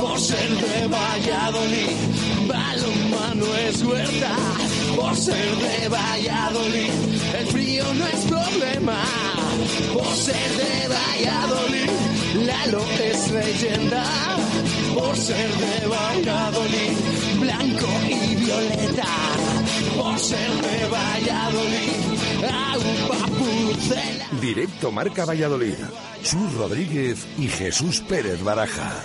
por ser de Valladolid. Balonmano es huerta por ser de Valladolid. El frío no es problema por ser de Valladolid. Lalo es leyenda por ser de Valladolid. Blanco y violeta por ser de Valladolid. Pucela. Directo Marca Valladolid. Chus Rodríguez y Jesús Pérez Baraja.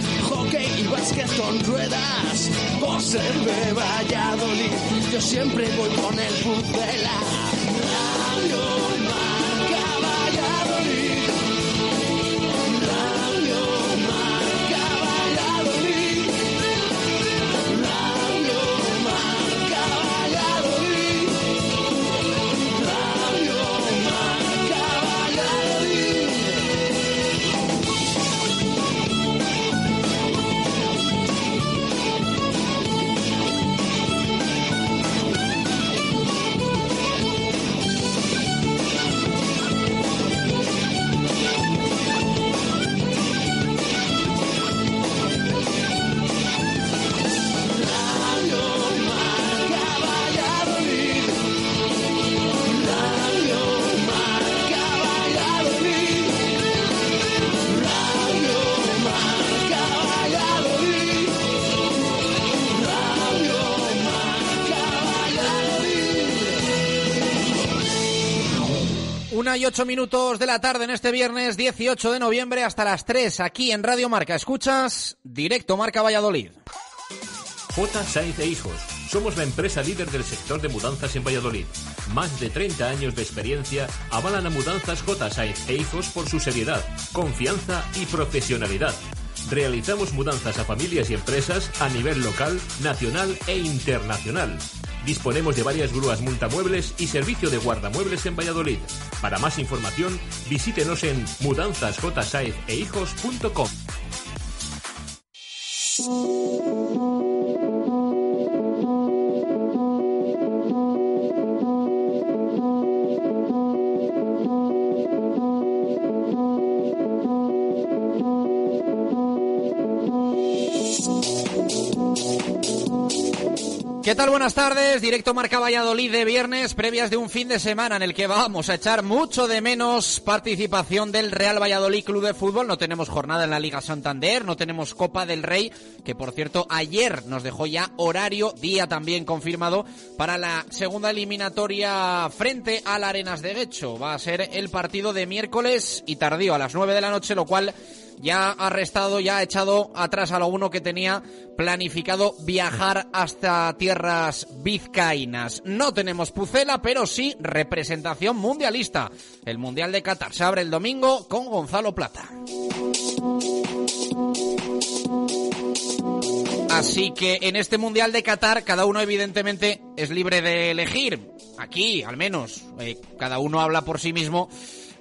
y básquet con ruedas. Por ser de Valladolid, yo siempre voy con el pucela. 8 minutos de la tarde en este viernes 18 de noviembre hasta las 3 aquí en Radio Marca. Escuchas Directo Marca Valladolid. J. Sainz e Hijos. Somos la empresa líder del sector de mudanzas en Valladolid. Más de 30 años de experiencia avalan a Mudanzas J. Sainz e Hijos por su seriedad, confianza y profesionalidad. Realizamos mudanzas a familias y empresas a nivel local, nacional e internacional. Disponemos de varias grúas multamuebles y servicio de guardamuebles en Valladolid. Para más información, visítenos en mudanzasjsaezehijos.com. ¿Qué tal? Buenas tardes. Directo Marca Valladolid de viernes, previas de un fin de semana en el que vamos a echar mucho de menos participación del Real Valladolid Club de Fútbol. No tenemos jornada en la Liga Santander, no tenemos Copa del Rey, que por cierto ayer nos dejó ya horario, día también confirmado, para la segunda eliminatoria frente al Arenas de Guecho. Va a ser el partido de miércoles y tardío a las 9 de la noche, lo cual ya ha restado, ya ha echado atrás a lo uno que tenía planificado viajar hasta tierras vizcaínas. No tenemos Pucela, pero sí representación mundialista. El Mundial de Qatar se abre el domingo con Gonzalo Plata. Así que en este Mundial de Qatar cada uno evidentemente es libre de elegir. Aquí, al menos, eh, cada uno habla por sí mismo.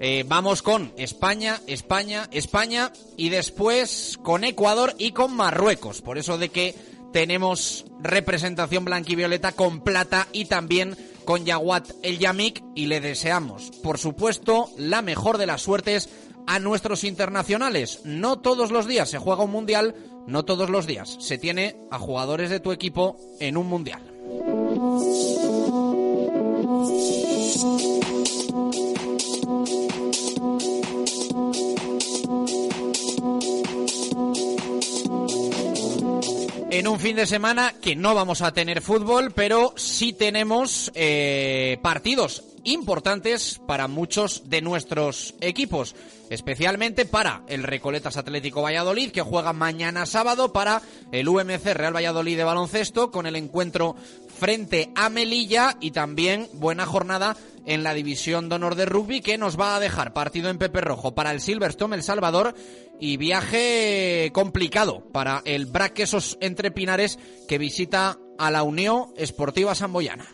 Eh, vamos con España, España, España y después con Ecuador y con Marruecos. Por eso de que tenemos representación blanquivioleta con plata y también con Yaguat El Yamik y le deseamos, por supuesto, la mejor de las suertes a nuestros internacionales. No todos los días se juega un mundial, no todos los días se tiene a jugadores de tu equipo en un mundial. En un fin de semana que no vamos a tener fútbol, pero sí tenemos eh, partidos importantes para muchos de nuestros equipos, especialmente para el Recoletas Atlético Valladolid, que juega mañana sábado, para el UMC Real Valladolid de baloncesto, con el encuentro frente a Melilla y también buena jornada en la división de honor de rugby que nos va a dejar partido en Pepe Rojo para el Silverstone El Salvador y viaje complicado para el Braquesos entre Pinares que visita a la Unión Esportiva Samboyana.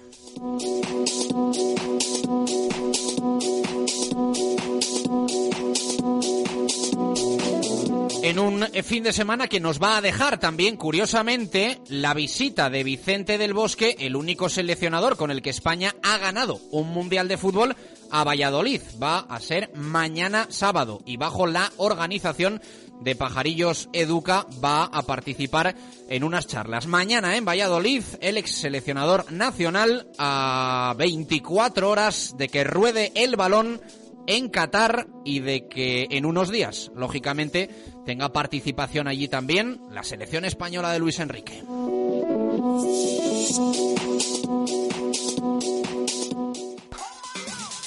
en un fin de semana que nos va a dejar también, curiosamente, la visita de Vicente del Bosque, el único seleccionador con el que España ha ganado un Mundial de Fútbol, a Valladolid. Va a ser mañana sábado y bajo la organización de Pajarillos Educa va a participar en unas charlas. Mañana en Valladolid, el ex seleccionador nacional a 24 horas de que ruede el balón en Qatar y de que en unos días, lógicamente, tenga participación allí también la selección española de Luis Enrique.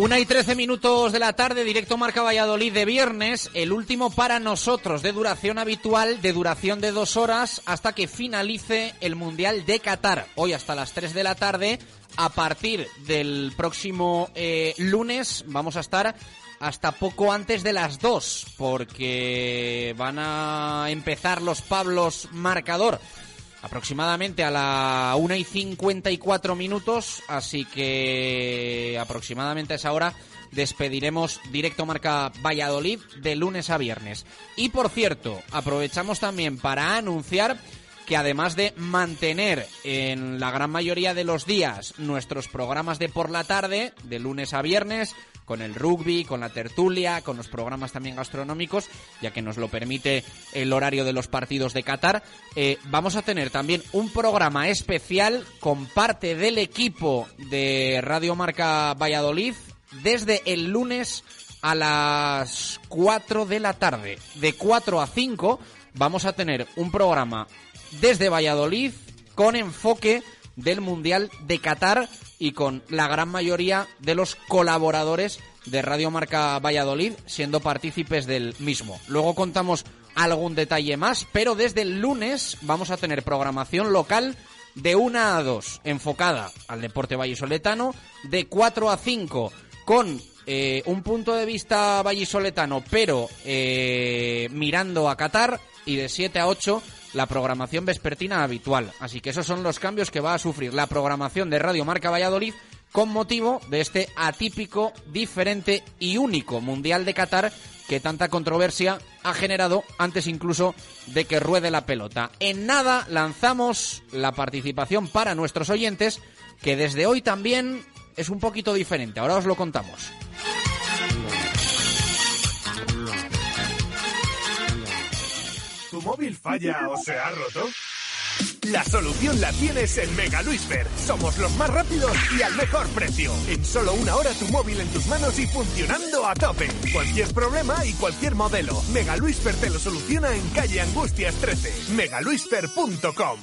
Una y trece minutos de la tarde, directo Marca Valladolid de viernes, el último para nosotros de duración habitual, de duración de dos horas, hasta que finalice el Mundial de Qatar. Hoy hasta las tres de la tarde, a partir del próximo eh, lunes, vamos a estar hasta poco antes de las dos, porque van a empezar los Pablos marcador aproximadamente a la 1 y 54 minutos, así que aproximadamente a esa hora despediremos directo marca Valladolid de lunes a viernes. Y por cierto, aprovechamos también para anunciar que además de mantener en la gran mayoría de los días nuestros programas de por la tarde, de lunes a viernes, con el rugby, con la tertulia, con los programas también gastronómicos, ya que nos lo permite el horario de los partidos de Qatar. Eh, vamos a tener también un programa especial con parte del equipo de Radio Marca Valladolid desde el lunes a las 4 de la tarde. De 4 a 5 vamos a tener un programa desde Valladolid con enfoque del Mundial de Qatar y con la gran mayoría de los colaboradores de Radio Marca Valladolid siendo partícipes del mismo. Luego contamos algún detalle más, pero desde el lunes vamos a tener programación local de 1 a 2 enfocada al deporte vallisoletano, de 4 a 5 con eh, un punto de vista vallisoletano, pero eh, mirando a Qatar, y de 7 a 8 la programación vespertina habitual. Así que esos son los cambios que va a sufrir la programación de Radio Marca Valladolid con motivo de este atípico, diferente y único Mundial de Qatar que tanta controversia ha generado antes incluso de que ruede la pelota. En nada lanzamos la participación para nuestros oyentes, que desde hoy también es un poquito diferente. Ahora os lo contamos. ¿Tu móvil falla o se ha roto? La solución la tienes en Mega Luisfer. Somos los más rápidos y al mejor precio. En solo una hora tu móvil en tus manos y funcionando a tope. Cualquier problema y cualquier modelo. Mega Luisfer te lo soluciona en calle Angustias 13. megaluisfer.com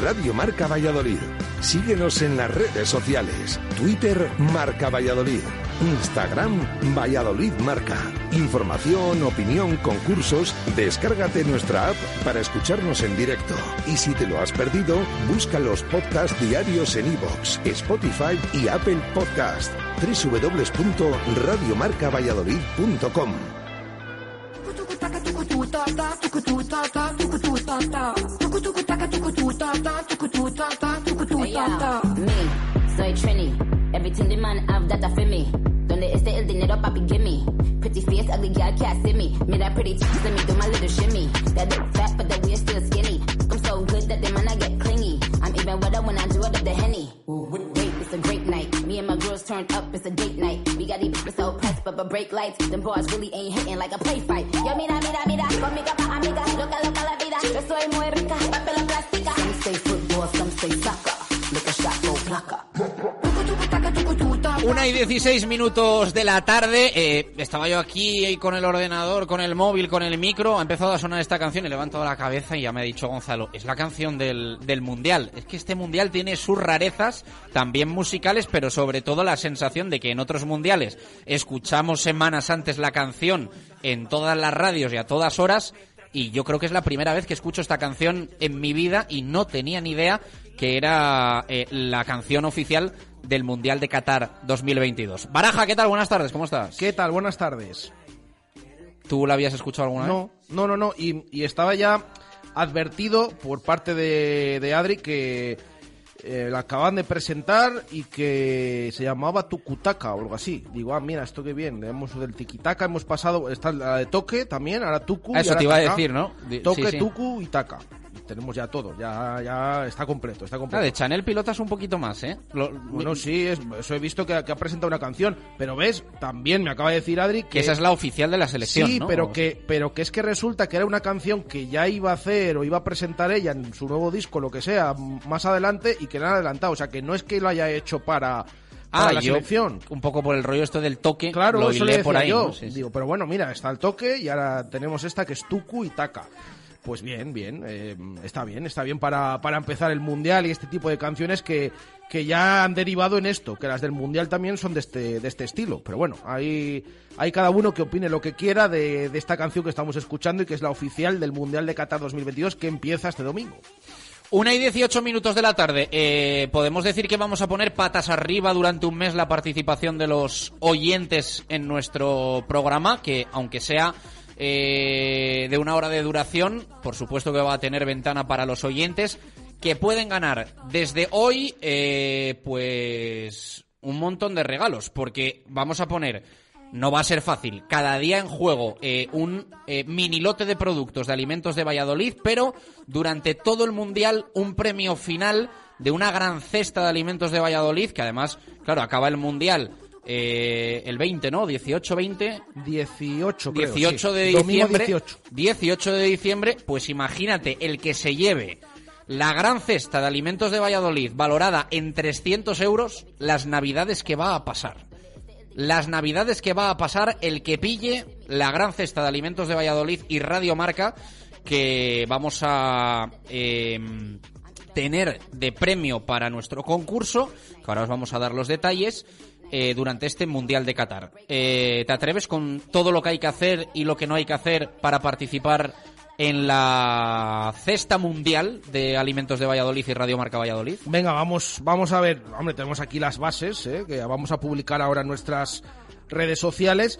Radio Marca Valladolid. Síguenos en las redes sociales. Twitter Marca Valladolid. Instagram Valladolid Marca. Información, opinión, concursos. Descárgate nuestra app para escucharnos en directo. Y si te lo has perdido, busca los podcasts diarios en iVoox, Spotify y Apple Podcast. www.radiomarcavalladolid.com Me, soy the man have feel me. Donde esté el dinero, papi, give me. Pretty face, ugly girl can't see me. Me that pretty cheeks, let me do my little shimmy. That look fat, but the waist still skinny. I'm so good that the man I get clingy. I'm even wetter when I do it up the henny. Wait, it's a great night. Me and my girls turned up, it's a date night. We got these bitches so pressed, but but break lights. Them bars really ain't hitting like a play fight. Yo, mira, mira, mira, conmigo pa' amiga. Loca, loca la vida. Yo soy muy Una y 16 minutos de la tarde. eh, estaba yo aquí con el ordenador, con el móvil, con el micro. Ha empezado a sonar esta canción y levanto la cabeza y ya me ha dicho Gonzalo, es la canción del, del Mundial. Es que este Mundial tiene sus rarezas, también musicales, pero sobre todo la sensación de que en otros Mundiales escuchamos semanas antes la canción en todas las radios y a todas horas. Y yo creo que es la primera vez que escucho esta canción en mi vida y no tenía ni idea que era eh, la canción oficial del Mundial de Qatar 2022. Baraja, ¿qué tal? Buenas tardes, ¿cómo estás? ¿Qué tal? Buenas tardes. ¿Tú la habías escuchado alguna vez? No, no, no, no. Y, y estaba ya advertido por parte de, de Adri que eh, la acaban de presentar y que se llamaba Tukutaka o algo así. Digo, ah, mira, esto qué bien. Hemos del Tikitaka, hemos pasado, está la de Toque también, ahora Tuku. Ah, y Eso ahora te iba a decir, ¿no? Toque, sí, sí. Tuku y Taka. Tenemos ya todo, ya, ya está completo, está completo. de Chanel pilotas un poquito más, ¿eh? Lo- Bueno, sí, es- eso he visto que, que ha presentado una canción, pero ves, también me acaba de decir Adri que, que esa es la oficial de la selección, Sí, ¿no? pero que, pero que es que resulta que era una canción que ya iba a hacer o iba a presentar ella en su nuevo disco, lo que sea, más adelante y que la han adelantado. O sea, que no es que lo haya hecho para, para Ah, la yo, selección. un poco por el rollo esto del toque, Claro, lo eso por ahí, yo. ¿no? Sí, sí. Digo, pero bueno, mira, está el toque y ahora tenemos esta que es Tuku y Taka. Pues bien, bien, eh, está bien, está bien para, para empezar el Mundial y este tipo de canciones que, que ya han derivado en esto, que las del Mundial también son de este, de este estilo. Pero bueno, hay, hay cada uno que opine lo que quiera de, de esta canción que estamos escuchando y que es la oficial del Mundial de Qatar 2022 que empieza este domingo. Una y 18 minutos de la tarde. Eh, Podemos decir que vamos a poner patas arriba durante un mes la participación de los oyentes en nuestro programa, que aunque sea eh, de una hora de duración, por supuesto que va a tener ventana para los oyentes, que pueden ganar desde hoy, eh, pues, un montón de regalos, porque vamos a poner no va a ser fácil. Cada día en juego eh, un eh, mini lote de productos de alimentos de Valladolid, pero durante todo el mundial un premio final de una gran cesta de alimentos de Valladolid, que además, claro, acaba el mundial eh, el 20, ¿no? 18, 20. 18, creo, 18 sí. de diciembre. 18. 18 de diciembre, pues imagínate el que se lleve la gran cesta de alimentos de Valladolid valorada en 300 euros, las navidades que va a pasar. Las navidades que va a pasar el que pille la gran cesta de alimentos de Valladolid y Radio Marca que vamos a eh, tener de premio para nuestro concurso, que ahora os vamos a dar los detalles, eh, durante este Mundial de Qatar. Eh, ¿Te atreves con todo lo que hay que hacer y lo que no hay que hacer para participar en la cesta mundial de alimentos de Valladolid y Radio Marca Valladolid? Venga, vamos, vamos a ver. Hombre, tenemos aquí las bases, ¿eh? que vamos a publicar ahora en nuestras redes sociales.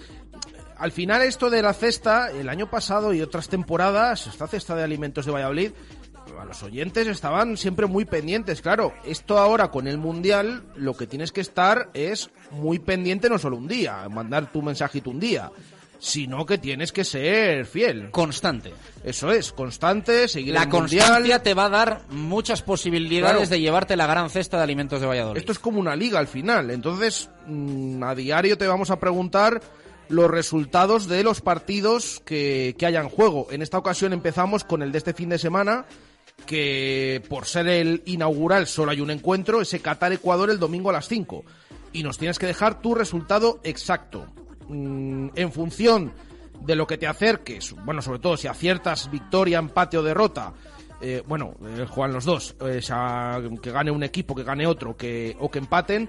Al final esto de la cesta, el año pasado y otras temporadas, esta cesta de alimentos de Valladolid, a los oyentes estaban siempre muy pendientes. Claro, esto ahora con el Mundial, lo que tienes que estar es muy pendiente no solo un día, mandar tu mensajito un día, sino que tienes que ser fiel. Constante. Eso es, constante, seguir La el Mundial. constancia te va a dar muchas posibilidades Claro. de llevarte la gran cesta de alimentos de Valladolid. Esto es como una liga al final. Entonces, mm, a diario te vamos a preguntar los resultados de los partidos que, que haya en juego. En esta ocasión empezamos con el de este fin de semana, que por ser el inaugural solo hay un encuentro, ese Qatar-Ecuador el domingo a las 5. Y nos tienes que dejar tu resultado exacto. Mm, en función de lo que te acerques, bueno, sobre todo si aciertas victoria, empate o derrota, eh, bueno, eh, juegan los dos, eh, sea, que gane un equipo, que gane otro, que, o que empaten.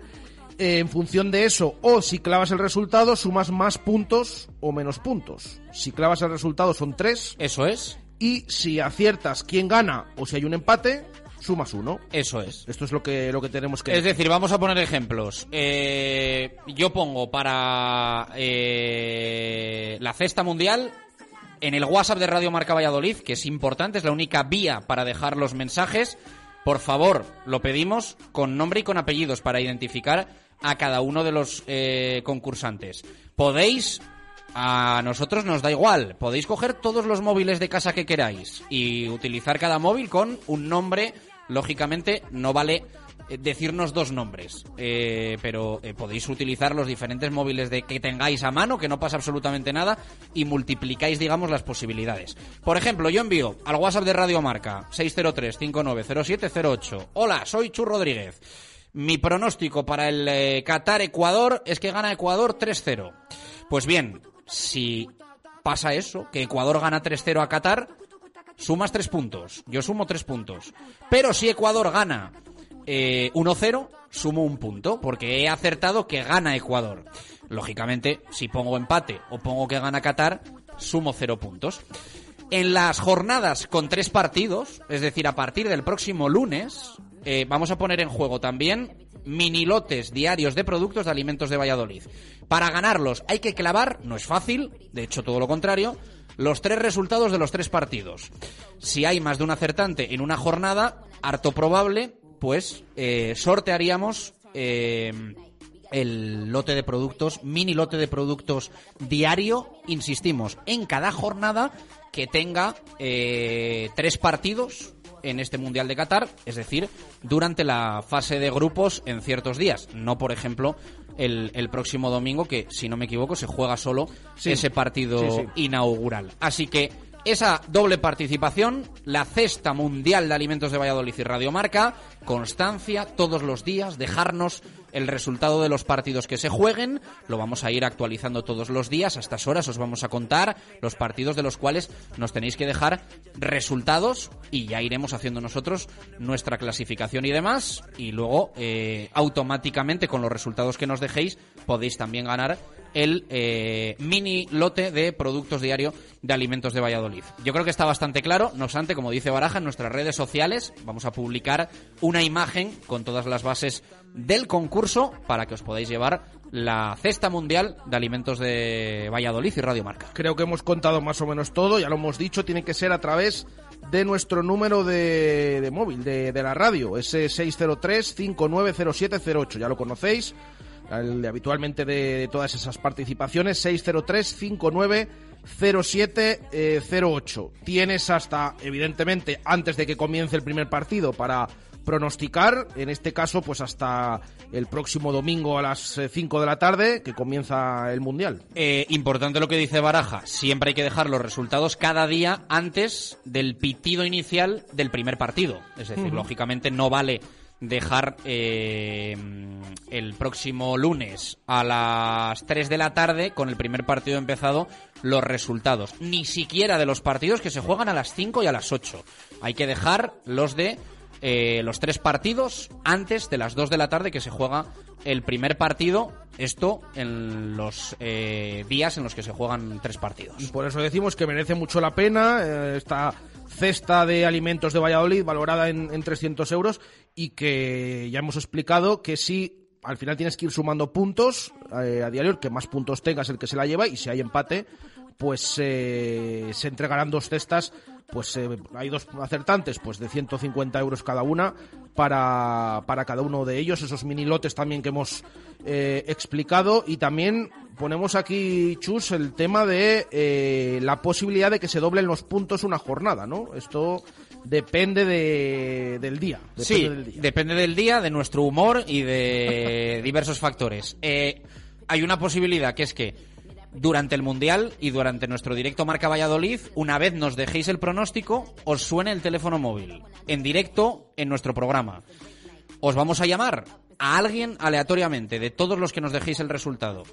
Eh, en función de eso, o si clavas el resultado, sumas más puntos o menos puntos. Si clavas el resultado son tres. Eso es. Y si aciertas quién gana o si hay un empate, sumas uno. Eso es. Esto es lo que, lo que tenemos que... Es decir, vamos a poner ejemplos. Eh, yo pongo para eh, la cesta mundial en el WhatsApp de Radio Marca Valladolid, que es importante, es la única vía para dejar los mensajes. Por favor, lo pedimos con nombre y con apellidos para identificar a cada uno de los eh, concursantes. Podéis a nosotros nos da igual. Podéis coger todos los móviles de casa que queráis y utilizar cada móvil con un nombre. Lógicamente, no vale eh, decirnos dos nombres, eh, pero eh, podéis utilizar los diferentes móviles de que tengáis a mano, que no pasa absolutamente nada, y multiplicáis, digamos, las posibilidades. Por ejemplo, yo envío al WhatsApp de Radio Marca 603-590708. Hola, soy Chu Rodríguez. Mi pronóstico para el eh, Qatar-Ecuador es que gana Ecuador 3-0. Pues bien, si pasa eso, que Ecuador gana 3-0 a Qatar, sumas 3 puntos. Yo sumo 3 puntos. Pero si Ecuador gana eh, 1-0, sumo un punto, porque he acertado que gana Ecuador. Lógicamente, si pongo empate o pongo que gana Qatar, sumo 0 puntos. En las jornadas con tres partidos, es decir, a partir del próximo lunes, eh, vamos a poner en juego también mini lotes diarios de productos de alimentos de Valladolid. Para ganarlos hay que clavar, no es fácil, de hecho todo lo contrario, los tres resultados de los tres partidos. Si hay más de un acertante en una jornada, harto probable, pues eh, sortearíamos eh, el lote de productos, mini lote de productos diario, insistimos, en cada jornada que tenga eh, tres partidos en este Mundial de Qatar, es decir, durante la fase de grupos en ciertos días. No, por ejemplo, el, el próximo domingo, que si no me equivoco se juega solo Sí. ese partido Sí, sí. inaugural. Así que esa doble participación, la cesta mundial de alimentos de Valladolid y Radio Marca, constancia todos los días, dejarnos el resultado de los partidos que se jueguen, lo vamos a ir actualizando todos los días, a estas horas os vamos a contar los partidos de los cuales nos tenéis que dejar resultados y ya iremos haciendo nosotros nuestra clasificación y demás y luego eh, automáticamente con los resultados que nos dejéis podéis también ganar el eh, mini lote de productos diario de alimentos de Valladolid. Yo creo que está bastante claro, no obstante, como dice Baraja, en nuestras redes sociales vamos a publicar una imagen con todas las bases del concurso para que os podáis llevar la cesta mundial de alimentos de Valladolid y Radio Marca. Creo que hemos contado más o menos todo, ya lo hemos dicho, tiene que ser a través de nuestro número de, de móvil, de, de la radio, ese 603-590708, ya lo conocéis, el de habitualmente de, todas esas participaciones, 603-590708. Tienes hasta, evidentemente, antes de que comience el primer partido para pronosticar, en este caso, pues hasta el próximo domingo a las 5 de la tarde, que comienza el Mundial. Eh, importante lo que dice Baraja, siempre hay que dejar los resultados cada día antes del pitido inicial del primer partido. Es decir, lógicamente no vale dejar eh, el próximo lunes a las 3 de la tarde, con el primer partido empezado, los resultados. Ni siquiera de los partidos que se juegan a las 5 y a las 8. Hay que dejar los de eh, los tres partidos antes de las 2 de la tarde que se juega el primer partido. Esto en los eh, días en los que se juegan tres partidos. Y por eso decimos que merece mucho la pena eh, esta cesta de alimentos de Valladolid valorada en, en 300 euros y que ya hemos explicado que si al final tienes que ir sumando puntos eh, a diario, el que más puntos tengas el que se la lleva y si hay empate pues eh, se entregarán dos cestas pues eh, hay dos acertantes pues de 150 euros cada una para, para cada uno de ellos esos mini lotes también que hemos eh, explicado y también ponemos aquí Chus el tema de eh, la posibilidad de que se doblen los puntos una jornada no esto depende de, del día depende sí, del día. depende del día, de nuestro humor y de diversos factores. Eh, hay una posibilidad que es que durante el Mundial y durante nuestro directo Marca Valladolid, una vez nos dejéis el pronóstico, os suene el teléfono móvil en directo en nuestro programa. Os vamos a llamar a alguien aleatoriamente de todos los que nos dejéis el resultado.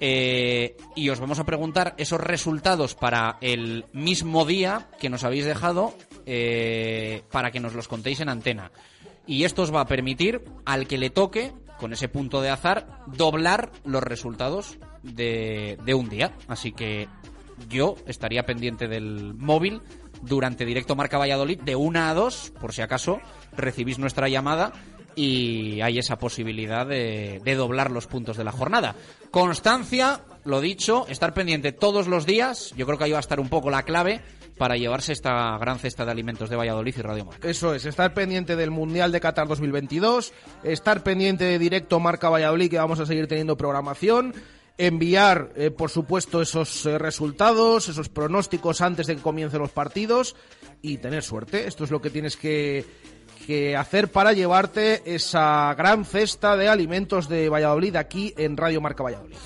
Eh, y os vamos a preguntar esos resultados para el mismo día que nos habéis dejado eh, para que nos los contéis en antena. Y esto os va a permitir al que le toque, con ese punto de azar, doblar los resultados de, de un día. Así que yo estaría pendiente del móvil durante directo Marca Valladolid de una a dos, por si acaso recibís nuestra llamada y hay esa posibilidad de, de doblar los puntos de la jornada. Constancia, lo dicho, estar pendiente todos los días, yo creo que ahí va a estar un poco la clave para llevarse esta gran cesta de alimentos de Valladolid y Radio Marca. Eso es, estar pendiente del Mundial de Qatar 2022, estar pendiente de directo Marca Valladolid, que vamos a seguir teniendo programación, enviar, eh, por supuesto, esos eh, resultados, esos pronósticos antes de que comiencen los partidos y tener suerte. Esto es lo que tienes que, que hacer para llevarte esa gran cesta de alimentos de Valladolid aquí en Radio Marca Valladolid.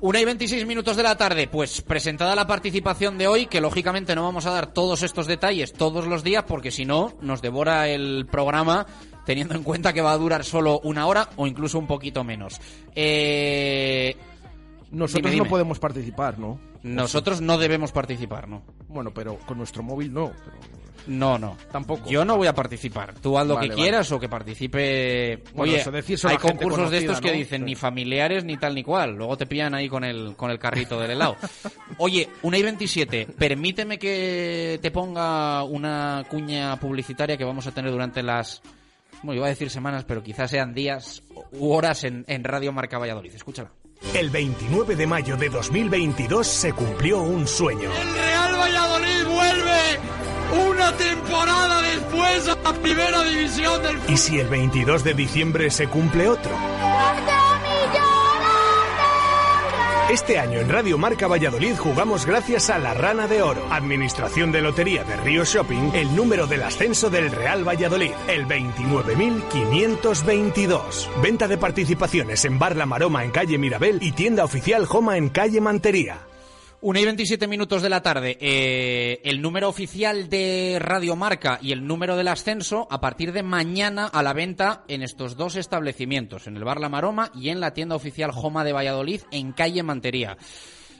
Una y 26 minutos de la tarde, pues presentada la participación de hoy, que lógicamente no vamos a dar todos estos detalles todos los días, porque si no, nos devora el programa, teniendo en cuenta que va a durar solo una hora o incluso un poquito menos. Eh, Nosotros Dime, dime. no podemos participar, ¿no? Nosotros no debemos participar, ¿no? Bueno, pero con nuestro móvil no. pero- No, no. Tampoco. Yo no voy a participar. Tú haz lo Vale, que vale. quieras o que participe. Bueno, Oye, eso hay concursos de estos que dicen Sí. ni familiares ni tal ni cual. Luego te pillan ahí con el, con el carrito del helado. Oye, una y 27. Permíteme que te ponga una cuña publicitaria que vamos a tener durante las. Bueno, iba a decir semanas, pero quizás sean días u horas en, en Radio Marca Valladolid. Escúchala. El 29 de mayo de 2022 se cumplió un sueño. El Real Valladolid vuelve una temporada después a la primera división del ¿Y si el 22 de diciembre se cumple otro? Este año en Radio Marca Valladolid jugamos gracias a la Rana de Oro, Administración de Lotería de Río Shopping, el número del ascenso del Real Valladolid, el 29.522. Venta de participaciones en Bar La Maroma en calle Mirabel y tienda oficial Joma en calle Mantería. Una y 27 minutos de la tarde. Eh, el número oficial de Radio Marca y el número del ascenso a partir de mañana a la venta en estos dos establecimientos, en el Bar La Maroma y en la tienda oficial Joma de Valladolid en calle Mantería.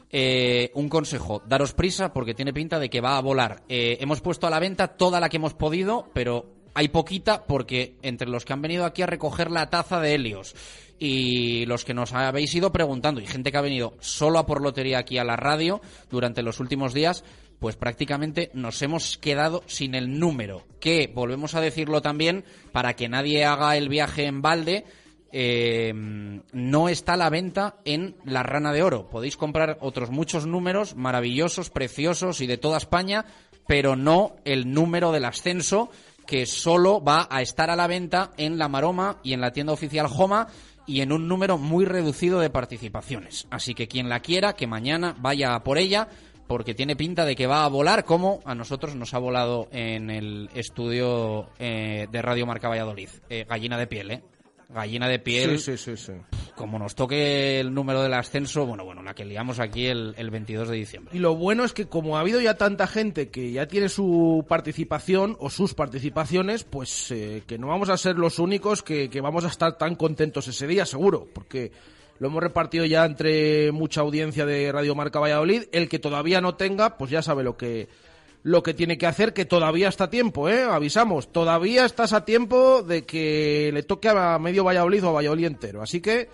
Eh, un consejo, daros prisa porque tiene pinta de que va a volar. Eh, hemos puesto a la venta toda la que hemos podido, pero hay poquita porque entre los que han venido aquí a recoger la taza de Helios y los que nos habéis ido preguntando y gente que ha venido solo a por lotería aquí a la radio durante los últimos días, pues prácticamente nos hemos quedado sin el número, que volvemos a decirlo también para que nadie haga el viaje en balde. eh, no está a la venta en la rana de oro. Podéis comprar otros muchos números maravillosos, preciosos y de toda España, pero no el número del ascenso que solo va a estar a la venta en la Maroma y en la tienda oficial Joma y en un número muy reducido de participaciones. Así que quien la quiera, que mañana vaya por ella, porque tiene pinta de que va a volar como a nosotros nos ha volado en el estudio eh, de Radio Marca Valladolid. Eh, gallina de piel, ¿eh? Gallina de piel. Sí, sí, sí. Como nos toque el número del ascenso, bueno, bueno, la que liamos aquí el, el 22 de diciembre. Y lo bueno es que como ha habido ya tanta gente que ya tiene su participación o sus participaciones, pues eh, que no vamos a ser los únicos que, que vamos a estar tan contentos ese día, seguro, porque lo hemos repartido ya entre mucha audiencia de Radio Marca Valladolid. El que todavía no tenga, pues ya sabe lo que lo que tiene que hacer, que todavía está a tiempo, ¿eh? Avisamos, todavía estás a tiempo de que le toque a medio Valladolid o a Valladolid entero. Así que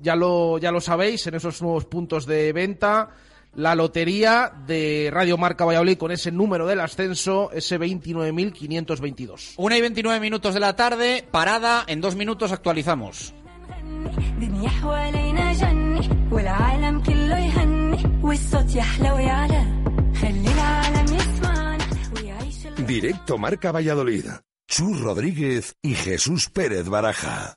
ya lo, ya lo sabéis en esos nuevos puntos de venta. La lotería de Radio Marca Valladolid con ese número del ascenso, ese 29.522. Una y 29 minutos de la tarde, parada, en dos minutos actualizamos. Directo Marca Valladolid. Chus Rodríguez y Jesús Pérez Baraja.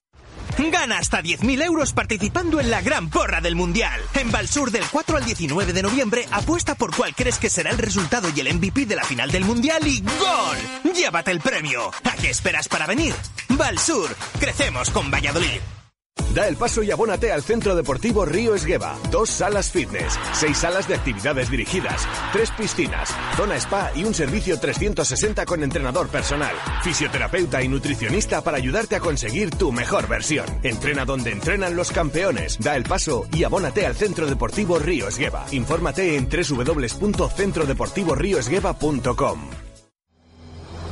Gana hasta 10.000 euros participando en la gran porra del Mundial. En Valsur del 4 al 19 de noviembre apuesta por cuál crees que será el resultado y el MVP de la final del Mundial y ¡Gol! Llévate el premio. ¿A qué esperas para venir? Valsur, crecemos con Valladolid. Da el paso y abónate al Centro Deportivo Río Esgueva. Dos salas fitness, seis salas de actividades dirigidas, tres piscinas, zona spa y un servicio 360 con entrenador personal, fisioterapeuta y nutricionista para ayudarte a conseguir tu mejor versión. Entrena donde entrenan los campeones. Da el paso y abónate al Centro Deportivo Río Esgueva. Infórmate en www.centrodeportivorioesgueva.com.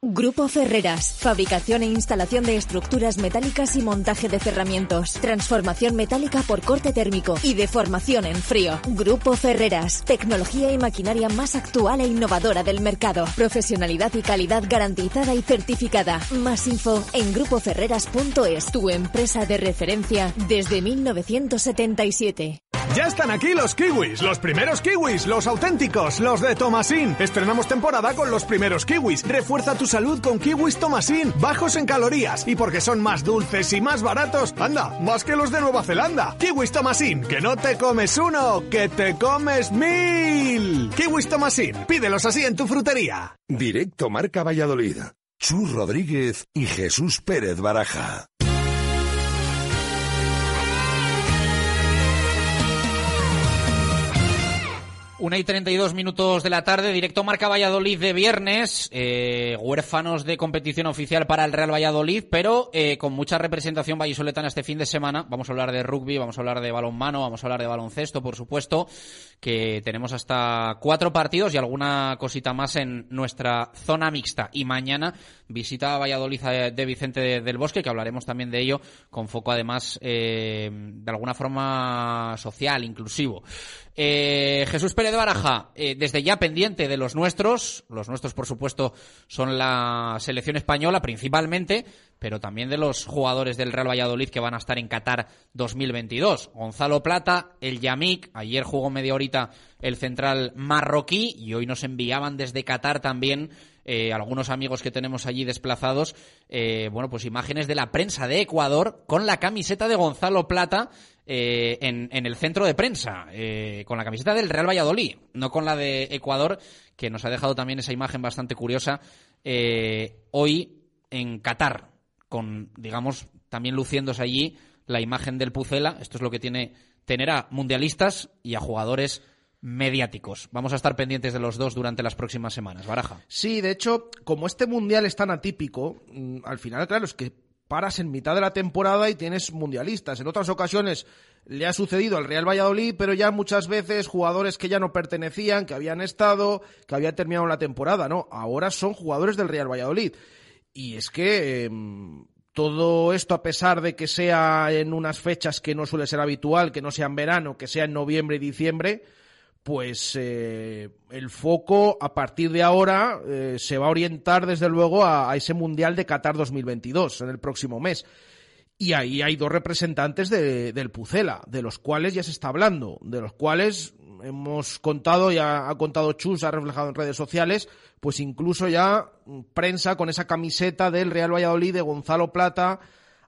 Grupo Ferreras, fabricación e instalación de estructuras metálicas y montaje de cerramientos, transformación metálica por corte térmico y deformación en frío. Grupo Ferreras, tecnología y maquinaria más actual e innovadora del mercado, profesionalidad y calidad garantizada y certificada. Más info en grupoferreras.es, tu empresa de referencia desde 1977. Ya están aquí los kiwis, los primeros kiwis, los auténticos, los de Tomasín. Estrenamos temporada con los primeros kiwis. Refuerza tu salud con kiwis Tomasín, bajos en calorías y porque son más dulces y más baratos. Anda, más que los de Nueva Zelanda. Kiwis Tomasín, que no te comes uno, que te comes mil. Kiwis Tomasín, pídelos así en tu frutería. Directo Marca Valladolid. Chus Rodríguez y Jesús Pérez Baraja. Una y 32 minutos de la tarde, directo Marca Valladolid de viernes, eh, huérfanos de competición oficial para el Real Valladolid, pero eh, con mucha representación vallisoletana este fin de semana. Vamos a hablar de rugby, vamos a hablar de balonmano, vamos a hablar de baloncesto, por supuesto, que tenemos hasta cuatro partidos y alguna cosita más en nuestra zona mixta. Y mañana visita a Valladolid de Vicente del Bosque, que hablaremos también de ello, con foco además eh, de alguna forma social, inclusivo. Eh, Jesús Pérez de Baraja, eh, desde ya pendiente de los nuestros, los nuestros por supuesto son la selección española principalmente, pero también de los jugadores del Real Valladolid que van a estar en Qatar 2022. Gonzalo Plata, el Yamik, ayer jugó media horita el central marroquí y hoy nos enviaban desde Qatar también eh, algunos amigos que tenemos allí desplazados, eh, bueno, pues imágenes de la prensa de Ecuador con la camiseta de Gonzalo Plata eh, en, en, el centro de prensa, eh, con la camiseta del Real Valladolid, no con la de Ecuador, que nos ha dejado también esa imagen bastante curiosa hoy en Qatar, con, digamos, también luciéndose allí la imagen del Pucela. Esto es lo que tiene tener a mundialistas y a jugadores mediáticos. Vamos a estar pendientes de los dos durante las próximas semanas. Baraja. Sí, de hecho, como este mundial es tan atípico, mm, al final, claro, es que paras en mitad de la temporada y tienes mundialistas. En otras ocasiones le ha sucedido al Real Valladolid, pero ya muchas veces jugadores que ya no pertenecían, que habían estado, que habían terminado la temporada, ¿no? Ahora son jugadores del Real Valladolid. Y es que eh, todo esto, a pesar de que sea en unas fechas que no suele ser habitual, que no sea en verano, que sea en noviembre y diciembre, pues eh, el foco a partir de ahora eh, se va a orientar desde luego a, a, ese Mundial de Qatar 2022 en el próximo mes. Y ahí hay dos representantes de, del Pucela, de los cuales ya se está hablando, de los cuales hemos contado, ya ha contado Chus, ha reflejado en redes sociales, pues incluso ya prensa con esa camiseta del Real Valladolid de Gonzalo Plata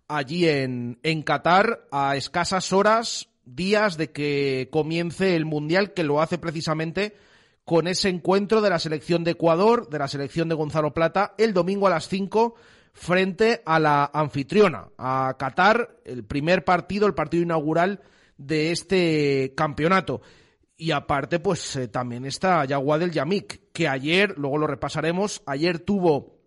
allí en, en Qatar a escasas horas días de que comience el Mundial, que lo hace precisamente con ese encuentro de la selección de Ecuador, de la selección de Gonzalo Plata, el domingo a las 5 frente a la anfitriona, a Qatar, el primer partido, el partido inaugural de este campeonato. Y aparte, pues eh, también está Yagua del Yamik, que ayer, luego lo repasaremos, ayer tuvo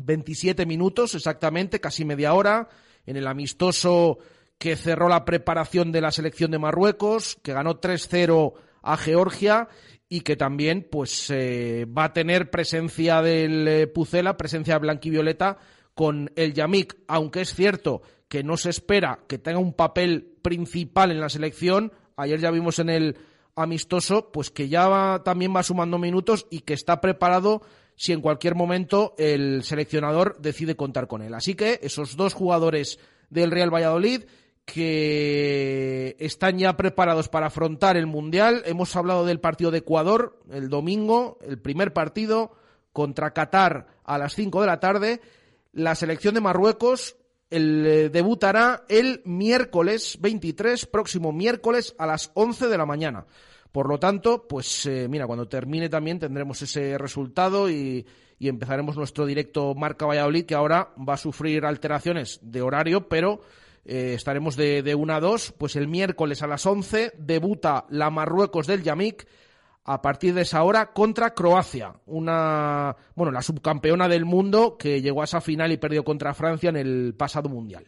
27 minutos exactamente, casi media hora, en el amistoso que cerró la preparación de la selección de Marruecos, que ganó 3-0 a Georgia y que también pues eh, va a tener presencia del eh, Pucela, presencia blanquivioleta con el Yamik, aunque es cierto que no se espera que tenga un papel principal en la selección, ayer ya vimos en el amistoso, pues que ya también va sumando minutos y que está preparado si en cualquier momento el seleccionador decide contar con él. Así que esos dos jugadores del Real Valladolid que están ya preparados para afrontar el Mundial. Hemos hablado del partido de Ecuador el domingo, el primer partido contra Qatar a las 5 de la tarde. La selección de Marruecos el, eh, debutará el miércoles 23, próximo miércoles a las 11 de la mañana. Por lo tanto, pues eh, mira, cuando termine también tendremos ese resultado y, y empezaremos nuestro directo Marca Valladolid, que ahora va a sufrir alteraciones de horario, pero eh, estaremos de, de 1 a 2. Pues el miércoles a las 11 debuta la Marruecos del Yamik a partir de esa hora contra Croacia, una bueno, la subcampeona del mundo que llegó a esa final y perdió contra Francia en el pasado mundial.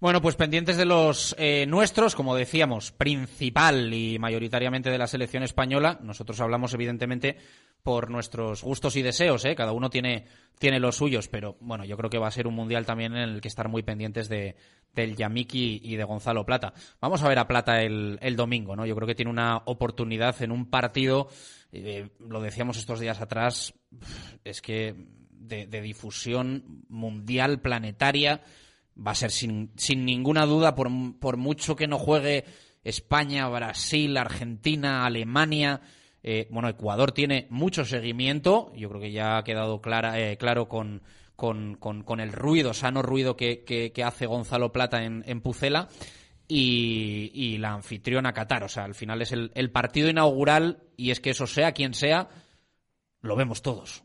Bueno, pues pendientes de los eh, nuestros, como decíamos, principal y mayoritariamente de la selección española. Nosotros hablamos evidentemente por nuestros gustos y deseos, ¿eh? cada uno tiene, tiene los suyos, pero bueno, yo creo que va a ser un mundial también en el que estar muy pendientes de, del Yamiki y de Gonzalo Plata. Vamos a ver a Plata el, el domingo, ¿no? Yo creo que tiene una oportunidad en un partido, eh, lo decíamos estos días atrás, es que de, de, difusión mundial, planetaria, va a ser sin, sin ninguna duda, por, por mucho que no juegue España, Brasil, Argentina, Alemania, eh, bueno, Ecuador tiene mucho seguimiento, yo creo que ya ha quedado clara, eh, claro con, con, con, el ruido, sano ruido que, hace Gonzalo Plata en, Pucela. Y, y, la anfitriona Qatar. O sea, al final es el, partido inaugural y es que eso sea quien sea, lo vemos todos.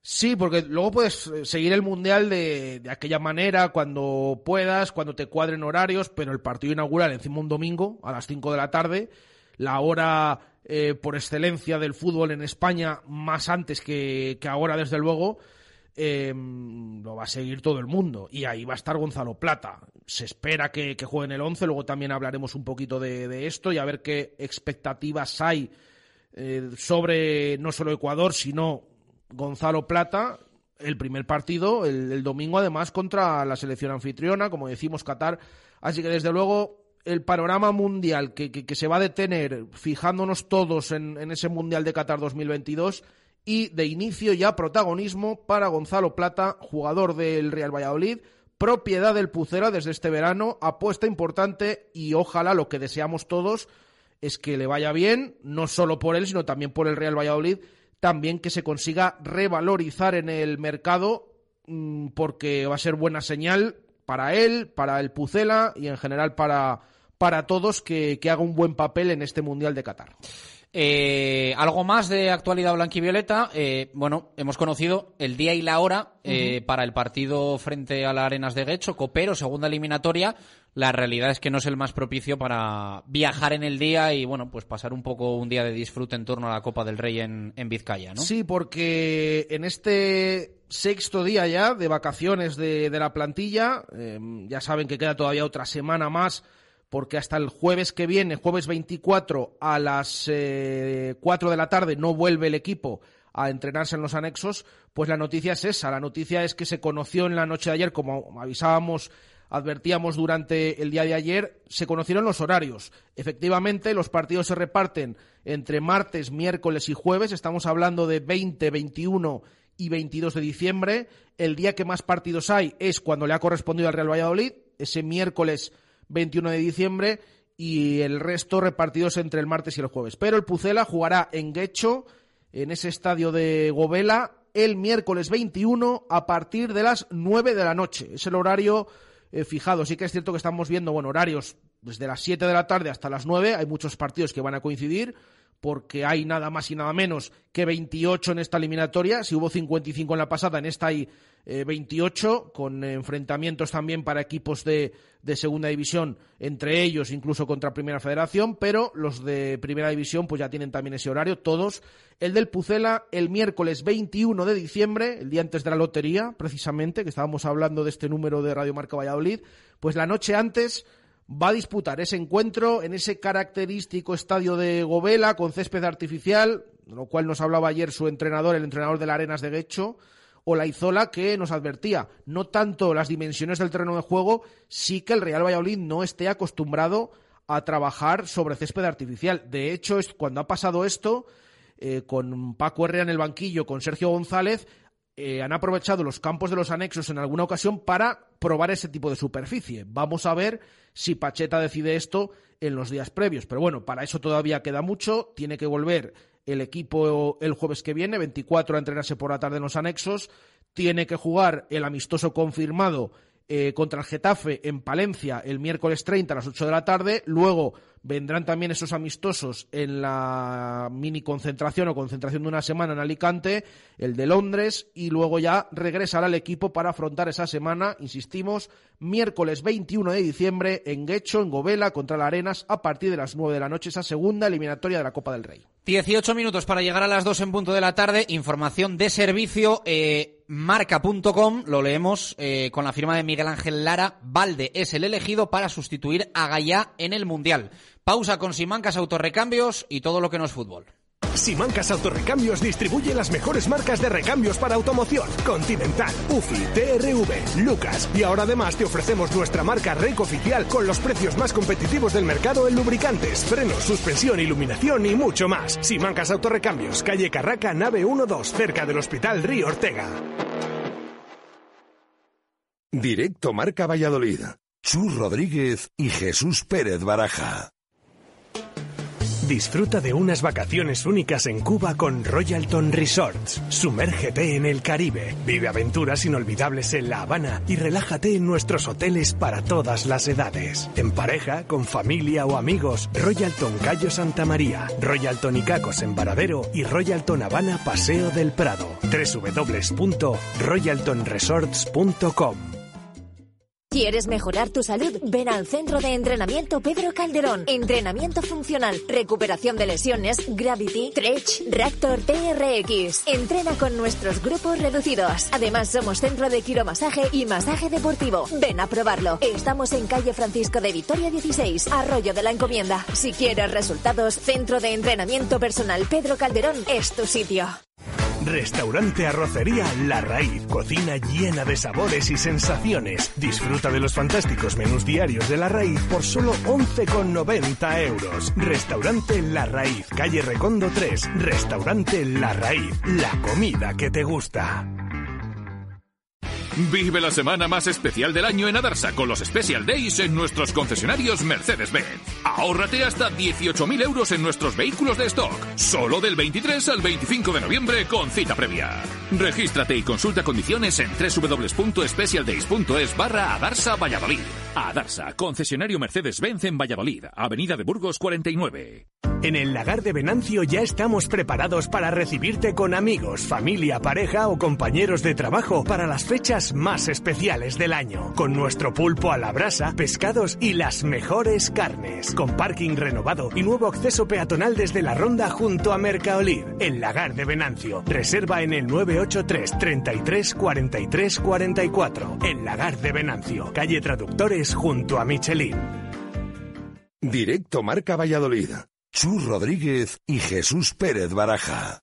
Sí, porque luego puedes seguir el Mundial de, de, aquella manera, cuando puedas, cuando te cuadren horarios, pero el partido inaugural encima un domingo a las 5 de la tarde, la hora eh, por excelencia del fútbol en España, más antes que, que ahora, desde luego, eh, lo va a seguir todo el mundo. Y ahí va a estar Gonzalo Plata. Se espera que, que juegue en el 11, luego también hablaremos un poquito de, de esto y a ver qué expectativas hay eh, sobre no solo Ecuador, sino Gonzalo Plata. El primer partido, el, el domingo, además, contra la selección anfitriona, como decimos, Qatar. Así que, desde luego, el panorama mundial que, que, se va a detener fijándonos todos en, en, ese Mundial de Qatar 2022 y de inicio ya protagonismo para Gonzalo Plata, jugador del Real Valladolid, propiedad del Pucera desde este verano, apuesta importante y ojalá lo que deseamos todos es que le vaya bien, no solo por él, sino también por el Real Valladolid, también que se consiga revalorizar en el mercado mmm, porque va a ser buena señal para él, para el Pucela y en general para para todos que, que haga un buen papel en este Mundial de Qatar. Eh, algo más de actualidad blanquivioleta. Eh, bueno, hemos conocido el día y la hora eh, uh -huh. para el partido frente a la Arenas de Guecho, Copero, segunda eliminatoria. La realidad es que no es el más propicio para viajar en el día y, bueno, pues pasar un poco un día de disfrute en torno a la Copa del Rey en, en Vizcaya, ¿no? Sí, porque en este sexto día ya de vacaciones de, de la plantilla, eh, ya saben que queda todavía otra semana más porque hasta el jueves que viene, jueves 24, a las eh, 4 de la tarde, no vuelve el equipo a entrenarse en los anexos, pues la noticia es esa. La noticia es que se conoció en la noche de ayer, como avisábamos, advertíamos durante el día de ayer, se conocieron los horarios. Efectivamente, los partidos se reparten entre martes, miércoles y jueves. Estamos hablando de 20, 21 y 22 de diciembre. El día que más partidos hay es cuando le ha correspondido al Real Valladolid, ese miércoles 21 de diciembre y el resto repartidos entre el martes y el jueves. Pero el Pucela jugará en Guecho, en ese estadio de Govela, el miércoles 21 a partir de las 9 de la noche. Es el horario eh, fijado. Sí que es cierto que estamos viendo bueno, horarios desde las 7 de la tarde hasta las 9. Hay muchos partidos que van a coincidir porque hay nada más y nada menos que 28 en esta eliminatoria. Si hubo 55 en la pasada, en esta hay eh, 28, con enfrentamientos también para equipos de, de, segunda división, entre ellos incluso contra Primera Federación, pero los de Primera División pues ya tienen también ese horario, todos. El del Pucela, el miércoles 21 de diciembre, el día antes de la lotería, precisamente, que estábamos hablando de este número de Radio Marca Valladolid, pues la noche antes va a disputar ese encuentro en ese característico estadio de Govela con césped artificial, de lo cual nos hablaba ayer su entrenador, el entrenador de la Arenas de Guecho, o la Izola, que nos advertía no tanto las dimensiones del terreno de juego, sí que el Real Valladolid no esté acostumbrado a trabajar sobre césped artificial. De hecho, cuando ha pasado esto, eh, con Paco Herrera en el banquillo, con Sergio González, eh, han aprovechado los campos de los anexos en alguna ocasión para probar ese tipo de superficie. Vamos a ver si Pacheta decide esto en los días previos. Pero bueno, para eso todavía queda mucho. Tiene que volver el equipo el jueves que viene, 24, a entrenarse por la tarde en los anexos. Tiene que jugar el amistoso confirmado eh, contra el Getafe en Palencia el miércoles 30 a las 8 de la tarde. Luego vendrán también esos amistosos en la mini concentración o concentración de una semana en Alicante, el de Londres, y luego ya regresará el equipo para afrontar esa semana, insistimos, miércoles 21 de diciembre en Guecho, en Govela, contra la Arenas, a partir de las 9 de la noche, esa segunda eliminatoria de la Copa del Rey. 18 minutos para llegar a las 2 en punto de la tarde. Información de servicio. Eh, marca.com, lo leemos eh, con la firma de Miguel Ángel Lara. Valde es el elegido para sustituir a Gallá en el Mundial. Pausa con Simancas Autorrecambios y todo lo que no es fútbol. Simancas Autorrecambios distribuye las mejores marcas de recambios para automoción. Continental, UFI, TRV, Lucas. Y ahora además te ofrecemos nuestra marca REC oficial con los precios más competitivos del mercado en lubricantes, frenos, suspensión, iluminación y mucho más. Simancas Autorrecambios, calle Carraca, nave 12, cerca del Hospital Río Ortega. Directo Marca Valladolid. Chus Rodríguez y Jesús Pérez Baraja. Disfruta de unas vacaciones únicas en Cuba con Royalton Resorts. Sumérgete en el Caribe, vive aventuras inolvidables en La Habana y relájate en nuestros hoteles para todas las edades. En pareja, con familia o amigos, Royalton Cayo Santa María, Royalton Icacos en Varadero y Royalton Habana Paseo del Prado. www.royaltonresorts.com ¿Quieres mejorar tu salud? Ven al Centro de Entrenamiento Pedro Calderón. Entrenamiento funcional, recuperación de lesiones, Gravity, Stretch, Reactor TRX. Entrena con nuestros grupos reducidos. Además, somos centro de quiromasaje y masaje deportivo. Ven a probarlo. Estamos en calle Francisco de Vitoria 16, Arroyo de la Encomienda. Si quieres resultados, Centro de Entrenamiento Personal Pedro Calderón es tu sitio. Restaurante Arrocería La Raíz. Cocina llena de sabores y sensaciones. Disfruta de los fantásticos menús diarios de La Raíz por solo 11,90 euros. Restaurante La Raíz, calle Recondo 3. Restaurante La Raíz. La comida que te gusta. Vive la semana más especial del año en Adarsa con los Special Days en nuestros concesionarios Mercedes-Benz. Ahórrate hasta 18.000 euros en nuestros vehículos de stock. Solo del 23 al 25 de noviembre con cita previa. Regístrate y consulta condiciones en www.specialdays.es barra Adarsa Valladolid. Adarsa, concesionario Mercedes-Benz en Valladolid, Avenida de Burgos 49. En el lagar de Venancio ya estamos preparados para recibirte con amigos, familia, pareja o compañeros de trabajo para las fechas más especiales del año. Con nuestro pulpo a la brasa, pescados y las mejores carnes. Con parking renovado y nuevo acceso peatonal desde la ronda junto a Mercaolid. El lagar de Venancio. Reserva en el 983 33 43 44. El lagar de Venancio. Calle Traductores junto a Michelin. Directo Marca Valladolid. Chus Rodríguez y Jesús Pérez Baraja.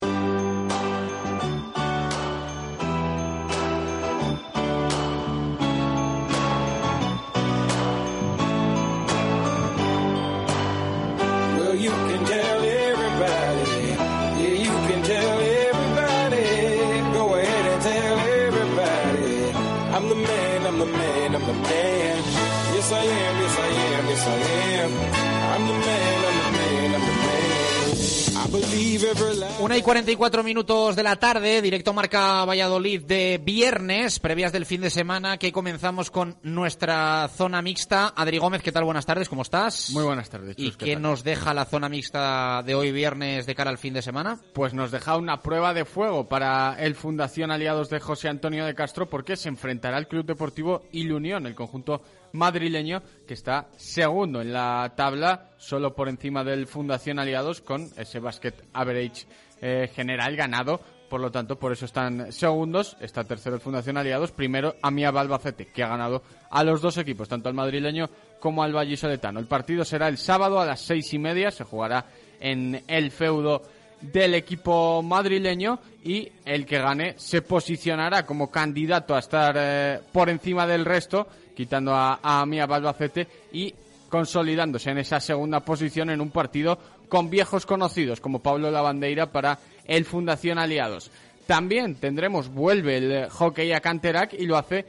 Una y 44 minutos de la tarde, directo Marca Valladolid de viernes, previas del fin de semana, que comenzamos con nuestra zona mixta. Adri Gómez, ¿qué tal? Buenas tardes, ¿cómo estás? Muy buenas tardes. ¿Y Chus, ¿qué qué nos deja la zona mixta de hoy viernes de cara al fin de semana? Pues nos deja una prueba de fuego para el Fundación Aliados de José Antonio de Castro porque se enfrentará al Club Deportivo Ilunión, el conjunto madrileño que está segundo en la tabla, solo por encima del Fundación Aliados con ese basket average eh, general ganado. Por lo tanto, por eso están segundos. Está tercero el Fundación Aliados. Primero, Amia Balbacete, que ha ganado a los dos equipos, tanto al madrileño como al vallisoletano. El partido será el sábado a las seis y media. Se jugará en el feudo del equipo madrileño y el que gane se posicionará como candidato a estar eh, por encima del resto, quitando a, a Mía Balbacete y consolidándose en esa segunda posición en un partido con viejos conocidos como Pablo Lavandeira para el Fundación Aliados. También tendremos, vuelve el eh, hockey a Canterac y lo hace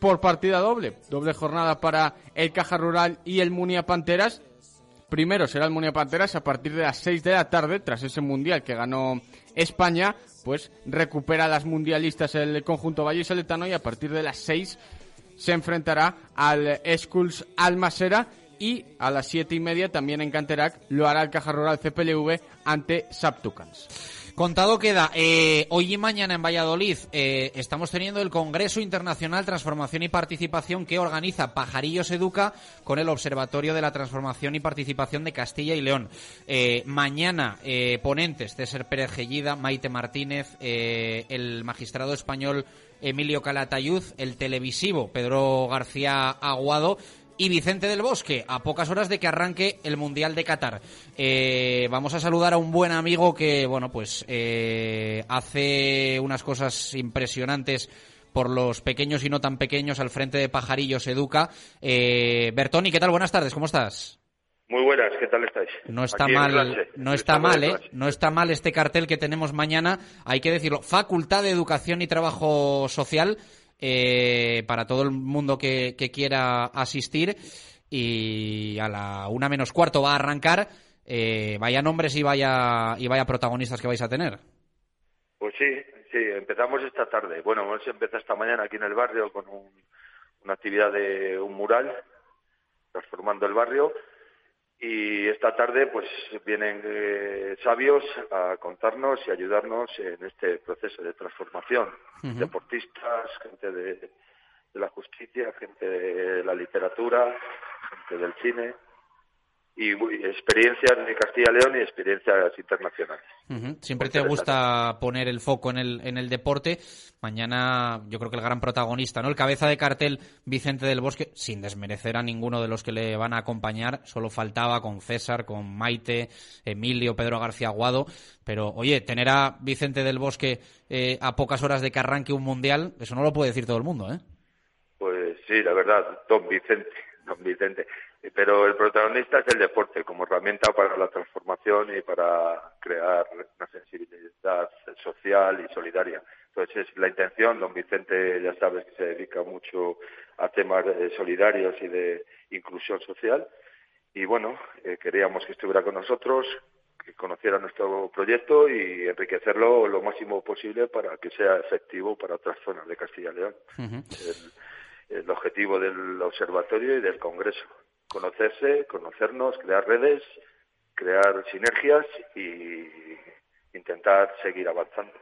por partida doble. Doble jornada para el Caja Rural y el Munia Panteras. Primero será el Munia Panteras a partir de las 6 de la tarde, tras ese mundial que ganó España, pues recupera a las mundialistas el conjunto vallisoletano y a partir de las 6 se enfrentará al Skulls Almasera y a las siete y media también en Canterac lo hará el Caja Rural CPLV ante Saptucans. Contado queda, eh, hoy y mañana en Valladolid eh, estamos teniendo el Congreso Internacional Transformación y Participación que organiza Pajarillos Educa con el Observatorio de la Transformación y Participación de Castilla y León. Eh, mañana ponentes César Pérez Gellida, Maite Martínez, el magistrado español Emilio Calatayud, el televisivo Pedro García Aguado y Vicente del Bosque, a pocas horas de que arranque el Mundial de Qatar. Eh, vamos a saludar a un buen amigo que, bueno, pues eh, hace unas cosas impresionantes por los pequeños y no tan pequeños al frente de Pajarillos Educa. Eh, Bertoni, ¿qué tal? Buenas tardes, ¿cómo estás? Muy buenas, ¿qué tal estáis? No está Aquí mal, clase. no está mal, ¿eh? No está mal este cartel que tenemos mañana, hay que decirlo. Facultad de Educación y Trabajo Social eh, para todo el mundo que, que quiera asistir y a la una menos cuarto va a arrancar. Eh, vaya nombres y vaya y vaya protagonistas que vais a tener. Pues sí, sí, empezamos esta tarde. Bueno, hemos empezado esta mañana aquí en el barrio con un- una actividad de un mural, transformando el barrio. Y esta tarde, pues vienen eh, sabios a contarnos y ayudarnos en este proceso de transformación. Deportistas, gente de, de la justicia, gente de la literatura, gente del cine y experiencias de Castilla y León y experiencias internacionales. Siempre te gusta poner el foco en el, en el deporte. Mañana yo creo que el gran protagonista, ¿no? El cabeza de cartel Vicente del Bosque, sin desmerecer a ninguno de los que le van a acompañar, solo faltaba con César, con Maite, Emilio, Pedro García Aguado. Pero oye, tener a Vicente del Bosque eh, a pocas horas de que arranque un mundial, eso no lo puede decir todo el mundo, ¿eh? Pues sí, la verdad, don Vicente, don Vicente. Pero el protagonista es el deporte como herramienta para la transformación y para crear una sensibilidad social y solidaria. Entonces es la intención, don Vicente ya sabes que se dedica mucho a temas eh, solidarios y de inclusión social. Y bueno, eh, queríamos que estuviera con nosotros, que conociera nuestro proyecto y enriquecerlo lo máximo posible para que sea efectivo para otras zonas de Castilla y León el, el objetivo del observatorio y del congreso. Conocerse, conocernos, crear redes, crear sinergias y intentar seguir avanzando.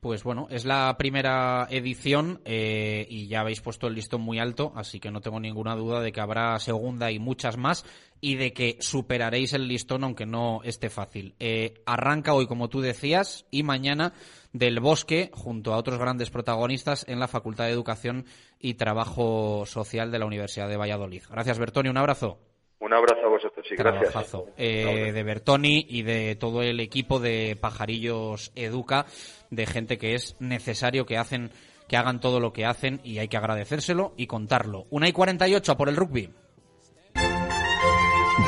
Pues bueno, es la primera edición eh, y ya habéis puesto el listón muy alto, así que no tengo ninguna duda de que habrá segunda y muchas más y de que superaréis el listón aunque no esté fácil. Eh, arranca hoy, como tú decías, y mañana del Bosque junto a otros grandes protagonistas en la Facultad de Educación y Trabajo Social de la Universidad de Valladolid. Gracias, Bertoni. Un abrazo. Un abrazo a vosotros y gracias. Trabajazo, eh, de Bertoni y de todo el equipo de Pajarillos Educa, de gente que es necesario que hacen que hagan todo lo que hacen y hay que agradecérselo y contarlo. Una y 48 por el rugby.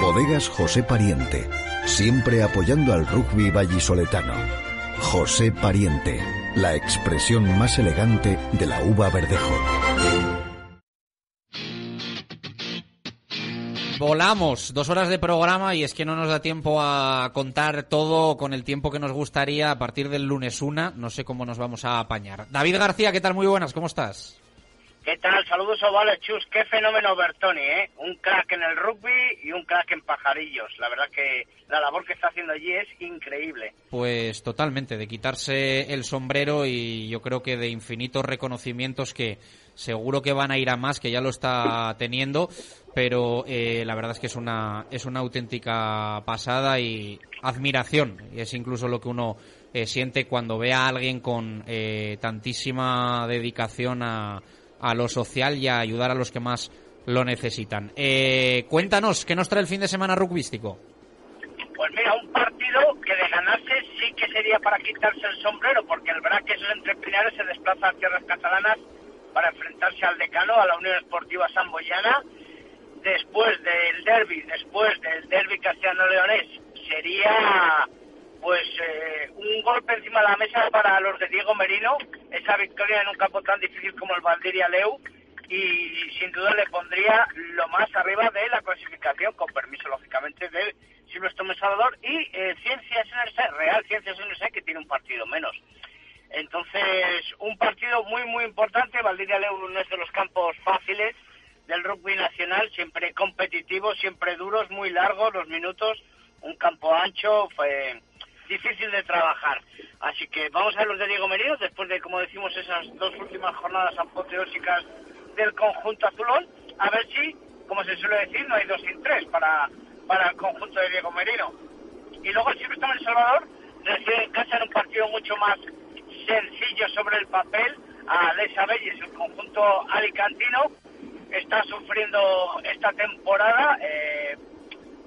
Bodegas José Pariente, siempre apoyando al rugby vallisoletano. José Pariente, la expresión más elegante de la uva verdejo. Volamos, dos horas de programa y es que no nos da tiempo a contar todo con el tiempo que nos gustaría a partir del lunes una. No sé cómo nos vamos a apañar. David García, ¿qué tal? Muy buenas, ¿cómo estás? ¿Qué tal? Saludos ovales, Chus. Qué fenómeno Bertoni, ¿eh? Un crack en el rugby y un crack en pajarillos. La verdad que la labor que está haciendo allí es increíble. Pues totalmente, de quitarse el sombrero y yo creo que de infinitos reconocimientos que seguro que van a ir a más, que ya lo está teniendo, pero eh, la verdad es que es una, es una auténtica pasada y admiración. Es incluso lo que uno eh, siente cuando ve a alguien con eh, tantísima dedicación a, a lo social y a ayudar a los que más lo necesitan. Eh, cuéntanos, ¿qué nos trae el fin de semana rugbístico? Pues mira, un partido que de ganarse sí que sería para quitarse el sombrero, porque el Braque esos entrepinares se desplaza a tierras catalanas para enfrentarse al decano, a la Unión Esportiva Samboyana. Después del derby, después del derby castellano-leonés, sería pues eh, un golpe encima de la mesa para los de Diego Merino, esa victoria en un campo tan difícil como el Valdiria Leu y sin duda le pondría lo más arriba de la clasificación, con permiso lógicamente de Silvestre Salvador y eh, Ciencias NS, Real Ciencias NS que tiene un partido menos. Entonces, un partido muy, muy importante. Valdiria Leu no es de los campos fáciles del rugby nacional, siempre competitivo, siempre duros, muy largos los minutos, un campo ancho, fue difícil de trabajar. Así que vamos a ver los de Diego Merino, después de, como decimos, esas dos últimas jornadas apoteósicas del conjunto azulón, a ver si, como se suele decir, no hay dos sin tres para, para el conjunto de Diego Merino. Y luego está en El Salvador, recibe en casa en un partido mucho más sencillo sobre el papel a Lesa Bellis, el conjunto alicantino, está sufriendo esta temporada. Eh,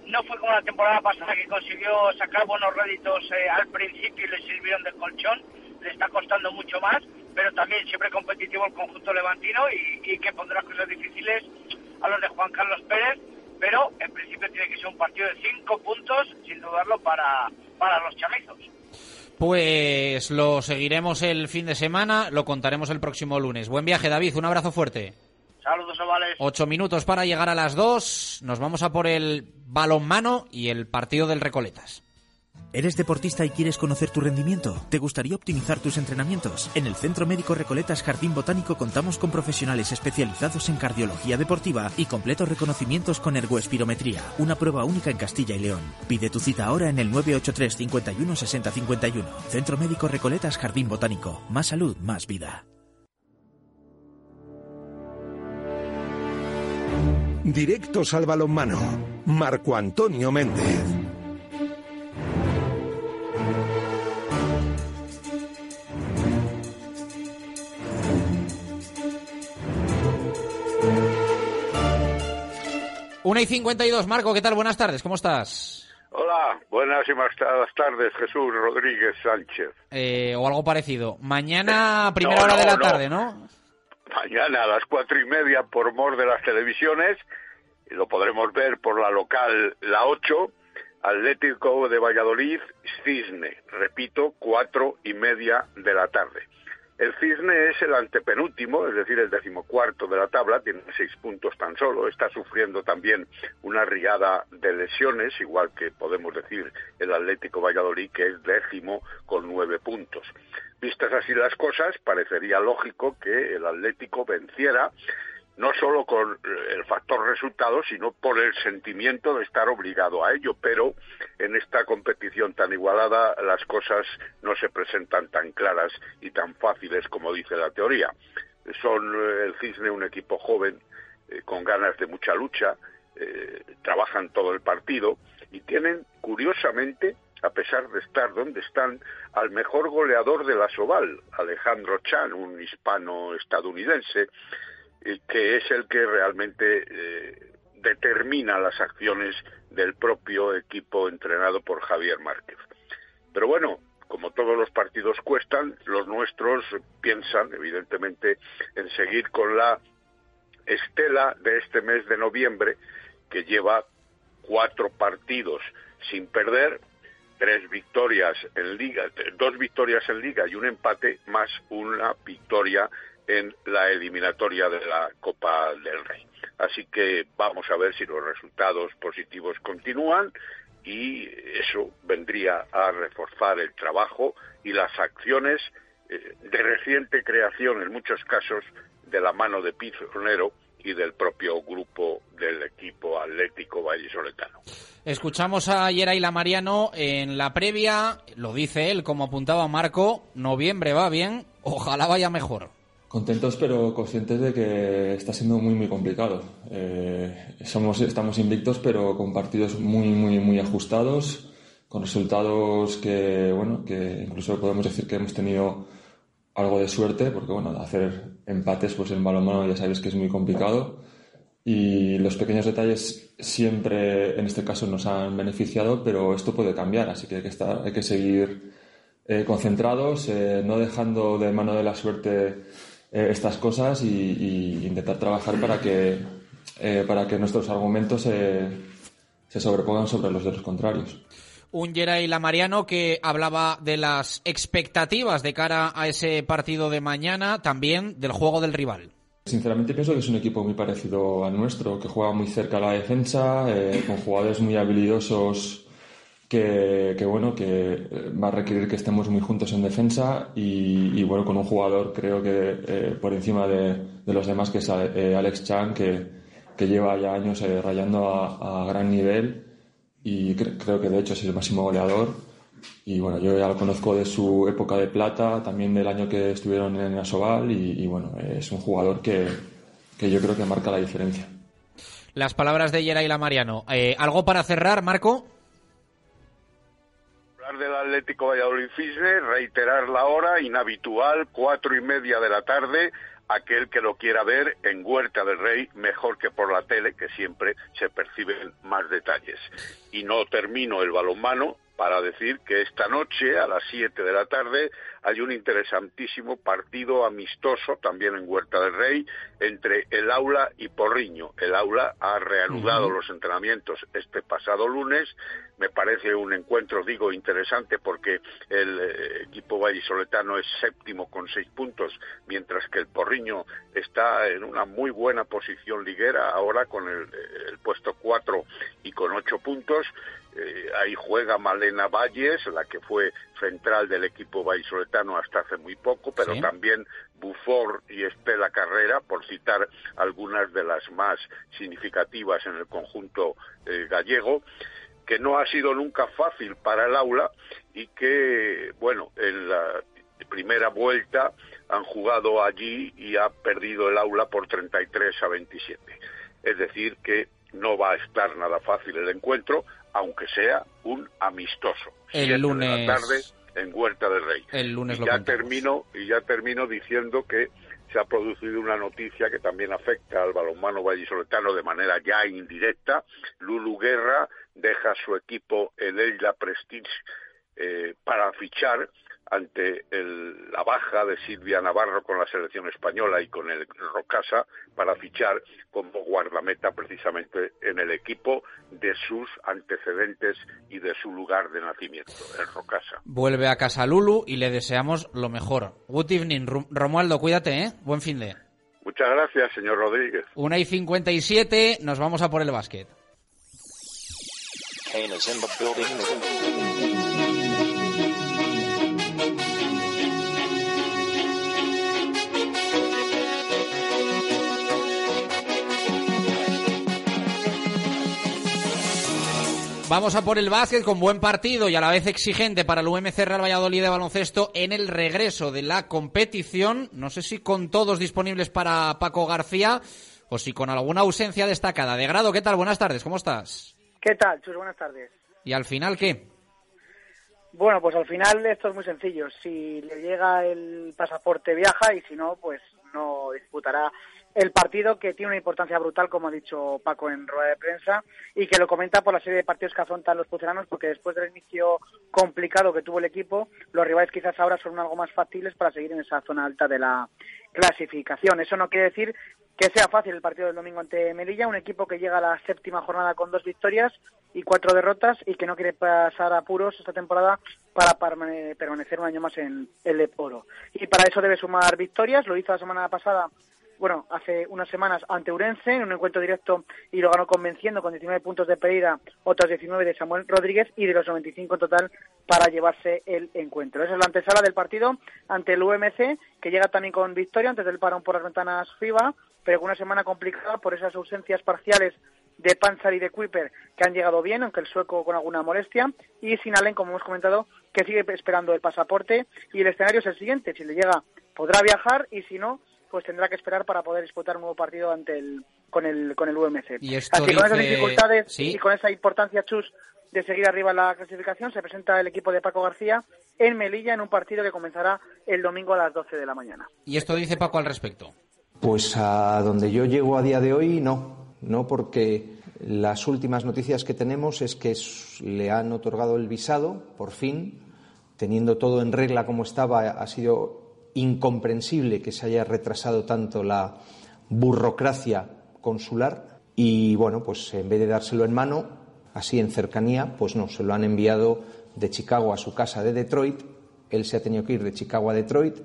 no fue como la temporada pasada que consiguió sacar buenos réditos eh, al principio y le sirvieron de colchón. Le está costando mucho más, pero también siempre competitivo el conjunto levantino y, y que pondrá cosas difíciles a los de Juan Carlos Pérez. Pero en principio tiene que ser un partido de cinco puntos, sin dudarlo, para, para los chamizos. Pues lo seguiremos el fin de semana, lo contaremos el próximo lunes. Buen viaje, David, un abrazo fuerte. Saludos, ovales. Ocho minutos para llegar a las dos. Nos vamos a por el balonmano y el partido del Recoletas. ¿Eres deportista y quieres conocer tu rendimiento? ¿Te gustaría optimizar tus entrenamientos? En el Centro Médico Recoletas Jardín Botánico contamos con profesionales especializados en cardiología deportiva y completos reconocimientos con ergoespirometría, una prueba única en Castilla y León. Pide tu cita ahora en el 983 51 60 51. Centro Médico Recoletas Jardín Botánico. Más salud, más vida. Directos al balonmano. Marco Antonio Méndez. Una y 52, Marco, ¿qué tal? Buenas tardes, ¿cómo estás? Hola, buenas y más tardes, Jesús Rodríguez Sánchez. Eh, o algo parecido. Mañana, primera hora no, de la no. tarde, ¿no? Mañana a las cuatro y media por mor de las televisiones, lo podremos ver por la local La 8, Atlético de Valladolid, Cisne, repito, cuatro y media de la tarde. El Cisne es el antepenúltimo, es decir, el decimocuarto de la tabla, tiene seis puntos tan solo, está sufriendo también una riada de lesiones, igual que podemos decir el Atlético Valladolid, que es décimo con nueve puntos. Vistas así las cosas, parecería lógico que el Atlético venciera no solo con el factor resultado, sino por el sentimiento de estar obligado a ello. Pero en esta competición tan igualada las cosas no se presentan tan claras y tan fáciles como dice la teoría. Son eh, el Cisne un equipo joven, eh, con ganas de mucha lucha, eh, trabajan todo el partido y tienen, curiosamente, a pesar de estar donde están, al mejor goleador de la Soval, Alejandro Chan, un hispano-estadounidense, eh, que es el que realmente eh, determina las acciones del propio equipo entrenado por Javier Márquez. Pero bueno, como todos los partidos cuestan, los nuestros piensan, evidentemente, en seguir con la estela de este mes de noviembre, que lleva cuatro partidos sin perder, tres victorias en liga, dos victorias en liga y un empate, más una victoria en la eliminatoria de la Copa del Rey. Así que vamos a ver si los resultados positivos continúan y eso vendría a reforzar el trabajo y las acciones eh, de reciente creación en muchos casos de la mano de Pizarro y del propio grupo del equipo atlético vallisoletano. Escuchamos a Yeraila Mariano en la previa, lo dice él, como apuntaba Marco, noviembre va bien, ojalá vaya mejor. Contentos pero conscientes de que está siendo muy muy complicado. Eh, somos, estamos invictos pero con partidos muy muy muy ajustados, con resultados que bueno que incluso podemos decir que hemos tenido algo de suerte porque bueno hacer empates pues en balonmano ya sabes que es muy complicado y los pequeños detalles siempre en este caso nos han beneficiado pero esto puede cambiar así que hay que estar hay que seguir eh, concentrados eh, no dejando de mano de la suerte eh, estas cosas y, y, intentar trabajar para que, eh, para que nuestros argumentos se, se sobrepongan sobre los de los contrarios. Un Geray Lamariano que hablaba de las expectativas de cara a ese partido de mañana, también del juego del rival. Sinceramente pienso que es un equipo muy parecido al nuestro, que juega muy cerca a la defensa, eh, con jugadores muy habilidosos que, que, bueno que eh, va a requerir que estemos muy juntos en defensa y, y bueno con un jugador creo que eh, por encima de, de, los demás que es eh, Alex Chan que, que, lleva ya años eh, rayando a, a, gran nivel y cre creo que de hecho es el máximo goleador. Y bueno yo ya lo conozco de su época de plata también del año que estuvieron en Asobal y, y bueno es un jugador que, que yo creo que marca la diferencia. Las palabras de Yeray Mariano eh, algo para cerrar Marco del Atlético Valladolid Cisne, reiterar la hora inhabitual, cuatro y media de la tarde, aquel que lo quiera ver en Huerta del Rey, mejor que por la tele, que siempre se perciben más detalles. Y no termino el balonmano para decir que esta noche, a las siete de la tarde, hay un interesantísimo partido amistoso, también en Huerta del Rey, entre el Aula y Porriño. El Aula ha reanudado uh -huh. los entrenamientos este pasado lunes. Me parece un encuentro, digo, interesante porque el eh, equipo vallisoletano es séptimo con seis puntos, mientras que el Porriño está en una muy buena posición liguera, ahora con el, el puesto cuatro y con ocho puntos. Eh, ahí juega Malena Valles, la que fue central del equipo vallisoletano hasta hace muy poco, pero sí. también Bufor y Estela Carrera, por citar algunas de las más significativas en el conjunto eh, gallego que no ha sido nunca fácil para el aula y que, bueno, en la primera vuelta han jugado allí y ha perdido el aula por 33 a 27. Es decir, que no va a estar nada fácil el encuentro, aunque sea un amistoso. El lunes. De la tarde en Huerta del Rey. El lunes y ya termino y ya termino diciendo que se ha producido una noticia que también afecta al balonmano vallisoletano de manera ya indirecta. Lulu Guerra deja su equipo el Eila Prestige eh, para fichar ante el, la baja de Silvia Navarro con la selección española y con el Rocasa para fichar como guardameta precisamente en el equipo de sus antecedentes y de su lugar de nacimiento, el Rocasa. Vuelve a casa Lulu y le deseamos lo mejor. Good evening, Romualdo, cuídate, ¿eh? Buen fin de. Muchas gracias, señor Rodríguez. Una y 57, nos vamos a por el básquet. Vamos a por el básquet con buen partido y a la vez exigente para el UMC Real Valladolid de baloncesto en el regreso de la competición. No sé si con todos disponibles para Paco García o si con alguna ausencia destacada. De grado, ¿qué tal? Buenas tardes, ¿cómo estás? ¿Qué tal, Chus? Buenas tardes. ¿Y al final qué? Bueno, pues al final esto es muy sencillo. Si le llega el pasaporte, viaja y si no, pues no disputará el partido que tiene una importancia brutal, como ha dicho Paco en rueda de prensa, y que lo comenta por la serie de partidos que afrontan los puceranos, porque después del inicio complicado que tuvo el equipo, los rivales quizás ahora son algo más fáciles para seguir en esa zona alta de la clasificación. Eso no quiere decir que sea fácil el partido del domingo ante Melilla, un equipo que llega a la séptima jornada con dos victorias y cuatro derrotas y que no quiere pasar apuros esta temporada para permanecer un año más en el Oro. Y para eso debe sumar victorias, lo hizo la semana pasada bueno, hace unas semanas ante Urense en un encuentro directo y lo ganó convenciendo con 19 puntos de Pereira, otros 19 de Samuel Rodríguez y de los 95 en total para llevarse el encuentro. Esa es la antesala del partido ante el UMC, que llega también con victoria antes del parón por las ventanas FIBA, pero con una semana complicada por esas ausencias parciales de Panzer y de Kuiper que han llegado bien, aunque el sueco con alguna molestia, y Sinalen, como hemos comentado, que sigue esperando el pasaporte y el escenario es el siguiente, si le llega podrá viajar y si no, pues tendrá que esperar para poder disputar un nuevo partido ante el con el con el UMC. Y esto Así dice... con esas dificultades ¿Sí? y con esa importancia chus de seguir arriba en la clasificación se presenta el equipo de Paco García en Melilla en un partido que comenzará el domingo a las 12 de la mañana. ¿Y esto dice Paco al respecto? Pues a donde yo llego a día de hoy no, no porque las últimas noticias que tenemos es que le han otorgado el visado, por fin, teniendo todo en regla como estaba, ha sido incomprensible que se haya retrasado tanto la burocracia consular y bueno, pues en vez de dárselo en mano, así en cercanía, pues no, se lo han enviado de Chicago a su casa de Detroit. Él se ha tenido que ir de Chicago a Detroit.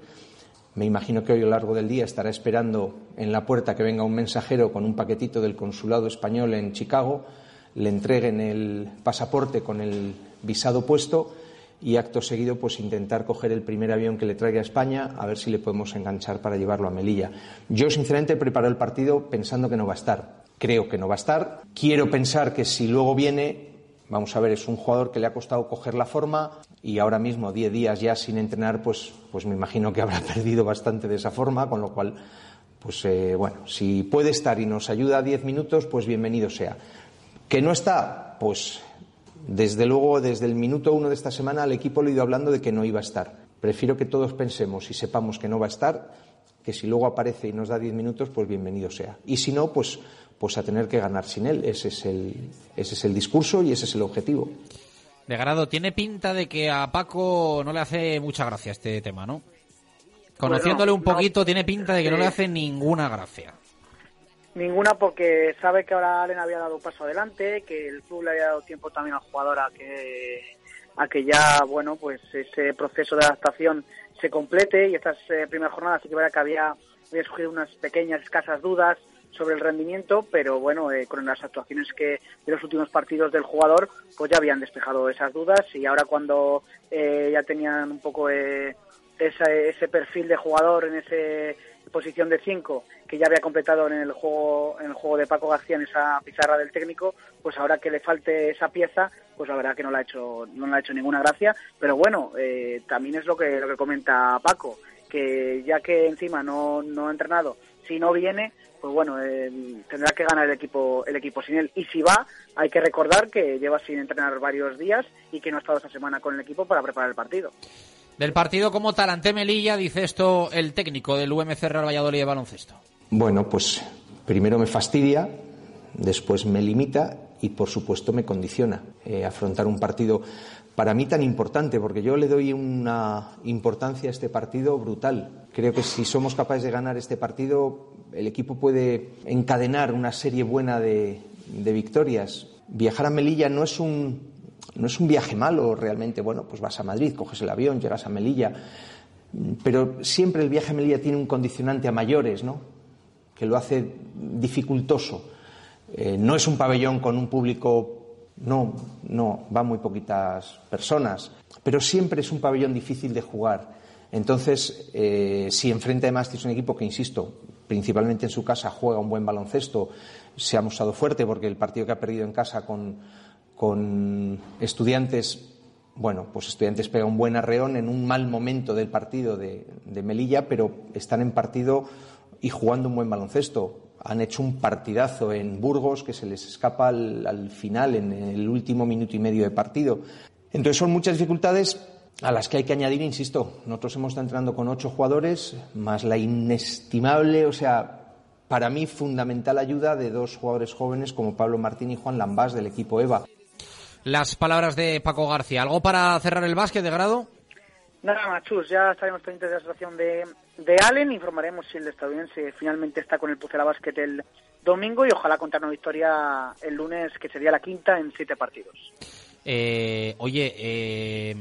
Me imagino que hoy a lo largo del día estará esperando en la puerta que venga un mensajero con un paquetito del consulado español en Chicago, le entreguen el pasaporte con el visado puesto y acto seguido pues intentar coger el primer avión que le traiga a España a ver si le podemos enganchar para llevarlo a Melilla. Yo sinceramente preparo el partido pensando que no va a estar. Creo que no va a estar. Quiero pensar que si luego viene, vamos a ver, es un jugador que le ha costado coger la forma y ahora mismo 10 días ya sin entrenar, pues, pues me imagino que habrá perdido bastante de esa forma, con lo cual, pues eh, bueno, si puede estar y nos ayuda 10 minutos, pues bienvenido sea. Que no está, pues desde luego, desde el minuto uno de esta semana al equipo le he ido hablando de que no iba a estar. Prefiero que todos pensemos y sepamos que no va a estar, que si luego aparece y nos da diez minutos, pues bienvenido sea. Y si no, pues, pues a tener que ganar sin él. Ese es, el, ese es el discurso y ese es el objetivo. De grado, tiene pinta de que a Paco no le hace mucha gracia este tema, ¿no? Conociéndole un poquito, tiene pinta de que no le hace ninguna gracia. Ninguna porque sabe que ahora Allen había dado paso adelante, que el club le había dado tiempo también al jugador a que, a que ya, bueno, pues ese proceso de adaptación se complete y estas eh, primeras jornadas sí que verdad que había, había surgido unas pequeñas, escasas dudas sobre el rendimiento, pero bueno, eh, con las actuaciones que de los últimos partidos del jugador, pues ya habían despejado esas dudas y ahora cuando eh, ya tenían un poco eh, esa- ese perfil de jugador en esa posición de 5 que ya había completado en el juego en el juego de Paco García en esa pizarra del técnico, pues ahora que le falte esa pieza, pues la verdad que no le ha hecho no le ha hecho ninguna gracia, pero bueno, eh, también es lo que lo que comenta Paco, que ya que encima no no ha entrenado, si no viene, pues bueno, eh, tendrá que ganar el equipo el equipo sin él y si va, hay que recordar que lleva sin entrenar varios días y que no ha estado esta semana con el equipo para preparar el partido. Del partido como tal ante Melilla, dice esto el técnico del UMC Real Valladolid de baloncesto. Bueno, pues primero me fastidia, después me limita y por supuesto me condiciona eh, afrontar un partido para mí tan importante, porque yo le doy una importancia a este partido brutal. Creo que si somos capaces de ganar este partido, el equipo puede encadenar una serie buena de, de victorias. Viajar a Melilla no es un no es un viaje malo realmente. Bueno, pues vas a Madrid, coges el avión, llegas a Melilla, pero siempre el viaje a Melilla tiene un condicionante a mayores, ¿no? Que lo hace dificultoso. Eh, no es un pabellón con un público, no, no, van muy poquitas personas, pero siempre es un pabellón difícil de jugar. Entonces, eh, si enfrenta además es un equipo que, insisto, principalmente en su casa juega un buen baloncesto, se ha mostrado fuerte porque el partido que ha perdido en casa con, con estudiantes, bueno, pues estudiantes pega un buen arreón en un mal momento del partido de, Melilla, pero están en partido y jugando un buen baloncesto. Han hecho un partidazo en Burgos que se les escapa al, al final, en el último minuto y medio de partido. Entonces son muchas dificultades a las que hay que añadir, insisto, nosotros hemos estado entrenando con ocho jugadores, más la inestimable, o sea, para mí fundamental ayuda de dos jugadores jóvenes como Pablo Martín y Juan Lambás del equipo EVA. Las palabras de Paco García. ¿Algo para cerrar el básquet de grado? Nada más, Chus, ya estaremos pendientes de la situación de, de Allen, informaremos si el estadounidense finalmente está con el Pucela Basket el domingo y ojalá contar una victoria el lunes, que sería la quinta en siete partidos. Eh, oye, eh,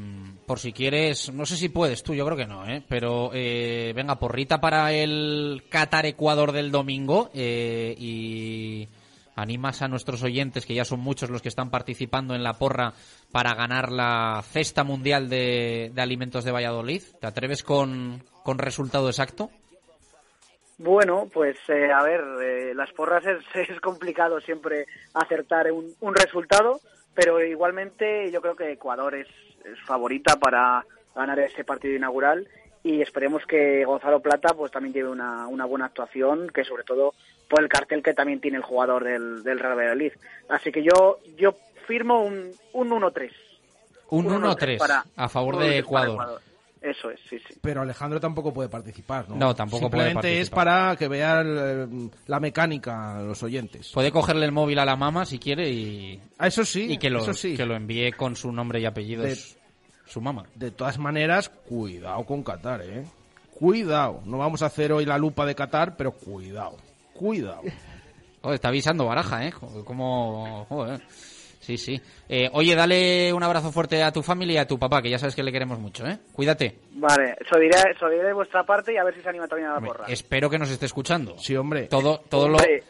por si quieres, no sé si puedes tú, yo creo que no, ¿eh? pero eh, venga, porrita para el Qatar-Ecuador del domingo eh, y animas a nuestros oyentes, que ya son muchos los que están participando en la porra para ganar la cesta mundial de, alimentos de Valladolid. ¿Te atreves con, con resultado exacto? Bueno, pues eh, a ver, eh, las porras es, es complicado siempre acertar un, un resultado, pero igualmente yo creo que Ecuador es, es favorita para ganar ese partido inaugural y esperemos que Gonzalo Plata pues también lleve una, una buena actuación, que sobre todo por el cartel que también tiene el jugador del, del Real Valladolid. Así que yo yo firmo un, un 1-3. Un Un 1-3 para- a favor de 1-3 para Ecuador. Ecuador. Eso es, sí, sí. Pero Alejandro tampoco puede participar, ¿no? No, tampoco puede Simplemente es participar. para que vean la mecánica a los oyentes. Puede cogerle el móvil a la mamá si quiere y, Ah, eso sí, y que, lo, eso sí. que lo envíe con su nombre y apellidos De- su mamá. De todas maneras, cuidado con Qatar, ¿eh? Cuidado. No vamos a hacer hoy la lupa de Qatar, pero cuidado. Cuidado. Joder, está avisando Baraja, ¿eh? Como... joder. Sí, sí. Eh, oye, dale un abrazo fuerte a tu familia y a tu papá, que ya sabes que le queremos mucho, ¿eh? Cuídate. Vale, eso diré, eso diré de vuestra parte y a ver si se anima también a la porra. Espero que nos esté escuchando. Sí, hombre. Todo, todo lo, Hombre,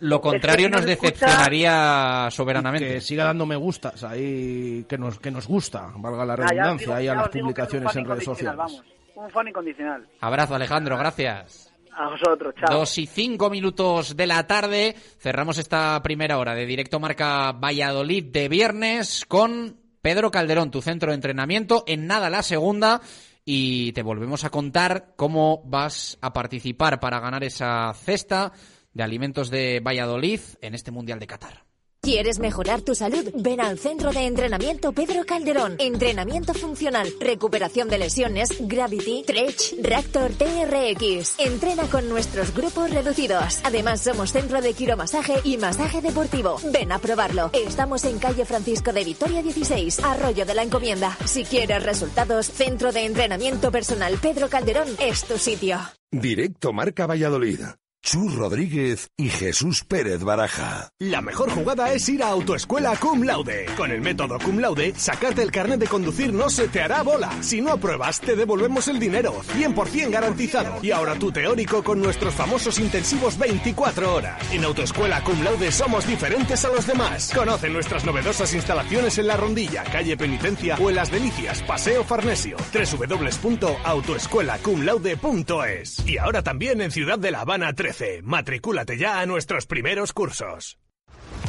lo contrario si nos nos escucha- decepcionaría soberanamente. Que siga dando me gustas ahí, que nos, que nos gusta, valga la ya redundancia, digo- ahí a ya las es publicaciones fan en redes incondicional, sociales. Vamos, un fan incondicional. Abrazo, Alejandro, gracias. A vosotros, chao. Dos y cinco minutos de la tarde. Cerramos esta primera hora de directo marca Valladolid de viernes con Pedro Calderón, tu centro de entrenamiento. En nada la segunda. Y te volvemos a contar cómo vas a participar para ganar esa cesta de alimentos de Valladolid en este Mundial de Qatar. ¿Quieres mejorar tu salud? Ven al Centro de Entrenamiento Pedro Calderón. Entrenamiento funcional, recuperación de lesiones, Gravity, Stretch, Reactor TRX. Entrena con nuestros grupos reducidos. Además, somos centro de quiromasaje y masaje deportivo. Ven a probarlo. Estamos en calle Francisco de Vitoria 16, Arroyo de la Encomienda. Si quieres resultados, Centro de Entrenamiento Personal Pedro Calderón es tu sitio. Directo Marca Valladolid. Chus Rodríguez y Jesús Pérez Baraja. La mejor jugada es ir a Autoescuela Cum Laude. Con el método Cum Laude, sacarte el carnet de conducir no se te hará bola. Si no apruebas, te devolvemos el dinero, 100% garantizado. Y ahora tu teórico con nuestros famosos intensivos 24 horas. En Autoescuela Cum Laude somos diferentes a los demás. Conoce nuestras novedosas instalaciones en La Rondilla, calle Penitencia o en Las Delicias, Paseo Farnesio. www.autoescuelacumlaude.es. Y ahora también en Ciudad de La Habana 13. Matricúlate ya a nuestros primeros cursos.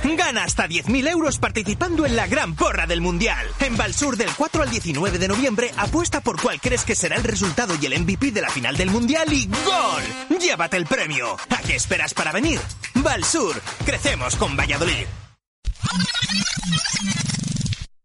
Gana hasta 10.000 euros participando en la gran porra del Mundial. En Valsur del 4 al 19 de noviembre apuesta por cuál crees que será el resultado y el MVP de la final del Mundial y ¡Gol! Llévate el premio. ¿A qué esperas para venir? Valsur, crecemos con Valladolid.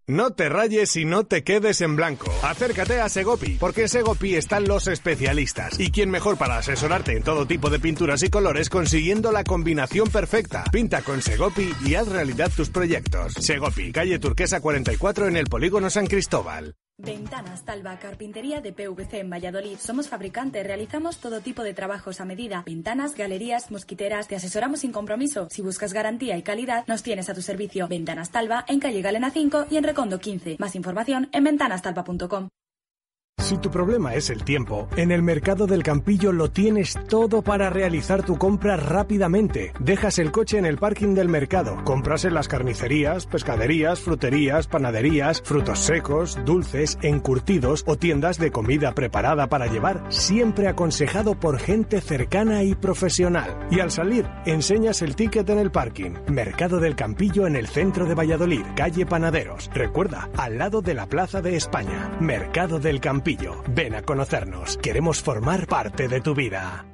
No te rayes y no te quedes en blanco. Acércate a Segopi, porque en Segopi están los especialistas. ¿Y quién mejor para asesorarte en todo tipo de pinturas y colores consiguiendo la combinación perfecta? Pinta con Segopi y haz realidad tus proyectos. Segopi, calle Turquesa 44 en el Polígono San Cristóbal. Ventanas Talva Carpintería de PVC en Valladolid. Somos fabricantes, realizamos todo tipo de trabajos a medida. Ventanas, galerías, mosquiteras, te asesoramos sin compromiso. Si buscas garantía y calidad, nos tienes a tu servicio. Ventanas Talva en calle Galena 5 y en Recondo 15. Más información en ventanastalva.com. Si tu problema es el tiempo, en el mercado del Campillo lo tienes todo para realizar tu compra rápidamente. Dejas el coche en el parking del mercado, compras en las carnicerías, pescaderías, fruterías, panaderías, frutos secos, dulces, encurtidos o tiendas de comida preparada para llevar, siempre aconsejado por gente cercana y profesional. Y al salir, enseñas el ticket en el parking. Mercado del Campillo en el centro de Valladolid, calle Panaderos. Recuerda, al lado de la Plaza de España. Mercado del Campillo. Ven a conocernos. Queremos formar parte de tu vida.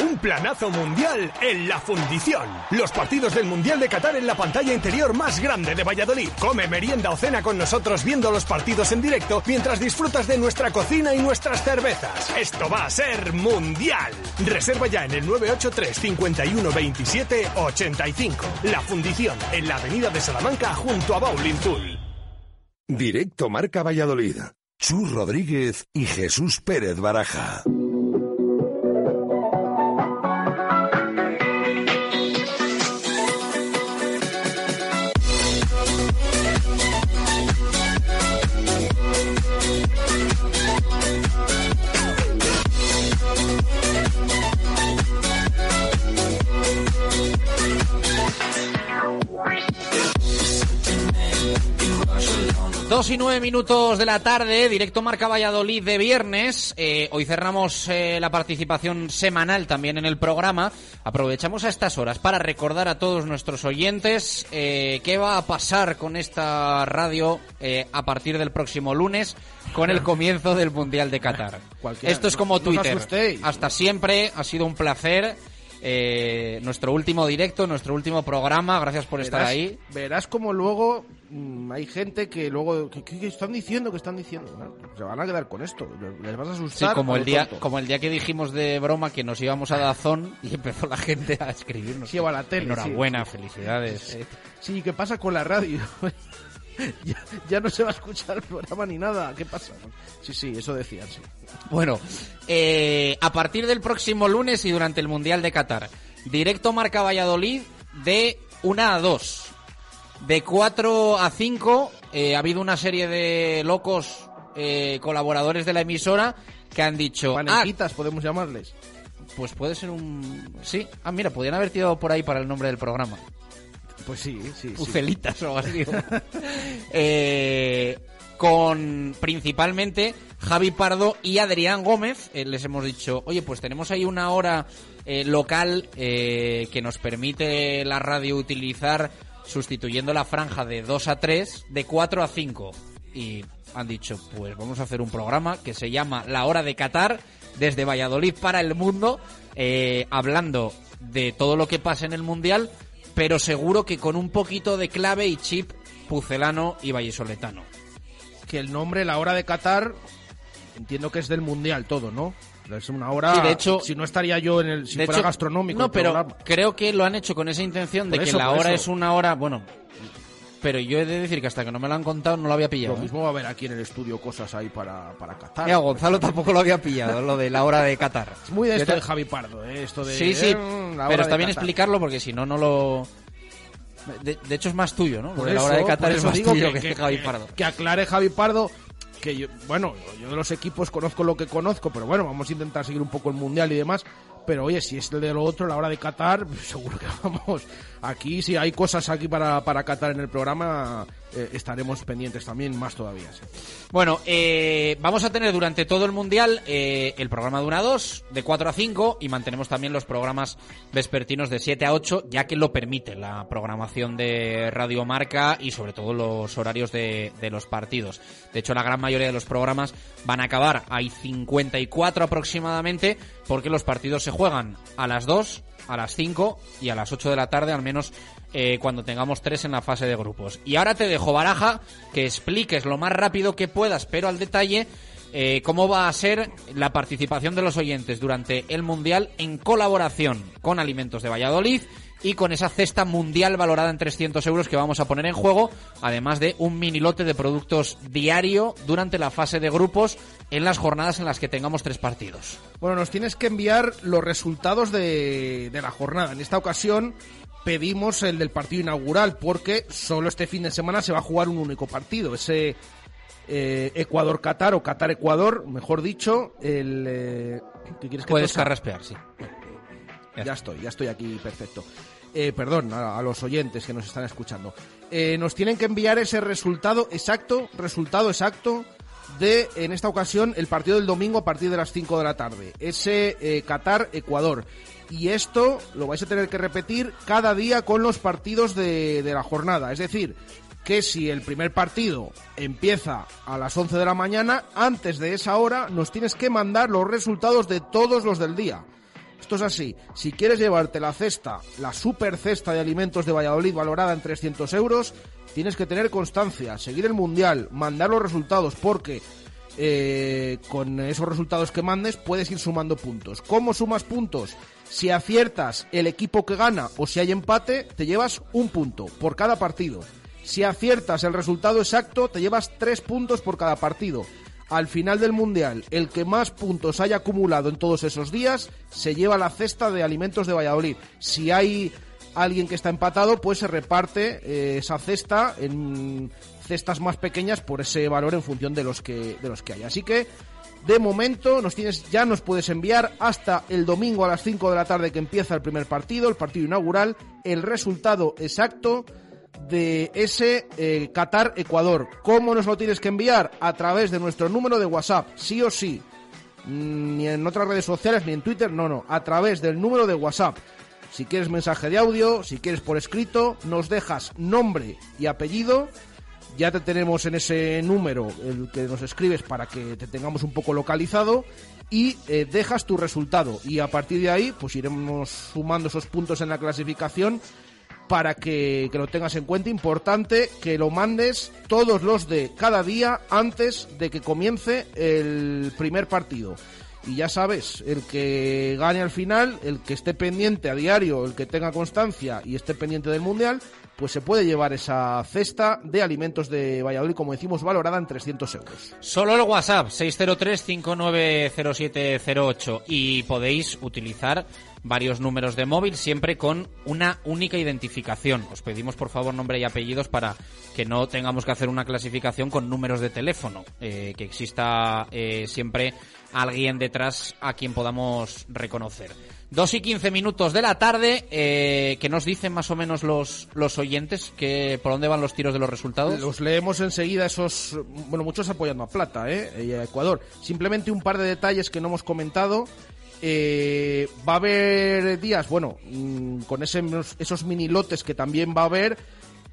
Un planazo mundial en la fundición. Los partidos del Mundial de Qatar en la pantalla interior más grande de Valladolid. Come, merienda o cena con nosotros viendo los partidos en directo mientras disfrutas de nuestra cocina y nuestras cervezas. Esto va a ser mundial. Reserva ya en el 983 51 27 85. La fundición en la avenida de Salamanca junto a Bowling Tool. Directo Marca Valladolid. Chus Rodríguez y Jesús Pérez Baraja. Dos y nueve minutos de la tarde, directo Marca Valladolid de viernes. Eh, hoy cerramos eh, la participación semanal también en el programa. Aprovechamos a estas horas para recordar a todos nuestros oyentes eh, qué va a pasar con esta radio eh, a partir del próximo lunes con el comienzo del Mundial de Qatar. Esto es como Twitter. Hasta siempre, ha sido un placer. Eh, nuestro último directo, nuestro último programa. Gracias por estar ahí. Verás como luego mm, hay gente que luego... ¿qué, qué- qué están diciendo? ¿Qué están diciendo? Bueno, se van a quedar con esto. Les vas a Sí, asustar. como a el día, tonto. como el día que dijimos de broma que nos íbamos a Dazón y empezó la gente a escribirnos. Sí, o a la tele, Enhorabuena, sí. felicidades. Sí, ¿qué pasa con la radio? ya, ya no se va a escuchar el programa ni nada. ¿Qué pasa? Sí, sí, eso decían, sí. Bueno, eh, a partir del próximo lunes y durante el Mundial de Qatar, directo Marca Valladolid de 1 a 2. De 4 a 5 eh, ha habido una serie de locos eh, colaboradores de la emisora que han dicho... "Ah, Panequitas, podemos llamarles. Pues puede ser un... Sí. Ah, mira, podrían haber tirado por ahí para el nombre del programa. Pues sí, sí. sí. Pucelitas o algo así. Eh, con principalmente Javi Pardo y Adrián Gómez. Eh, les hemos dicho, oye, pues tenemos ahí una hora eh, local que nos permite la radio utilizar sustituyendo la franja de 2 a 3, de 4 a 5. Y han dicho, pues vamos a hacer un programa que se llama La Hora de Qatar, desde Valladolid para el mundo, hablando de todo lo que pasa en el Mundial, pero seguro que con un poquito de clave y chip pucelano y vallisoletano. Que el nombre, la hora de Qatar, entiendo que es del Mundial todo, ¿no? Es una hora... Sí, de hecho- Si no estaría yo en el... Si fuera hecho, gastronómico No, pero creo que lo han hecho con esa intención de que la hora eso. es una hora, bueno, pero yo he de decir que hasta que no me lo han contado no lo había pillado. Lo ¿eh? mismo va a haber aquí en el estudio cosas ahí para, para Qatar. Mira, Gonzalo tampoco lo había pillado, lo de la hora de Qatar. Es muy de esto de Javi Pardo, ¿eh? Esto de... Sí, sí, eh, pero está bien Qatar. explicarlo porque si no, no lo... De, de hecho es más tuyo, ¿no? Lo Por la hora de Qatar es más digo tuyo que, que, que- Javi Pardo. que aclare Javi Pardo que yo, bueno, yo de los equipos conozco lo que conozco, pero bueno, vamos a intentar seguir un poco el mundial y demás. Pero oye, si es el de lo otro, la hora de Qatar, seguro que vamos. Aquí, si hay cosas aquí para, para Qatar en el programa, eh, estaremos pendientes también, más todavía. Bueno, eh, vamos a tener durante todo el Mundial eh, el programa de 1 a 2, de 4 a 5 y mantenemos también los programas vespertinos de 7 a 8, ya que lo permite la programación de Radio Marca y sobre todo los horarios de, de los partidos. De hecho, la gran mayoría de los programas van a acabar, hay 54 aproximadamente, porque los partidos se juegan a las 2, a las 5 y a las 8 de la tarde, al menos eh, cuando tengamos tres en la fase de grupos. Y ahora te dejo, Baraja, que expliques lo más rápido que puedas, pero al detalle, eh, cómo va a ser la participación de los oyentes durante el Mundial en colaboración con Alimentos de Valladolid y con esa cesta mundial valorada en 300 euros que vamos a poner en juego, además de un mini lote de productos diario durante la fase de grupos en las jornadas en las que tengamos tres partidos. Bueno, nos tienes que enviar los resultados de, de la jornada. En esta ocasión pedimos el del partido inaugural porque solo este fin de semana se va a jugar un único partido. Ese eh, Ecuador-Qatar o Qatar-Ecuador, mejor dicho. El, eh, ¿qué quieres que Puedes tosa? carraspear, sí. Ya estoy, ya estoy aquí, perfecto. Eh, perdón, a, a los oyentes que nos están escuchando. Eh, nos tienen que enviar ese resultado exacto, resultado exacto de, en esta ocasión, el partido del domingo a partir de las 5 de la tarde. Ese eh, Qatar-Ecuador. Y esto lo vais a tener que repetir cada día con los partidos de, la jornada. Es decir, que si el primer partido empieza a las 11 de la mañana, antes de esa hora nos tienes que mandar los resultados de todos los del día. Esto es así. Si quieres llevarte la cesta, la super cesta de alimentos de Valladolid valorada en 300 euros, tienes que tener constancia, seguir el mundial, mandar los resultados, porque eh, con esos resultados que mandes puedes ir sumando puntos. ¿Cómo sumas puntos? Si aciertas el equipo que gana o si hay empate, te llevas un punto por cada partido. Si aciertas el resultado exacto, te llevas tres puntos por cada partido. Al final del Mundial, el que más puntos haya acumulado en todos esos días se lleva la cesta de alimentos de Valladolid. Si hay alguien que está empatado, pues se reparte eh, esa cesta en cestas más pequeñas por ese valor en función de los que, de los que hay. Así que, de momento, nos tienes, ya nos puedes enviar hasta el domingo a las 5 de la tarde que empieza el primer partido, el partido inaugural, el resultado exacto de ese eh, Qatar-Ecuador. ¿Cómo nos lo tienes que enviar? A través de nuestro número de WhatsApp, sí o sí. Mm, Ni en otras redes sociales, ni en Twitter, no, no. A través del número de WhatsApp. Si quieres mensaje de audio, si quieres por escrito, nos dejas nombre y apellido. Ya te tenemos en ese número el que nos escribes para que te tengamos un poco localizado. y eh, dejas tu resultado. Y a partir de ahí, pues iremos sumando esos puntos en la clasificación para que, que lo tengas en cuenta. Importante que lo mandes todos los de cada día antes de que comience el primer partido. Y ya sabes, el que gane al final, el que esté pendiente a diario, el que tenga constancia y esté pendiente del Mundial, pues se puede llevar esa cesta de alimentos de Valladolid, como decimos, valorada en 300 euros. Solo el WhatsApp, 603-590708. Y podéis utilizar varios números de móvil, siempre con una única identificación. Os pedimos, por favor, nombre y apellidos para que no tengamos que hacer una clasificación con números de teléfono. eh, que exista eh, siempre alguien detrás a quien podamos reconocer. Dos y quince minutos de la tarde, eh, que nos dicen más o menos los, los oyentes que por dónde van los tiros de los resultados. Los leemos enseguida esos, bueno, muchos apoyando a Plata, ¿eh? y a Ecuador. Simplemente un par de detalles que no hemos comentado. Eh, va a haber días, bueno, mm, con ese, esos mini lotes que también va a haber.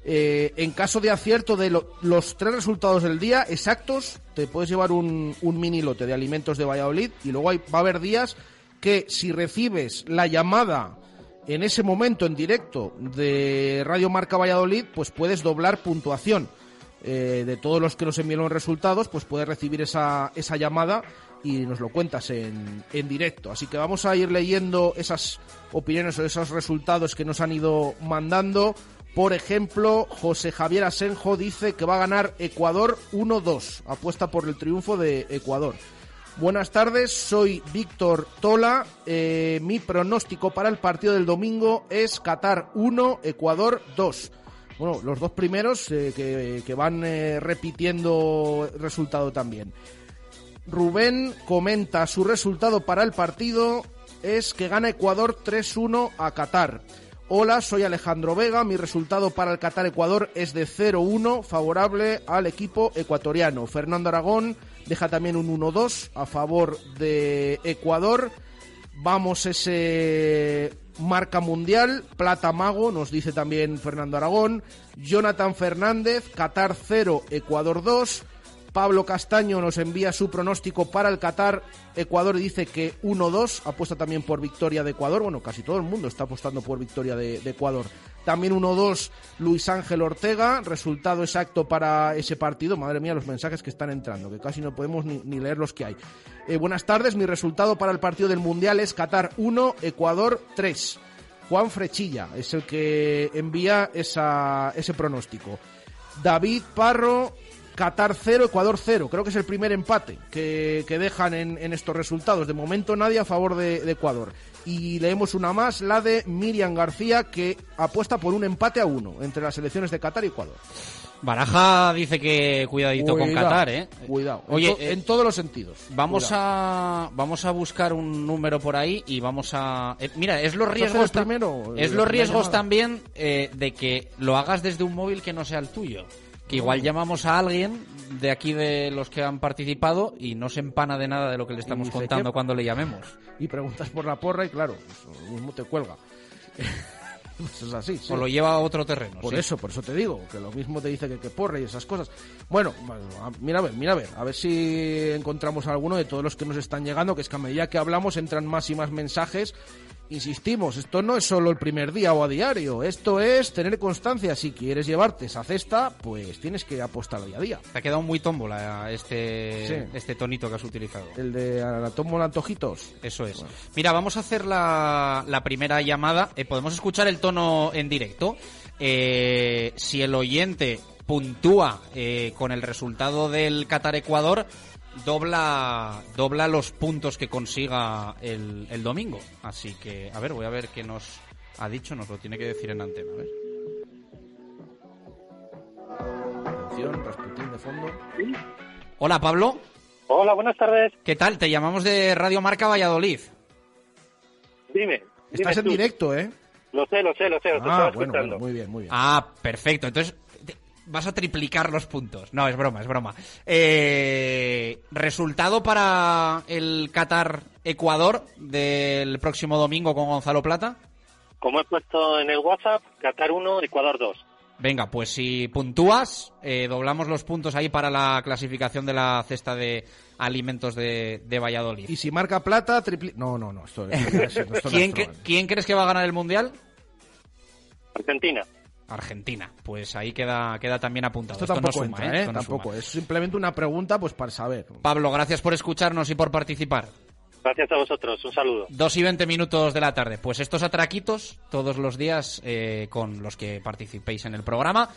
eh, en caso de acierto de lo- los tres resultados del día exactos, te puedes llevar un, un mini lote de alimentos de Valladolid. Y luego va a haber días que si recibes la llamada en ese momento en directo de Radio Marca Valladolid, pues puedes doblar puntuación. Eh, de todos los que nos enviaron resultados, pues puedes recibir esa, esa llamada y nos lo cuentas en, en directo. Así que vamos a ir leyendo esas opiniones o esos resultados que nos han ido mandando. Por ejemplo, José Javier Asenjo dice que va a ganar Ecuador 1-2. Apuesta por el triunfo de Ecuador. Buenas tardes, soy Víctor Tola. Eh, mi pronóstico para el partido del domingo es Qatar 1, Ecuador 2. Bueno, los dos primeros eh, que, que van eh, repitiendo resultado también. Rubén comenta su resultado para el partido es que gana Ecuador 3-1 a Qatar. Hola, soy Alejandro Vega. Mi resultado para el Qatar-Ecuador es de 0-1, favorable al equipo ecuatoriano. Fernando Aragón deja también un 1-2 a favor de Ecuador. Vamos ese marca mundial, plata mago, nos dice también Fernando Aragón. Jonathan Fernández, Qatar 0, Ecuador 2. Pablo Castaño nos envía su pronóstico para el Qatar. Ecuador dice que 1-2, apuesta también por victoria de Ecuador. Bueno, casi todo el mundo está apostando por victoria de, Ecuador. También 1-2 Luis Ángel Ortega, resultado exacto para ese partido. Madre mía, los mensajes que están entrando, que casi no podemos ni, ni leer los que hay. Eh, buenas tardes, mi resultado para el partido del Mundial es Qatar 1, Ecuador 3. Juan Frechilla es el que envía esa, ese pronóstico. David Parro, Qatar 0, Ecuador 0. Creo que es el primer empate que, que dejan en, en estos resultados. De momento nadie a favor de, de Ecuador. Y leemos una más, la de Miriam García, que apuesta por un empate a uno entre las selecciones de Qatar y Ecuador. Baraja dice que cuidadito con Qatar, ¿eh? Cuidado. Oye, en, to- eh, en todos los sentidos. Vamos Cuidado. a vamos a buscar un número por ahí y vamos a eh, mira es los ¿Vas a hacer riesgos primero, es los riesgos también eh, de que lo hagas desde un móvil que no sea el tuyo que igual llamamos a alguien de aquí de los que han participado y no se empana de nada de lo que le estamos contando cuando le llamemos Y preguntas por la porra y claro, lo mismo te cuelga. Pues es así. sí. o lo lleva a otro terreno Por sí. eso, por eso te digo, que lo mismo te dice que, que porra y esas cosas. Bueno, a- mira a ver, mira a ver, a ver si encontramos alguno de todos los que nos están llegando, que es que a medida que hablamos entran más y más mensajes. Insistimos, esto no es solo el primer día o a diario, esto es tener constancia. Si quieres llevarte esa cesta, pues tienes que apostar día a día. te ha quedado muy tómbola este Sí. este tonito que has utilizado El de Anatomo Antojitos. Eso es. Mira, vamos a hacer la, la primera llamada. Eh, Podemos escuchar el tono en directo. Eh, si el oyente puntúa eh, con el resultado del Qatar-Ecuador, dobla, dobla los puntos que consiga el, el domingo. Así que, a ver, voy a ver qué nos ha dicho. Nos lo tiene que decir en antena. A ver. Atención, Rasputín de fondo. Hola, Pablo. Hola, buenas tardes. ¿Qué tal? Te llamamos de Radio Marca Valladolid. Dime. Estás dime en tú. directo, ¿eh? Lo sé, lo sé, lo sé. Lo Ah, bueno, muy bien, muy bien. Ah, perfecto. Entonces vas a triplicar los puntos. No, es broma, es broma. Eh, resultado para el Qatar-Ecuador del próximo domingo con Gonzalo Plata. Como he puesto en el WhatsApp, Qatar 1, Ecuador 2. Venga, pues si puntúas, eh, doblamos los puntos ahí para la clasificación de la cesta de Alimentos de, de Valladolid. Y si marca plata, tripli... No, no, no. Esto, esto- esto- esto no ¿Quién, es. ¿Quién crees que va a ganar el Mundial? Argentina. Argentina. Pues ahí queda, queda también apuntado. Esto no tampoco suma, entra, ¿eh? ¿eh? Esto no Tampoco. suma. Es simplemente una pregunta pues para saber. Pablo, gracias por escucharnos y por participar. Gracias a vosotros. Un saludo. Dos y veinte minutos de la tarde. Pues estos atraquitos todos los días eh, con los que participéis en el programa.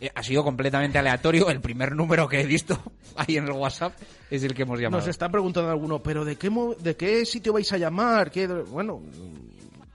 Eh, ha sido completamente aleatorio. El primer número que he visto ahí en el WhatsApp es el que hemos llamado. Nos está preguntando alguno, pero ¿de qué, mo- de qué sitio vais a llamar? ¿Qué- Bueno,